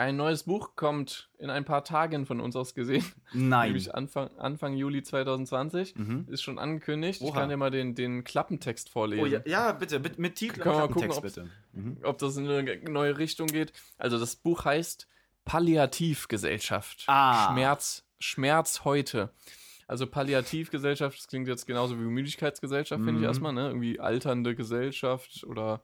ein neues Buch kommt in ein paar Tagen von uns aus gesehen, Nein. nämlich Anfang, Anfang Juli 2020. Mhm. Ist schon angekündigt. Ich Oha. kann dir mal den, den Klappentext vorlesen. Oh ja, ja, bitte, mit, mit Titel Können wir mal gucken, bitte. Mhm. ob das in eine neue Richtung geht. Also das Buch heißt Palliativgesellschaft. Ah. Schmerz, Schmerz heute. Also Palliativgesellschaft, das klingt jetzt genauso wie Müdigkeitsgesellschaft, finde Mhm. ich erstmal, ne? Irgendwie alternde Gesellschaft oder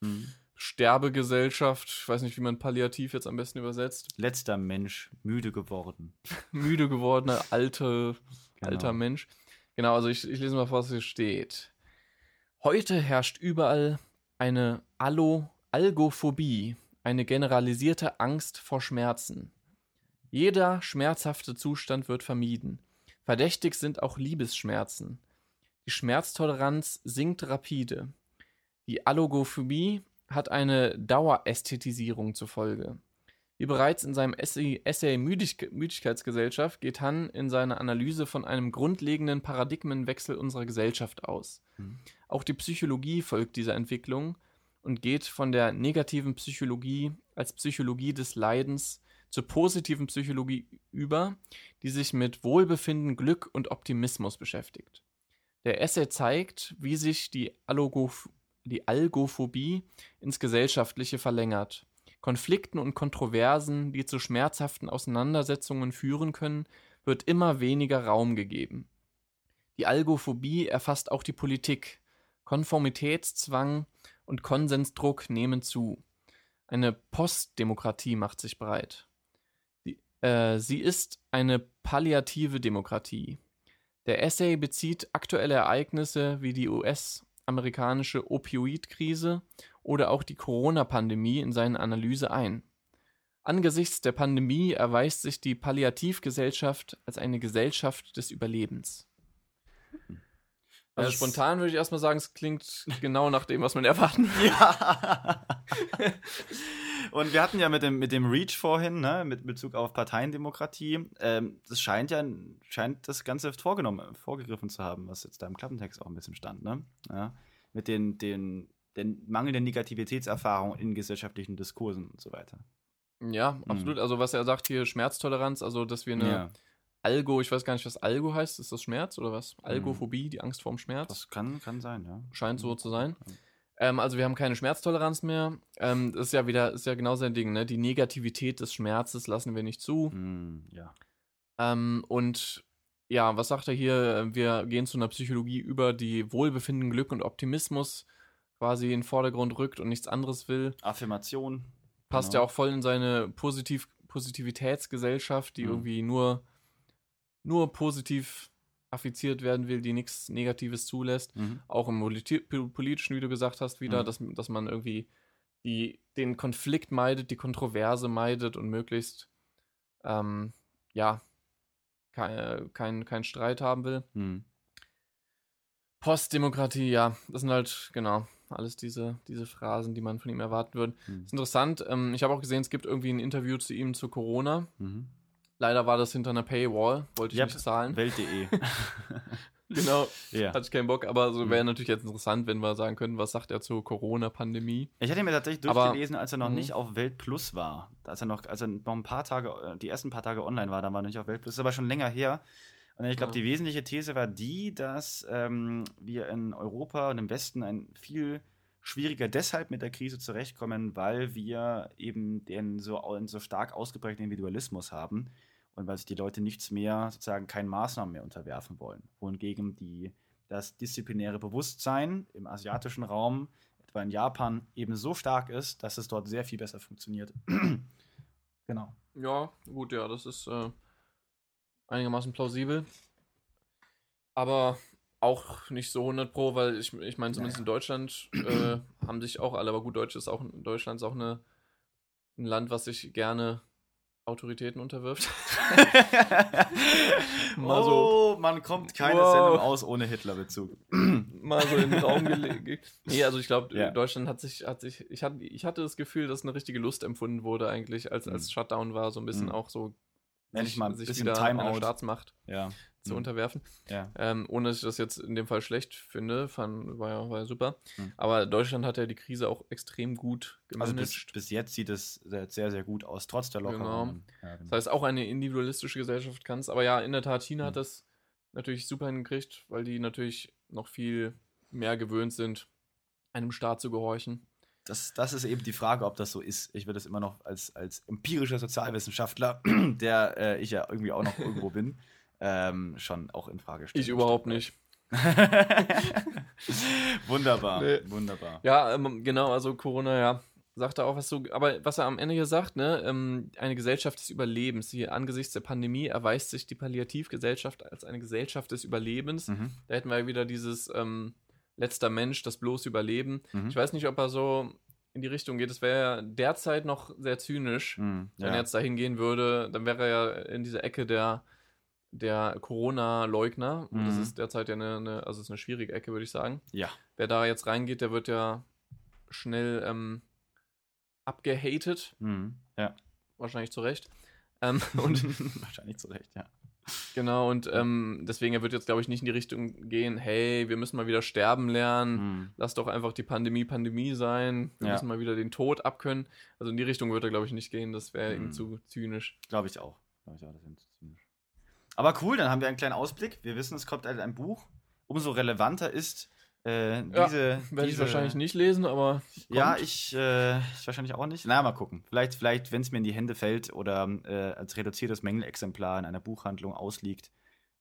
Mhm. Sterbegesellschaft. Ich weiß nicht, wie man Palliativ jetzt am besten übersetzt. Letzter Mensch, müde geworden. Müde gewordene, alte, Genau. alter Mensch. Genau, also ich, ich lese mal, vor, was hier steht. Heute herrscht überall eine Allo Algophobie, eine generalisierte Angst vor Schmerzen. Jeder schmerzhafte Zustand wird vermieden. Verdächtig sind auch Liebesschmerzen. Die Schmerztoleranz sinkt rapide. Die Allogophobie hat eine Dauerästhetisierung zur Folge. Wie bereits in seinem Essay, Essay Müdig Müdigkeitsgesellschaft geht Han in seiner Analyse von einem grundlegenden Paradigmenwechsel unserer Gesellschaft aus. Mhm. Auch die Psychologie folgt dieser Entwicklung und geht von der negativen Psychologie als Psychologie des Leidens zur positiven Psychologie über, die sich mit Wohlbefinden, Glück und Optimismus beschäftigt. Der Essay zeigt, wie sich die, Allogoph die Algophobie ins Gesellschaftliche verlängert. Konflikten und Kontroversen, die zu schmerzhaften Auseinandersetzungen führen können, wird immer weniger Raum gegeben. Die Algophobie erfasst auch die Politik. Konformitätszwang und Konsensdruck nehmen zu. Eine Postdemokratie macht sich breit. Die, äh, sie ist eine palliative Demokratie. Der Essay bezieht aktuelle Ereignisse wie die US-amerikanische Opioidkrise oder auch die Corona-Pandemie in seine Analyse ein. Angesichts der Pandemie erweist sich die Palliativgesellschaft als eine Gesellschaft des Überlebens. Also Das- spontan würde ich erstmal sagen, es klingt genau nach dem, was man erwarten würde. Ja. Und wir hatten ja mit dem, mit dem Reach vorhin, ne, mit Bezug auf Parteiendemokratie, ähm, das scheint ja, scheint das Ganze vorgenommen, vorgegriffen zu haben, was jetzt da im Klappentext auch ein bisschen stand, ne? Ja, mit den, den, den mangelnden Negativitätserfahrungen in gesellschaftlichen Diskursen und so weiter. Ja, absolut. Also was er sagt hier, Schmerztoleranz, also dass wir eine Ja, Algo, ich weiß gar nicht, was Algo heißt, ist das Schmerz oder was? Algophobie, die Angst vorm Schmerz. das kann, kann sein, ja. Scheint so zu sein. Ja. Ähm, also wir haben keine Schmerztoleranz mehr. Ähm, das ist ja wieder, ist ja genau sein Ding, ne? Die Negativität des Schmerzes lassen wir nicht zu. Hm, ja. Ähm, und ja, was sagt er hier? Wir gehen zu einer Psychologie über, die Wohlbefinden, Glück und Optimismus quasi in den Vordergrund rückt und nichts anderes will. Affirmation. Passt Genau. ja auch voll in seine Positiv Positivitätsgesellschaft, die Mhm. irgendwie nur, nur positiv affiziert werden will, die nichts Negatives zulässt. Mhm. Auch im Politi politischen, wie du gesagt hast, wieder, Mhm. dass, dass man irgendwie die, den Konflikt meidet, die Kontroverse meidet und möglichst ähm, ja kein, kein, kein Streit haben will. Hm. Postdemokratie, ja, das sind halt, genau, alles diese, diese Phrasen, die man von ihm erwarten würde. Hm. Ist interessant. Ähm, ich habe auch gesehen, es gibt irgendwie ein Interview zu ihm zu Corona. Mhm. Leider war das hinter einer Paywall, wollte ich Yep. nicht zahlen. Welt.de. Genau, ja. hatte ich keinen Bock, aber so Mhm. wäre natürlich jetzt interessant, wenn wir sagen können, was sagt er zur Corona-Pandemie. Ich hatte mir tatsächlich Aber- durchgelesen, als er noch Mhm. nicht auf Welt Plus war. Als er noch, als er noch ein paar Tage, äh, die ersten paar Tage online war, dann war er nicht auf Welt Plus. Das ist aber schon länger her. Und ich glaube, Ja. die wesentliche These war die, dass ähm, wir in Europa und im Westen ein viel schwieriger deshalb mit der Krise zurechtkommen, weil wir eben den so, so stark ausgeprägten Individualismus haben und weil sich die Leute nichts mehr, sozusagen keinen Maßnahmen mehr unterwerfen wollen. Wohingegen die, das disziplinäre Bewusstsein im asiatischen Raum, etwa in Japan, eben so stark ist, dass es dort sehr viel besser funktioniert. genau. Ja, gut, ja, das ist äh, einigermaßen plausibel. Aber auch nicht so 100 Pro, weil ich, ich meine, zumindest Naja. in Deutschland äh, haben sich auch alle, aber gut, Deutsch ist auch, Deutschland ist auch eine, ein Land, was sich gerne Autoritäten unterwirft. So- oh, man kommt keine Wow. Sendung aus ohne Hitlerbezug. mal so in den Raum gelegt. Nee, also ich glaube, Ja. Deutschland hat sich, hat sich, ich hatte, ich hatte das Gefühl, dass eine richtige Lust empfunden wurde eigentlich, als, als Mhm. Shutdown war, so ein bisschen Mhm. auch so Endlich mal ein sich bisschen wieder Timeout. Staatsmacht Ja. Zu Mhm. unterwerfen. Ja. Ähm, ohne dass ich das jetzt in dem Fall schlecht finde, fand, war ja, war ja super. Mhm. Aber Deutschland hat ja die Krise auch extrem gut Also bis, gemanagt. bis jetzt sieht es sehr, sehr, gut aus, trotz der Lockerungen. Ja, genau. das heißt, auch eine individualistische Gesellschaft kann es. Aber ja, in der Tat, China hat Mhm. das natürlich super hingekriegt, weil die natürlich noch viel mehr gewöhnt sind, einem Staat zu gehorchen. das, das ist eben die Frage, ob das so ist. Ich würde es immer noch als, als empirischer Sozialwissenschaftler, der äh, ich ja irgendwie auch noch irgendwo bin, ähm, schon auch in Frage stellen. Ich überhaupt nicht. wunderbar, Nee. wunderbar. Ja, ähm, genau, also Corona, ja, sagt er auch was so, aber was er am Ende hier sagt, ne, ähm, eine Gesellschaft des Überlebens. Hier angesichts der Pandemie erweist sich die Palliativgesellschaft als eine Gesellschaft des Überlebens. Mhm. Da hätten wir ja wieder dieses ähm, letzter Mensch, das bloße Überleben. Mhm. Ich weiß nicht, ob er so in die Richtung geht. Das wäre ja derzeit noch sehr zynisch. Wenn Ja. er jetzt dahin gehen würde, dann wäre er ja in dieser Ecke der, der Corona-Leugner. Und Das Mhm. ist derzeit ja eine, eine, also es ist eine schwierige Ecke, würde ich sagen ja. wer da jetzt reingeht, der wird ja schnell ähm, abgehatet, Mhm. ja. wahrscheinlich zu Recht. Ähm, und Wahrscheinlich zu Recht, ja. genau, und ähm, deswegen, er wird jetzt, glaube ich, nicht in die Richtung gehen, hey, wir müssen mal wieder sterben lernen, Mhm. lass doch einfach die Pandemie Pandemie sein, wir Ja. müssen mal wieder den Tod abkönnen. Also in die Richtung wird er, glaube ich, nicht gehen, das wäre Mhm. ihm zu zynisch. Glaube ich auch. Glaube ich auch, das ist zu zynisch. Aber cool, dann haben wir einen kleinen Ausblick. Wir wissen, es kommt halt ein Buch. Umso relevanter ist äh, Ja, diese. Werde ich wahrscheinlich nicht lesen, aber Ja, kommt. ich, äh, ich wahrscheinlich auch nicht. Na, mal gucken. Vielleicht, vielleicht wenn es mir in die Hände fällt oder äh, als reduziertes Mängelexemplar in einer Buchhandlung ausliegt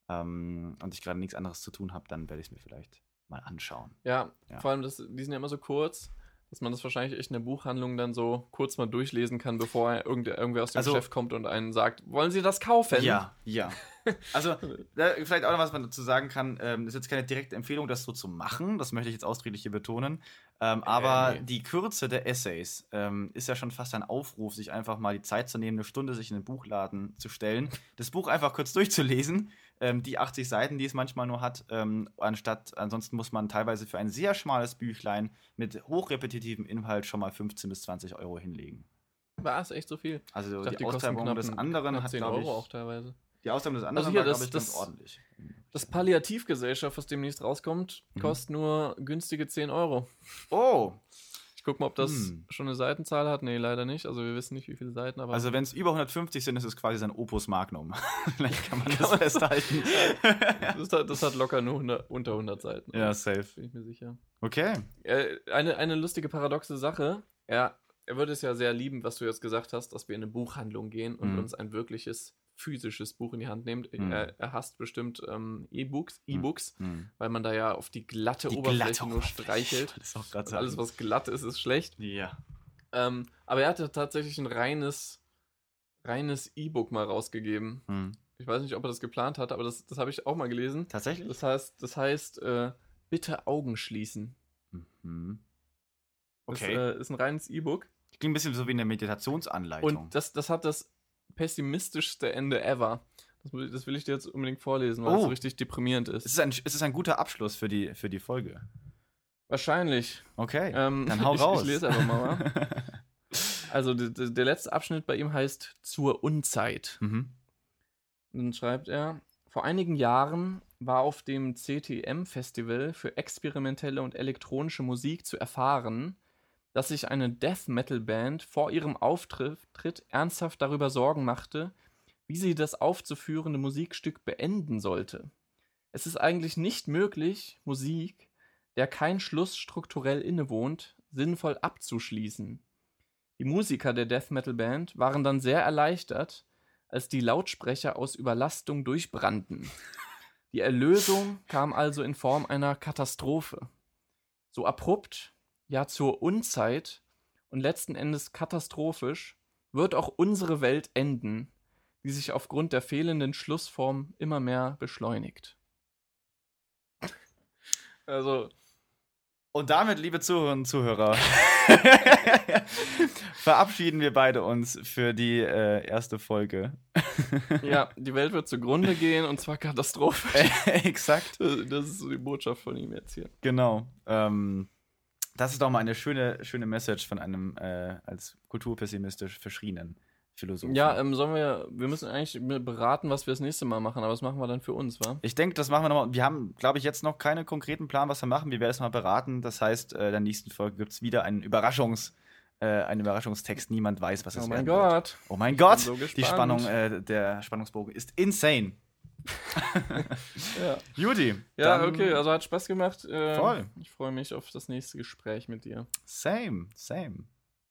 ähm, und ich gerade nichts anderes zu tun habe, dann werde ich es mir vielleicht mal anschauen. Ja, Ja. vor allem, das, die sind ja immer so kurz. Dass man das wahrscheinlich echt in der Buchhandlung dann so kurz mal durchlesen kann, bevor irgend, irgendwer aus dem Also- Geschäft kommt und einen sagt, wollen Sie das kaufen? Ja, ja. Also, vielleicht auch noch, was man dazu sagen kann, ähm, ist jetzt keine direkte Empfehlung, das so zu machen, das möchte ich jetzt ausdrücklich hier betonen. Ähm, aber nee. die Kürze der Essays ähm, ist ja schon fast ein Aufruf, sich einfach mal die Zeit zu nehmen, eine Stunde sich in den Buchladen zu stellen, das Buch einfach kurz durchzulesen, ähm, die 80 Seiten, die es manchmal nur hat, ähm, anstatt, ansonsten muss man teilweise für ein sehr schmales Büchlein mit hochrepetitivem Inhalt schon mal 15 bis 20 Euro hinlegen. War es echt so viel? Also dachte, die Austeilung knapp des anderen hat, 10 glaube Euro ich, auch teilweise. die Ausgaben des anderen Also hier, war, das- ich, ganz das- ordentlich. Das Palliativgesellschaft, was demnächst rauskommt, Mhm. kostet nur günstige 10 Euro. Oh, Ich guck mal, ob das Hm. schon eine Seitenzahl hat. Nee, leider nicht. Also wir wissen nicht, wie viele Seiten, aber. also wenn es über 150 sind, ist es quasi sein Opus Magnum. Vielleicht kann man das festhalten. das, hat, das hat locker nur 100, unter 100 Seiten. ja, safe. Bin ich mir sicher. Okay. Äh, eine, eine lustige, paradoxe Sache. Er, er würde es ja sehr lieben, was du jetzt gesagt hast, dass wir in eine Buchhandlung gehen und Mhm. uns ein wirkliches physisches Buch in die Hand nehmen. Mhm. Er, er hasst bestimmt ähm, E-Books, E-Books, Hm. weil man da ja auf die glatte Die Oberfläche glatte nur Oberfläche. streichelt. Das ist auch alles, was glatt ist, ist schlecht. Ja. Ähm, aber er hatte tatsächlich ein reines, reines E-Book mal rausgegeben. Hm. Ich weiß nicht, ob er das geplant hat, aber das, das habe ich auch mal gelesen. Tatsächlich? Das heißt, das heißt, äh, bitte Augen schließen. Mhm. Das Okay. äh, ist ein reines E-Book. Klingt ein bisschen so wie eine Meditationsanleitung. Und das, das hat das pessimistischste Ende ever. Das, will- das will ich dir jetzt unbedingt vorlesen, weil Oh. es richtig deprimierend es, ist. ist ein, es ist ein guter Abschluss für die, für die Folge. Wahrscheinlich. Okay. Ähm, Dann hau ich, raus. Ich lese einfach mal. wa? Also der, letzte Abschnitt bei ihm heißt Zur Unzeit. mhm. Und dann schreibt er, vor einigen Jahren war auf dem CTM-Festival für experimentelle und elektronische Musik zu erfahren, dass sich eine Death Metal Band vor ihrem Auftritt ernsthaft darüber Sorgen machte, wie sie das aufzuführende Musikstück beenden sollte. Es ist eigentlich nicht möglich, Musik, der kein Schluss strukturell innewohnt, sinnvoll abzuschließen. Die Musiker der Death Metal Band waren dann sehr erleichtert, als die Lautsprecher aus Überlastung durchbrannten. Die Erlösung kam also in Form einer Katastrophe. So abrupt, ja zur Unzeit und letzten Endes katastrophisch wird auch unsere Welt enden, die sich aufgrund der fehlenden Schlussform immer mehr beschleunigt. Also, Und damit, liebe Zuhörerinnen und Zuhörer, verabschieden wir beide uns für die äh, erste Folge. ja, die Welt wird zugrunde gehen und zwar katastrophisch. Exakt. Das ist so die Botschaft von ihm jetzt hier. Genau. Ähm, das ist doch mal eine schöne, schöne Message von einem äh, als kulturpessimistisch verschrienen Philosophen. Ja, ähm, sollen wir, wir müssen eigentlich beraten, was wir das nächste Mal machen, aber was machen wir dann für uns, wa? Ich denke, das machen wir nochmal. Wir haben, glaube ich, jetzt noch keinen konkreten Plan, was wir machen. Wir werden es mal beraten. Das heißt, äh, in der nächsten Folge gibt es wieder einen Überraschungs, äh, einen Überraschungstext. Niemand weiß, was es Oh mein werden wird. Gott. Oh mein Gott. so Die. Spannung, äh, der Spannungsbogen ist insane. Ja, Judy. ja dann okay, also hat Spaß gemacht. Äh, Voll. Ich freue mich auf das nächste Gespräch mit dir. Same, same.